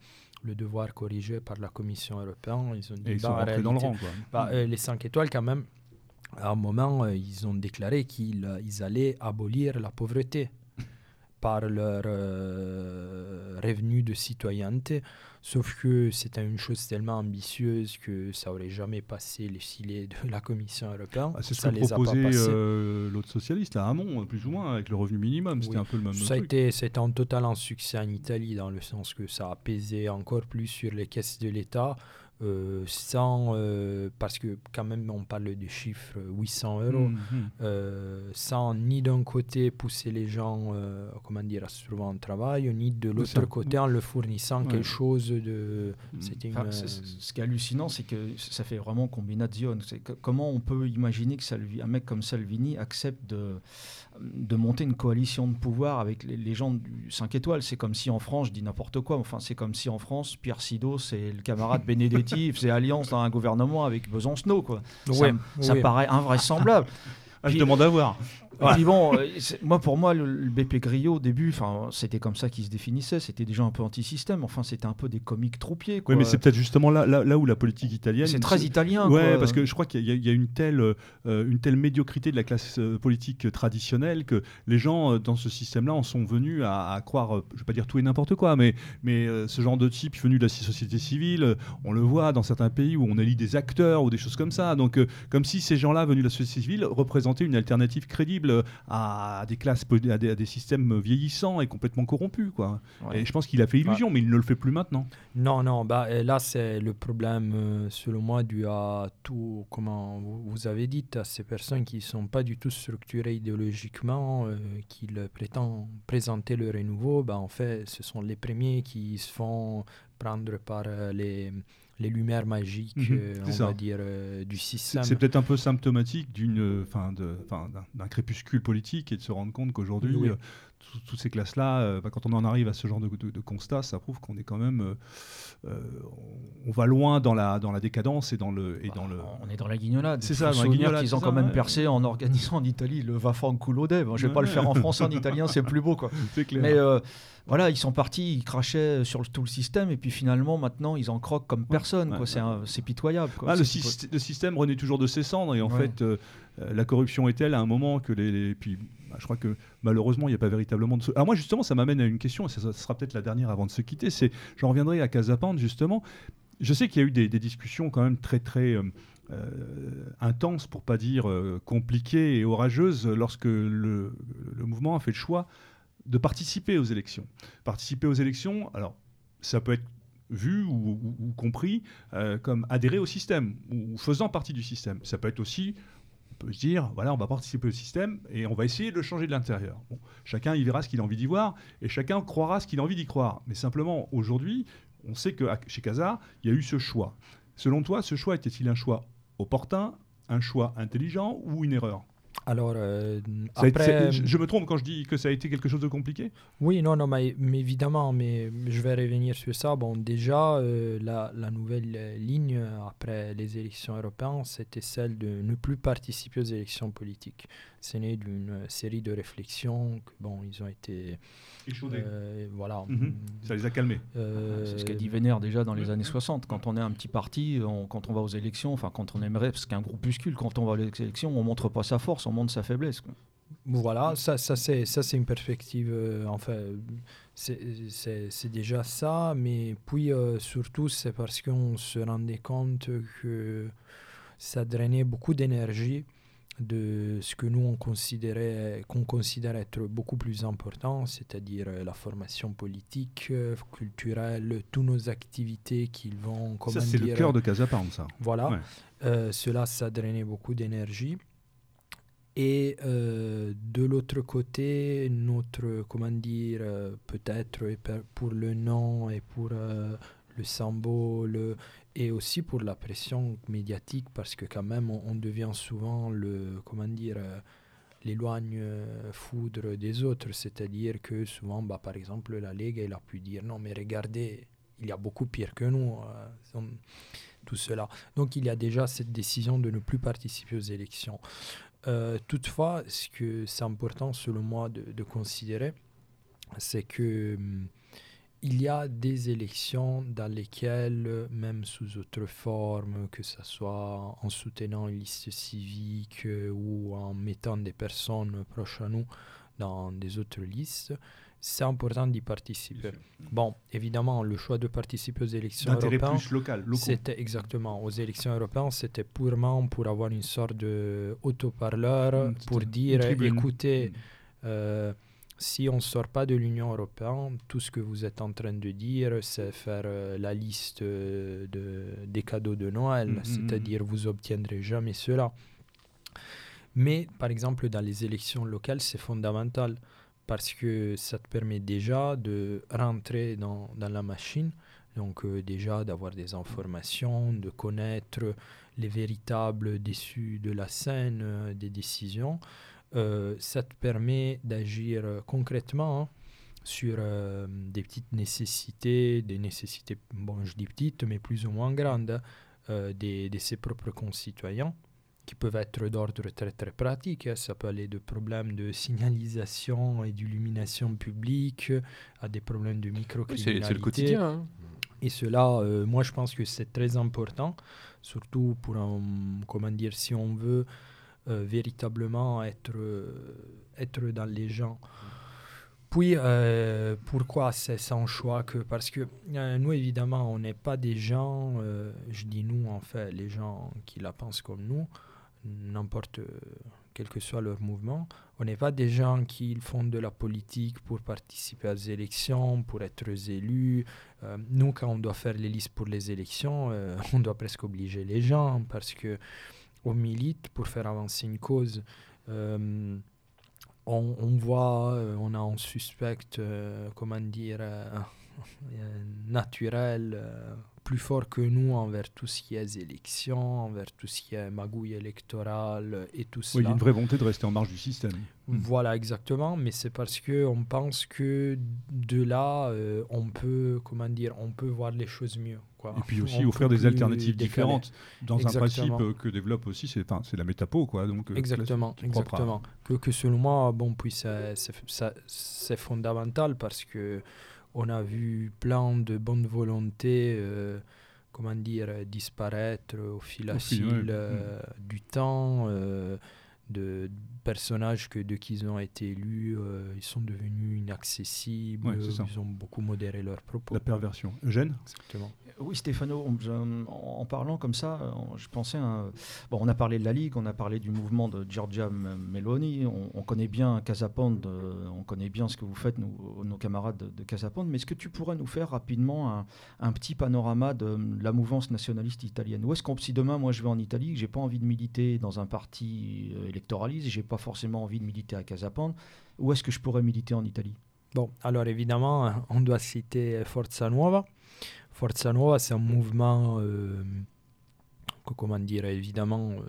le devoir corrigé par la Commission européenne. Ils ont dit, Et ils bah, sont dans le rang. Bah, euh, les 5 étoiles, quand même, à un moment, euh, ils ont déclaré qu'ils ils allaient abolir la pauvreté par leur revenu de citoyenneté. Sauf que c'était une chose tellement ambitieuse que ça aurait jamais passé les filets de la Commission européenne. Ah, c'est ce ça que proposait euh, l'autre socialiste à Hamon, plus ou moins, avec le revenu minimum. C'était un peu le même ça truc. C'était un total insuccès en Italie, dans le sens que ça a pesé encore plus sur les caisses de l'État. Euh, sans, euh, parce que quand même on parle du chiffre 800 euros, mmh, mmh. Euh, sans ni d'un côté pousser les gens comment dire, à se trouver un travail, ni de l'autre côté en le fournissant quelque chose de... Mmh. Une, ce qui est hallucinant, c'est que ça fait vraiment combination. comment on peut imaginer que Salvi, un mec comme Salvini accepte de de monter une coalition de pouvoir avec les, gens du 5 étoiles. C'est comme si en France, je dis n'importe quoi, enfin c'est comme si en France, Pierre Sido, c'est le camarade Benedetti, faisait alliance dans un gouvernement avec Besancenot. Quoi. ça, paraît invraisemblable. Ah, je demande à voir. Bon, euh, moi, pour moi, le, BP Griot, au début, c'était comme ça qu'il se définissait. C'était déjà un peu anti-système. Enfin, c'était un peu des comiques troupiers. Oui, mais c'est peut-être justement là, là, où la politique italienne. C'est très italien. Ouais, parce que je crois qu'il y, a une telle, euh, une telle médiocrité de la classe euh, politique traditionnelle que les gens dans ce système-là en sont venus à, croire, je ne vais pas dire tout et n'importe quoi, mais, mais ce genre de type venu de la société civile, on le voit dans certains pays où on élit des acteurs ou des choses comme ça. Donc, comme si ces gens-là venus de la société civile représentaient une alternative crédible à des classes, à des, systèmes vieillissants et complètement corrompus. Quoi. Et je pense qu'il a fait illusion, mais il ne le fait plus maintenant. Non, non, bah, là c'est le problème, selon moi, dû à tout, comment vous avez dit, à ces personnes qui ne sont pas du tout structurées idéologiquement, qui prétendent présenter le renouveau. Bah, en fait, ce sont les premiers qui se font prendre par les les lumières magiques, mhm, euh, on va dire, euh, du système. C'est peut-être un peu symptomatique d'une, d'un crépuscule politique et de se rendre compte qu'aujourd'hui, euh, toutes ces classes-là, bah, quand on en arrive à ce genre de, constat, ça prouve qu'on est quand même, on va loin dans la dans la décadence et dans le et bah, dans le. On est dans la guignolade. C'est ça. Souvenir qu'ils ont quand même percé en organisant en Italie le Vafanculo Dev. Je vais pas le faire en français, en italien, c'est plus beau quoi. Clair. Mais voilà, ils sont partis, ils crachaient sur tout le système, et puis finalement, maintenant, ils en croquent comme personne. c'est pitoyable. Ah, le, système renaît toujours de ses cendres, et en fait, euh, euh, la corruption est telle à un moment que les. puis, bah, je crois que malheureusement, il n'y a pas véritablement de. Alors, moi, justement, ça m'amène à une question, et ça, sera peut-être la dernière avant de se quitter. C'est, j'en reviendrai à Casapande, justement. Je sais qu'il y a eu des, discussions quand même très, très. Euh, intenses, pour pas dire compliquées et orageuses, lorsque le, mouvement a fait le choix de participer aux élections. Participer aux élections, alors ça peut être vu ou, compris euh, comme adhérer au système ou, faisant partie du système. Ça peut être aussi, peut se dire, voilà, on va participer au système et on va essayer de le changer de l'intérieur. Chacun y verra ce qu'il a envie d'y voir et chacun croira ce qu'il a envie d'y croire. Mais simplement, aujourd'hui, on sait que chez Casa, il y a eu ce choix. Selon toi, ce choix était-il un choix opportun, un choix intelligent ou une erreur? Alors, euh, après, je, me trompe quand je dis que ça a été quelque chose de compliqué Oui, non, non, mais, évidemment, mais je vais revenir sur ça. Bon, déjà, euh, la, la, nouvelle ligne après les élections européennes, c'était celle de ne plus participer aux élections politiques. C'est né d'une série de réflexions que, bon, ils ont été euh, voilà. Mhm. Ça les a calmés. Euh, c'est ce qu'a dit Vénère déjà dans les années 60. Quand on est un petit parti, quand on va aux élections, enfin quand on aimerait, parce qu'un groupuscule, quand on va aux élections, on montre pas sa force, on montre sa faiblesse. Voilà, ça, ça c'est ça c'est une perspective. Euh, enfin, c'est déjà ça, mais puis surtout c'est parce qu'on se rendait compte que ça drainait beaucoup d'énergie de ce que nous on considérait qu'on considère être beaucoup plus important, c'est-à-dire euh, la formation politique, euh, culturelle, toutes nos activités qui vont. Ça c'est le cœur de Casapound, ça. Voilà, euh, cela ça drainait beaucoup d'énergie. Et de l'autre côté, notre, comment dire, peut-être pour le nom et pour le symbole et aussi pour la pression médiatique parce que quand même on, devient souvent le comment dire euh, l'éloigne euh, foudre des autres. C'est-à-dire que souvent bah, par exemple la Ligue elle a pu dire non mais regardez il y a beaucoup pire que nous euh, tout cela. Donc il y a déjà cette décision de ne plus participer aux élections. Toutefois ce que c'est important selon moi de, considérer c'est que hum, il y a des élections dans lesquelles, même sous autre forme, que ce soit en soutenant une liste civique euh, ou en mettant des personnes proches à nous dans des autres listes, c'est important d'y participer. Bon, évidemment, le choix de participer aux élections européennes, plus local, c'était exactement aux élections européennes, c'était purement pour avoir une sorte de mmh, pour dire, écoutez. Mmh. Euh, si on ne sort pas de l'Union européenne, tout ce que vous êtes en train de dire, c'est faire euh, la liste euh, de, des cadeaux de Noël, mm-hmm. c'est-à-dire vous obtiendrez jamais cela. Mais par exemple, dans les élections locales, c'est fondamental parce que ça te permet déjà de rentrer dans, dans la machine, donc euh, déjà d'avoir des informations, de connaître les véritables déçus de la scène des décisions. Euh, ça te permet d'agir euh, concrètement hein, sur euh, des petites nécessités, des nécessités, bon, je dis petites, mais plus ou moins grandes, de, ses propres concitoyens, qui peuvent être d'ordre très très pratique. Hein. Ça peut aller de problèmes de signalisation et d'illumination publique à des problèmes de microcriminalité. c'est le quotidien. Hein. Et cela, moi, je pense que c'est très important, surtout pour, un, comment dire, si on veut véritablement être, euh, être dans les gens. Puis, euh, pourquoi c'est sans choix que Parce que nous, évidemment, on n'est pas des gens, je dis nous, en fait, les gens qui la pensent comme nous, n'importe quel que soit leur mouvement. On n'est pas des gens qui font de la politique pour participer aux élections, pour être élus. Euh, nous, quand on doit faire les listes pour les élections, euh, on doit presque obliger les gens parce que on milite pour faire avancer une cause. Euh, on, on, voit, on a un suspect, comment dire, naturel plus fort que nous envers tout ce qui est élections, envers tout ce qui est magouille électorale et tout ça. Oui, il y a une vraie volonté de rester en marge du système. Mm. Voilà, exactement, mais c'est parce qu'on pense que de là, euh, on peut, comment dire, on peut voir les choses mieux. Quoi. Et puis aussi offrir des alternatives différentes dans un principe que développe aussi, c'est la métapo. Quoi, donc, euh, exactement, exactement. Que, que selon moi, bon, puis c'est fondamental parce que on a vu plein de bonnes volontés, euh, comment dire, disparaître au fil, euh, mm. du temps. Euh, de personnages que de qui ils ont été élus, ils sont devenus inaccessibles, ils ont beaucoup modéré leurs propos. La perversion. Eugène? Exactement. Oui, Stéphano, en, parlant comme ça, je pensais Bon, on a parlé de la Ligue, on a parlé du mouvement de Giorgia Meloni, on, connaît bien Casapande, euh, on connaît bien ce que vous faites, nous, nos camarades de, de mais est-ce que tu pourrais nous faire rapidement un, petit panorama de, la mouvance nationaliste italienne? Où est-ce qu'on, si demain, moi, je vais en Italie, j'ai pas envie de militer dans un parti euh, électoraliste, j'ai pas forcément envie de militer à Casapande, où est-ce que je pourrais militer en Italie? Bon, alors évidemment, on doit citer Forza Nuova, Forza Nuova, c'est un mouvement euh, comment dire, évidemment, euh,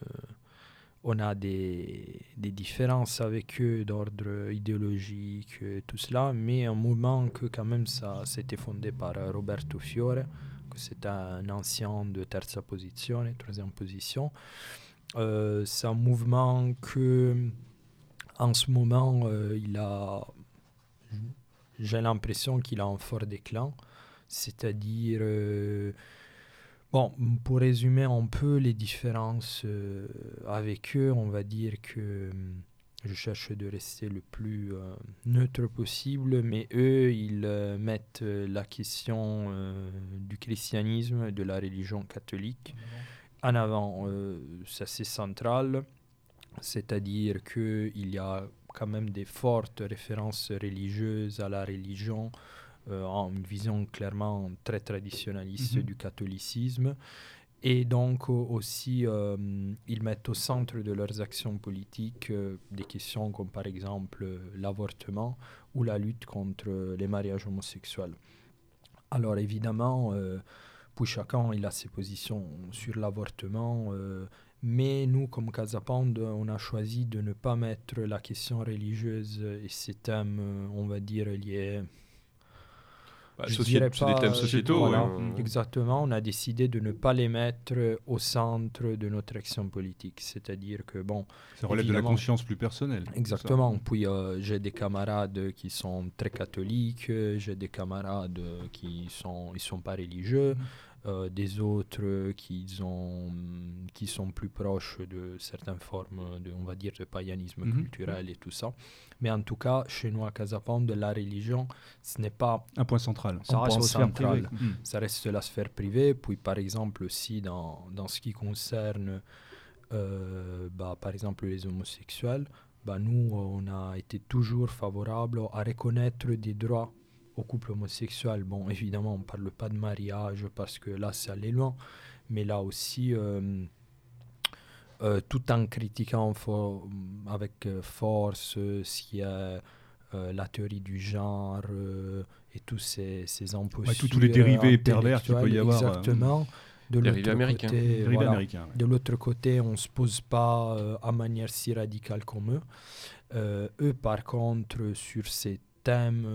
on a des, des, différences avec eux d'ordre idéologique tout cela, mais un mouvement que quand même ça s'était fondé par Roberto Fiore, que c'est un ancien de terza position, troisième position. Euh, c'est un mouvement que, en ce moment, il a, j'ai l'impression qu'il a un fort déclin. C'est-à-dire, euh, bon, pour résumer un peu les différences euh, avec eux, on va dire que hum, je cherche de rester le plus euh, neutre possible, mais eux, ils mettent la question du christianisme, de la religion catholique en avant. ça, c'est central. C'est-à-dire qu'il y a quand même des fortes références religieuses à la religion en une vision clairement très traditionnaliste mhm. du catholicisme. Et donc aussi, euh, ils mettent au centre de leurs actions politiques euh, des questions comme par exemple l'avortement ou la lutte contre les mariages homosexuels. Alors évidemment, pour chacun, il a ses positions sur l'avortement, mais nous, comme Casapande, on a choisi de ne pas mettre la question religieuse et ces thèmes, on va dire, liés bah, c'est des thèmes sociétaux. Exactement, on a décidé de ne pas les mettre au centre de notre action politique. C'est-à-dire que, bon. Ça relève de la conscience plus personnelle. Exactement. Puis euh, j'ai des camarades qui sont très catholiques, j'ai des camarades qui sont, ils sont pas religieux. Euh, des autres qui, ont, qui sont plus proches de certaines formes, de, on va dire, de païanisme mhm. culturel et tout ça. Mais en tout cas, chez nous à Casapande, la religion, ce n'est pas un point central. Ça reste central. Mhm. Ça reste la sphère privée. Puis, par exemple, aussi dans, dans ce qui concerne, euh, bah, par exemple, les homosexuels, bah, nous, on a été toujours favorable à reconnaître des droits au couple homosexuel. Bon, évidemment, on ne parle pas de mariage parce que là, ça allait loin, mais là aussi, euh, euh, tout en critiquant avec euh, force ce qui est la théorie du genre et tous ces, ces tous les dérivés pervers qu'il peut y avoir. Exactement. De l'autre côté, de l'autre côté, on ne se pose pas à manière si radicale comme eux. eux, par contre, sur ces thèmes,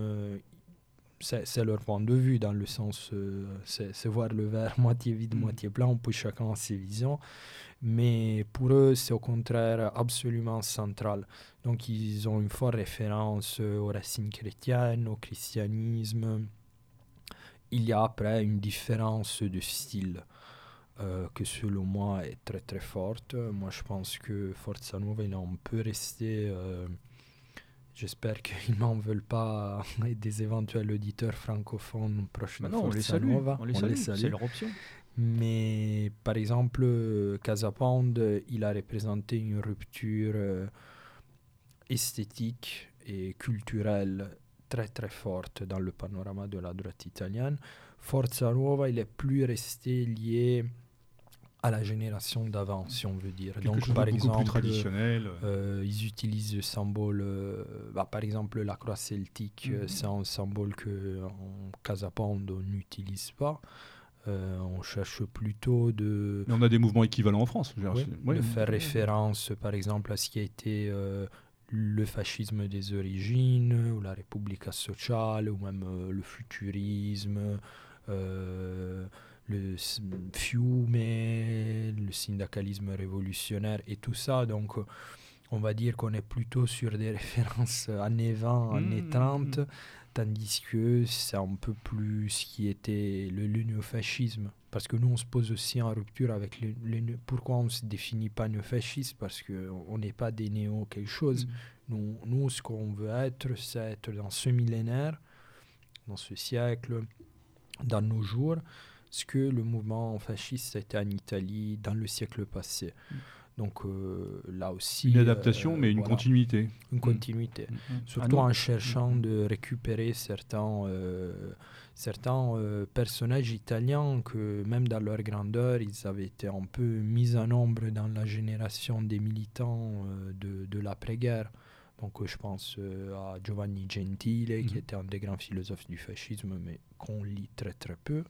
c'est leur point de vue, dans le sens, euh, c'est voir le verre moitié vide, mm. moitié plein, on peut chacun ses visions. Mais pour eux, c'est au contraire absolument central. Donc, ils ont une forte référence euh, aux racines chrétiennes, au christianisme. Il y a après une différence de style euh, que selon moi est très très forte. Moi, je pense que Forza Nuova, on peut rester J'espère qu'ils m'en veulent pas et des éventuels auditeurs francophones proches Bah de non, on les Forza salue. Nuova. On les salue. C'est leur option. Mais par exemple, euh, il a représenté une rupture euh, esthétique et culturelle très très forte dans le panorama de la droite italienne. Forza Nuova, il est plus resté lié à la génération d'avant, si on veut dire. Quelque Donc chose de par beaucoup exemple, plus traditionnel. euh, ils utilisent le symbole, euh, bah, par exemple la croix celtique, euh, Mhm. c'est un symbole que en Casapande on n'utilise pas. Euh, on cherche plutôt de, Mais on a des mouvements équivalents en France. oui, ouais. de faire référence, par exemple, à ce qui a été le fascisme des origines, ou la Repubblica sociale, ou même le futurisme, euh, le fiume, le syndicalisme révolutionnaire et tout ça. Donc, on va dire qu'on est plutôt sur des références années 20, Mmh, années mmh, 30, mmh. tandis que c'est un peu plus ce qui était le, le néofascisme. Parce que nous, on se pose aussi en rupture avec le, le Pourquoi on ne se définit pas néofasciste? Parce qu'on n'est pas des néo quelque chose. Mm. Nous, nous, ce qu'on veut être, c'est être dans ce millénaire, dans ce siècle, dans nos jours, ce que le mouvement fasciste a été en Italie dans le siècle passé? Donc euh, là aussi... Une adaptation, euh, mais une voilà, continuité. Une continuité. Ah, Surtout en cherchant de récupérer certains, euh, certains euh, personnages italiens que même dans leur grandeur, ils avaient été un peu mis en ombre dans la génération des militants euh, de, de l'après-guerre. Donc euh, je pense euh, à Giovanni Gentile, qui était un des grands philosophes du fascisme, mais qu'on lit très très peu.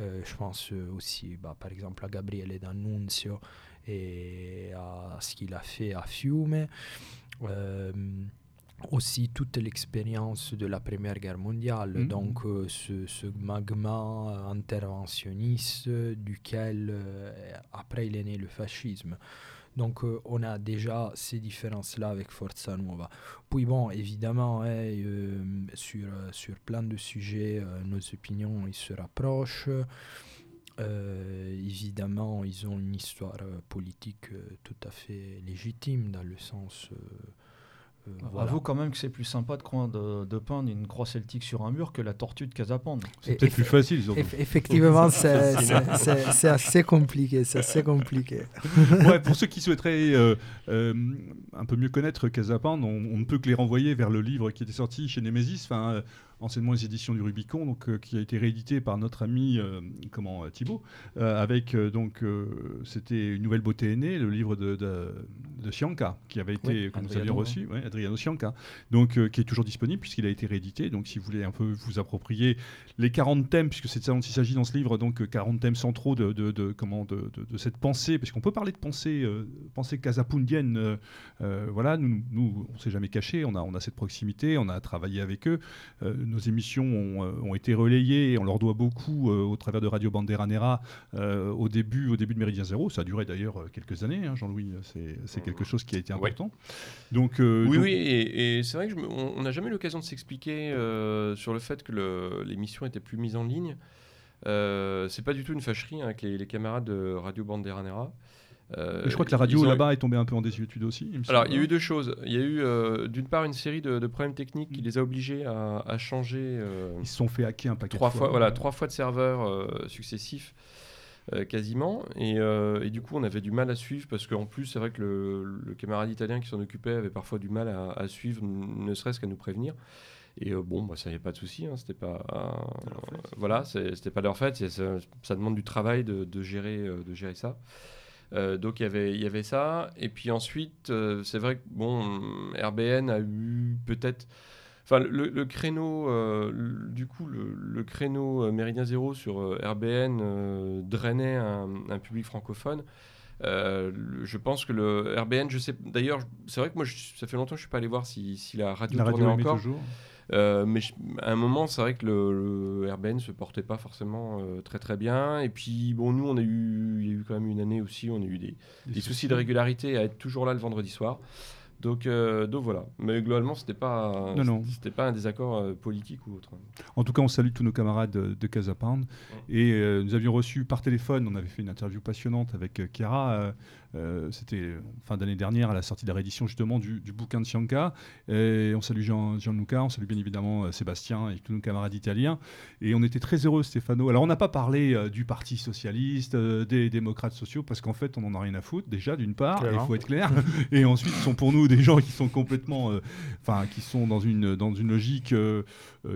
Euh, je pense euh, aussi, bah, par exemple, à Gabriele D'Annunzio et à ce qu'il a fait à Fiume. Euh, aussi toute l'expérience de la Première Guerre mondiale, Mhm. donc euh, ce, ce magma interventionniste duquel euh, après il est né le fascisme. Donc euh, on a déjà ces différences-là avec Forza Nuova. Puis bon, évidemment, hein, euh, sur, euh, sur plein de sujets, nos opinions ils se rapprochent. Évidemment, ils ont une histoire politique tout à fait légitime dans le sens... euh, voilà. Avoue quand même que c'est plus sympa de, croire- de, de peindre une croix celtique sur un mur que la tortue de Casapande. C'est Et- peut-être plus facile. surtout. Eff- effectivement, c'est c'est- c'est- c'est assez compliqué, c'est assez compliqué. Ouais, pour ceux qui souhaiteraient euh, euh, un peu mieux connaître Casapan, on, on ne peut que les renvoyer vers le livre qui était sorti chez Nemesis, enfin, euh, anciennement les éditions du Rubicon, donc, euh, qui a été réédité par notre ami euh, comment, euh, Thibaut, euh, avec donc c'était Une nouvelle beauté aînée, le livre de, de, de qui avait été, Oui, Adriano, avions reçu, ouais, Adriano Cianca, donc, qui est toujours disponible puisqu'il a été réédité. Donc si vous voulez un peu vous approprier les 40 thèmes, puisque c'est de ça dont il s'agit dans ce livre, donc euh, 40 thèmes centraux de, de, de- comment, de, de- cette pensée, parce qu'on peut parler de pensée, euh, pensée casapundienne, euh, euh, voilà, nous, nous on s'est jamais caché, on a, on a cette proximité, on a travaillé avec eux, nos émissions ont, euh, ont été relayées, et on leur doit beaucoup euh, au travers de Radio Bandera Nera euh, au, début, au début de Méridien Zéro, ça a duré d'ailleurs quelques années, hein, Jean-Louis, c'est quelque chose qui a été Ouais. important. Donc, Oui, donc- oui, et, et c'est vrai que je me- on on n'a jamais eu l'occasion de s'expliquer sur le fait que l'émission était plus mise en ligne. Euh, c'est pas du tout une fâcherie hein, avec les, les camarades de Radio Banderanera. Euh, je crois que la radio là-bas est tombée un peu en désuétude aussi. me Alors, il y a eu deux choses. Il y a eu euh, d'une part une série de, de problèmes techniques qui les a obligés à, à changer euh, Ils se sont fait hacker un paquet trois de fois, voilà, trois fois de serveurs euh, successifs. euh, quasiment et, euh, et du coup on avait du mal à suivre parce qu'en plus c'est vrai que le, le camarade italien qui s'en occupait avait parfois du mal à, à suivre ne serait-ce qu'à nous prévenir et euh, bon bah, ça n'y a pas de souci hein, c'était pas euh, voilà c'était pas leur fait c'est- ça, ça demande du travail de, de gérer de gérer ça Euh, donc il y avait il y avait ça et puis ensuite euh, c'est vrai que bon RBN a eu peut-être Enfin, le, le créneau, euh, le- du coup, le, le créneau Méridien Zéro sur RBN drainait un, un public francophone. Je pense que le RBN, je sais, d'ailleurs, c'est vrai que moi, je- ça fait longtemps que je suis pas allé voir si, si la radio La tournait radio encore. toujours. Euh, mais je- à un moment, c'est vrai que le, le RBN se portait pas forcément euh, très très bien. Et puis, bon, nous, on a eu, il y a eu quand même une année aussi, on a eu des, des soucis de régularité à être toujours là le vendredi soir. Donc, euh, donc voilà. Mais globalement, c'était pas, Non, non. c'était pas un désaccord euh, politique ou autre. En tout cas, on salue tous nos camarades de, de Casa Pound. Et euh, nous avions reçu par téléphone, on avait fait une interview passionnante avec Chiara. Euh, C'était euh, fin d'année dernière, à la sortie de la réédition justement du, du bouquin de Cianca. Et on salue Jean, Gianluca, on salue bien évidemment euh, Sébastien et tous nos camarades italiens. Et on était très heureux, Stéphano. Alors, on n'a pas parlé euh, du Parti Socialiste, des démocrates sociaux, parce qu'en fait, on n'en a rien à foutre, déjà, d'une part, il faut être clair. et ensuite, ce sont pour nous des gens qui sont complètement. Enfin, qui sont dans une, dans une logique.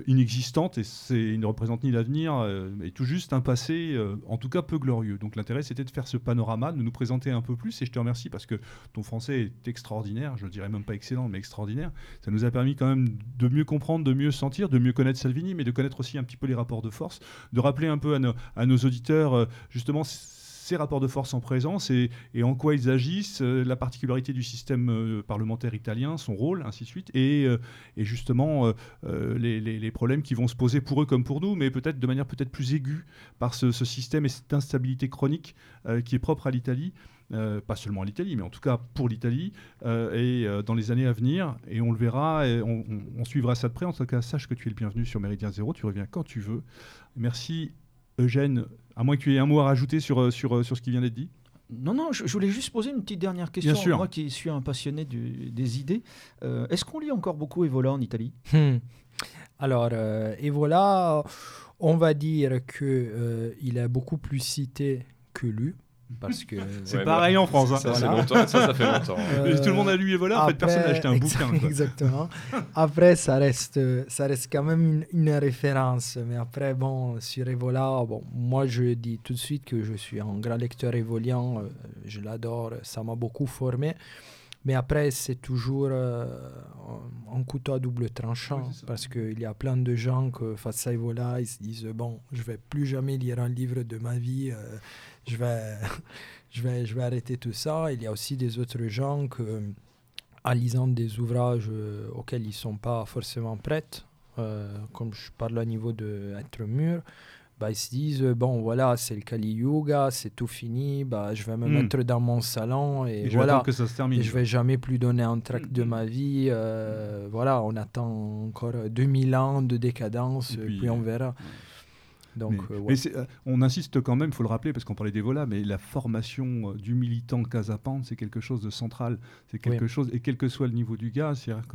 inexistante et c'est, ils ne représentent ni l'avenir et tout juste un passé, en tout cas peu glorieux. Donc l'intérêt c'était de faire ce panorama, de nous présenter un peu plus et je te remercie parce que ton français est extraordinaire, je dirais même pas excellent mais extraordinaire. Ça nous a permis quand même de mieux comprendre, de mieux sentir, de mieux connaître Salvini mais de connaître aussi un petit peu les rapports de force, de rappeler un peu à nos, auditeurs euh, justement ces rapports de force en présence et, en quoi ils agissent, euh, la particularité du système euh, parlementaire italien, son rôle, ainsi de suite, et, justement les, problèmes qui vont se poser pour eux comme pour nous, mais peut-être de manière peut-être plus aiguë par ce, système et cette instabilité chronique qui est propre à l'Italie. Euh, pas seulement à l'Italie, mais en tout cas pour l'Italie, euh, et euh, dans les années à venir, et on le verra, et on, on- on suivra ça de près. En tout cas, sache que tu es le bienvenu sur Méridien Zéro, tu reviens quand tu veux. Merci Eugène, à moins que tu aies un mot à rajouter sur, sur, sur ce qui vient d'être dit. Non, non, je, je voulais juste poser une petite dernière question. sûr. Moi qui suis un passionné du- des idées, euh, est-ce qu'on lit encore beaucoup Evola en Italie? Hmm. Alors, euh, et voilà, on va dire que euh, il est beaucoup plus cité que lu, parce que C'est Ouais, pareil bah, en France. hein. Ça, c'est Voilà. longtemps, ça, ça fait longtemps. Euh, Et tout le monde a lu Evola, en fait, personne n'a acheté un bouquin. quoi. Exactement. Après, ça reste, ça reste quand même une, une référence. Mais après, bon, sur Evola, bon, moi, je dis tout de suite que je suis un grand lecteur évolien. euh, je l'adore, ça m'a beaucoup formé. Mais après, c'est toujours euh, un couteau à double tranchant. Oui, parce qu'il y a plein de gens que face à Evola, ils se disent Bon, je vais plus jamais lire un livre de ma vie. euh, je, vais, je, vais, je vais arrêter tout ça. Il y a aussi des autres gens que en lisant des ouvrages euh, auxquels ils ne sont pas forcément prêts, euh, comme je parle au niveau de être mûr, bah, ils se disent euh, bon voilà c'est le Kali Yuga, c'est tout fini, bah, je vais me Hmm. mettre dans mon salon et, Et je voilà. attendre que ça se termine. Et je vais jamais plus donner un tract de Mm. ma vie. euh, voilà, on attend encore 2000 ans de décadence, Et puis, puis, on verra. Donc, mais, euh, ouais. mais c'est, euh, on insiste quand même, il faut le rappeler, parce qu'on parlait d'Evola, mais la formation euh, du militant Casapande, c'est quelque chose de central. C'est quelque Oui. chose, et quel que soit le niveau du gars, c'est-à-dire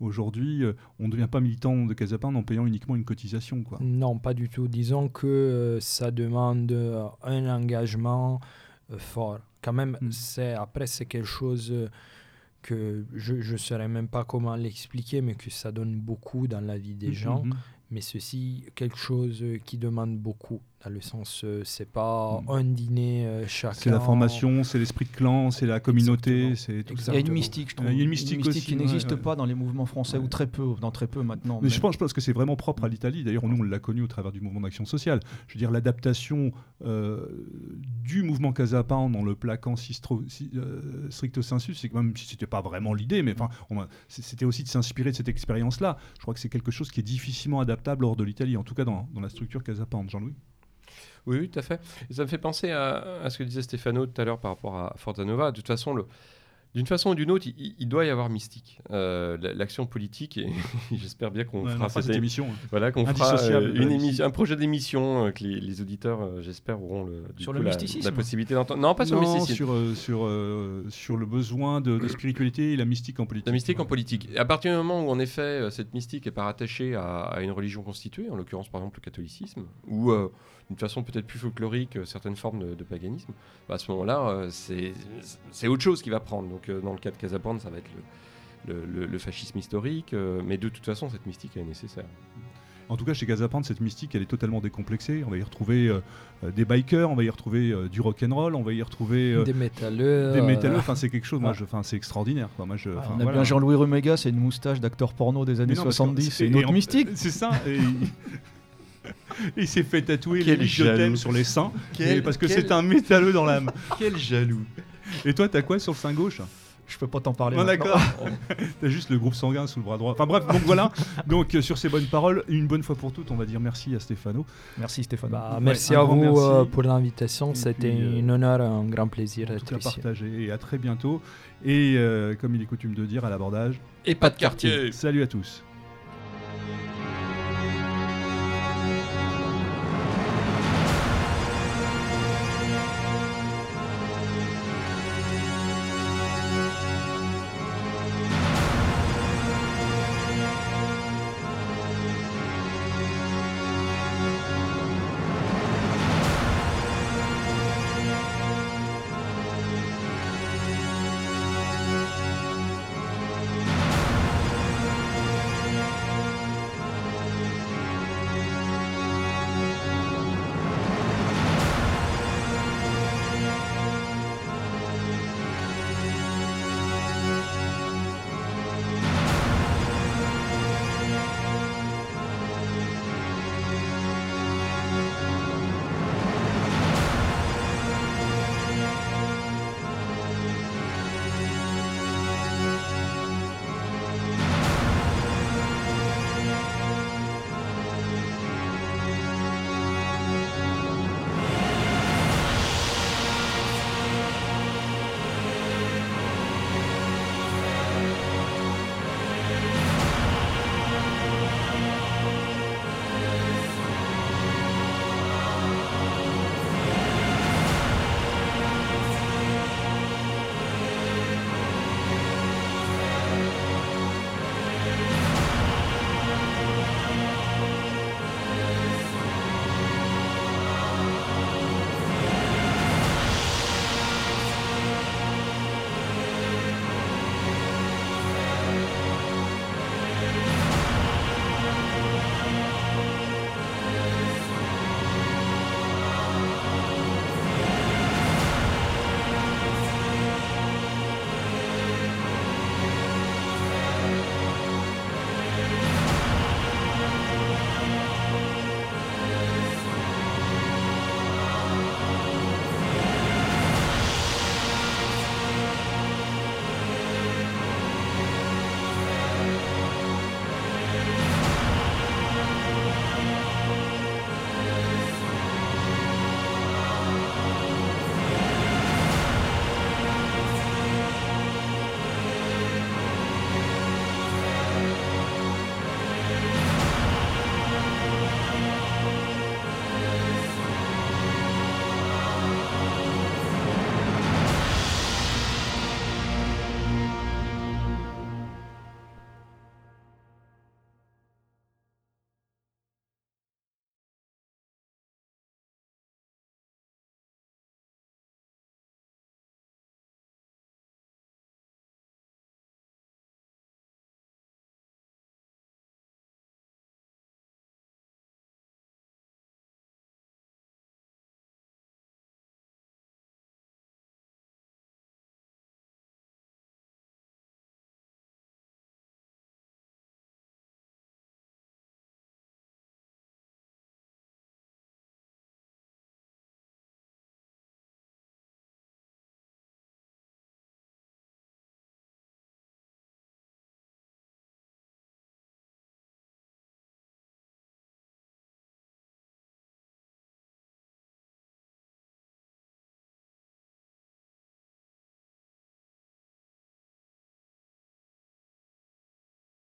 qu'aujourd'hui, on ne devient pas militant de Casapande en payant uniquement une cotisation. Quoi. Non, pas du tout. Disons que ça demande un engagement fort. Quand même, Mm. c'est après c'est quelque chose que je ne saurais même pas comment l'expliquer, mais que ça donne beaucoup dans la vie des Mhm, gens. mhm. Mais ceci, quelque chose euh, qui demande beaucoup, dans le sens, euh, c'est pas Mm. un dîner euh, chacun. C'est la formation, c'est l'esprit de clan, c'est la communauté, c'est tout Il y ça. a une mystique, je trouve. Il y a une mystique aussi, qui ouais, n'existe ouais. pas dans les mouvements français, Ouais. ou très peu, dans très peu maintenant. Mais mais- je pense, je pense que c'est vraiment propre à l'Italie. D'ailleurs, nous, on l'a connu au travers du mouvement d'action sociale. Je veux dire, l'adaptation euh, du mouvement Casapin dans le plaquant si- euh, stricto sensu, c'est que même si c'était pas vraiment l'idée, mais enfin, c'était aussi de s'inspirer de cette expérience-là. Je crois que c'est quelque chose qui est difficilement adaptable hors de l'Italie, en tout cas dans, dans la structure Casapin. Jean-Louis? Oui, oui, tout à fait. Et ça me fait penser à, à ce que disait Stefano tout à l'heure par rapport à Fortanova. De toute façon, le- d'une façon ou d'une autre, il, il doit y avoir mystique. Euh, la- L'action politique, et j'espère bien qu'on Ouais, fera cette, cette émission. hein. Voilà, qu'on fera euh, une émission, un projet d'émission euh, que les, les auditeurs, euh, j'espère, auront le, du Sur coup, le la, mysticisme. la possibilité d'entendre. Non, pas sur le Non, mysticisme. sur, euh, sur, euh, sur le besoin de, de spiritualité et la mystique en politique. La mystique en politique. Et à partir du moment où, en effet, cette mystique n'est pas rattachée à, à une religion constituée, en l'occurrence, par exemple, le catholicisme, ou euh, d'une façon peut-être plus folklorique, euh, certaines formes de, de paganisme, bah, à ce moment-là, euh, c'est autre chose qui va prendre. Donc, euh, dans le cas de Casablanca, ça va être le, le- le- le fascisme historique, euh, mais de toute façon, cette mystique elle est nécessaire. En tout cas, chez Gazapante, cette mystique, elle est totalement décomplexée. On va y retrouver euh, des bikers, on va y retrouver euh, du rock'n'roll, on va y retrouver euh, Des métalleux. des métalleux. Enfin, c'est quelque chose. Moi, Ah. je, enfin, c'est extraordinaire. Quoi. Moi, je, Ah, on a voilà. bien Jean-Louis Rumega, c'est une moustache d'acteur porno des années Mais non, parce que 70, c'est une autre mystique. C'est ça. Et il s'est fait tatouer Quel les jaloux. sur les seins. Quel- parce que quel- c'est un métalleux dans l'âme. Quel jaloux Et toi, t'as quoi sur le sein gauche? Je peux pas t'en parler. Non, maintenant. d'accord. T'as juste le groupe sanguin sous le bras droit. Enfin bref, donc voilà. Donc euh, sur ces bonnes paroles, une bonne fois pour toutes, on va dire merci à Stéphano. Merci Stéphane. Bah, merci un à grand vous merci. euh, pour l'invitation. Et C'était puis, euh, un honneur, un grand plaisir En tout d'être cas, ici. partagé. Et à très bientôt. Et euh, comme il est coutume de dire à l'abordage, Et pas de quartier. salut à tous.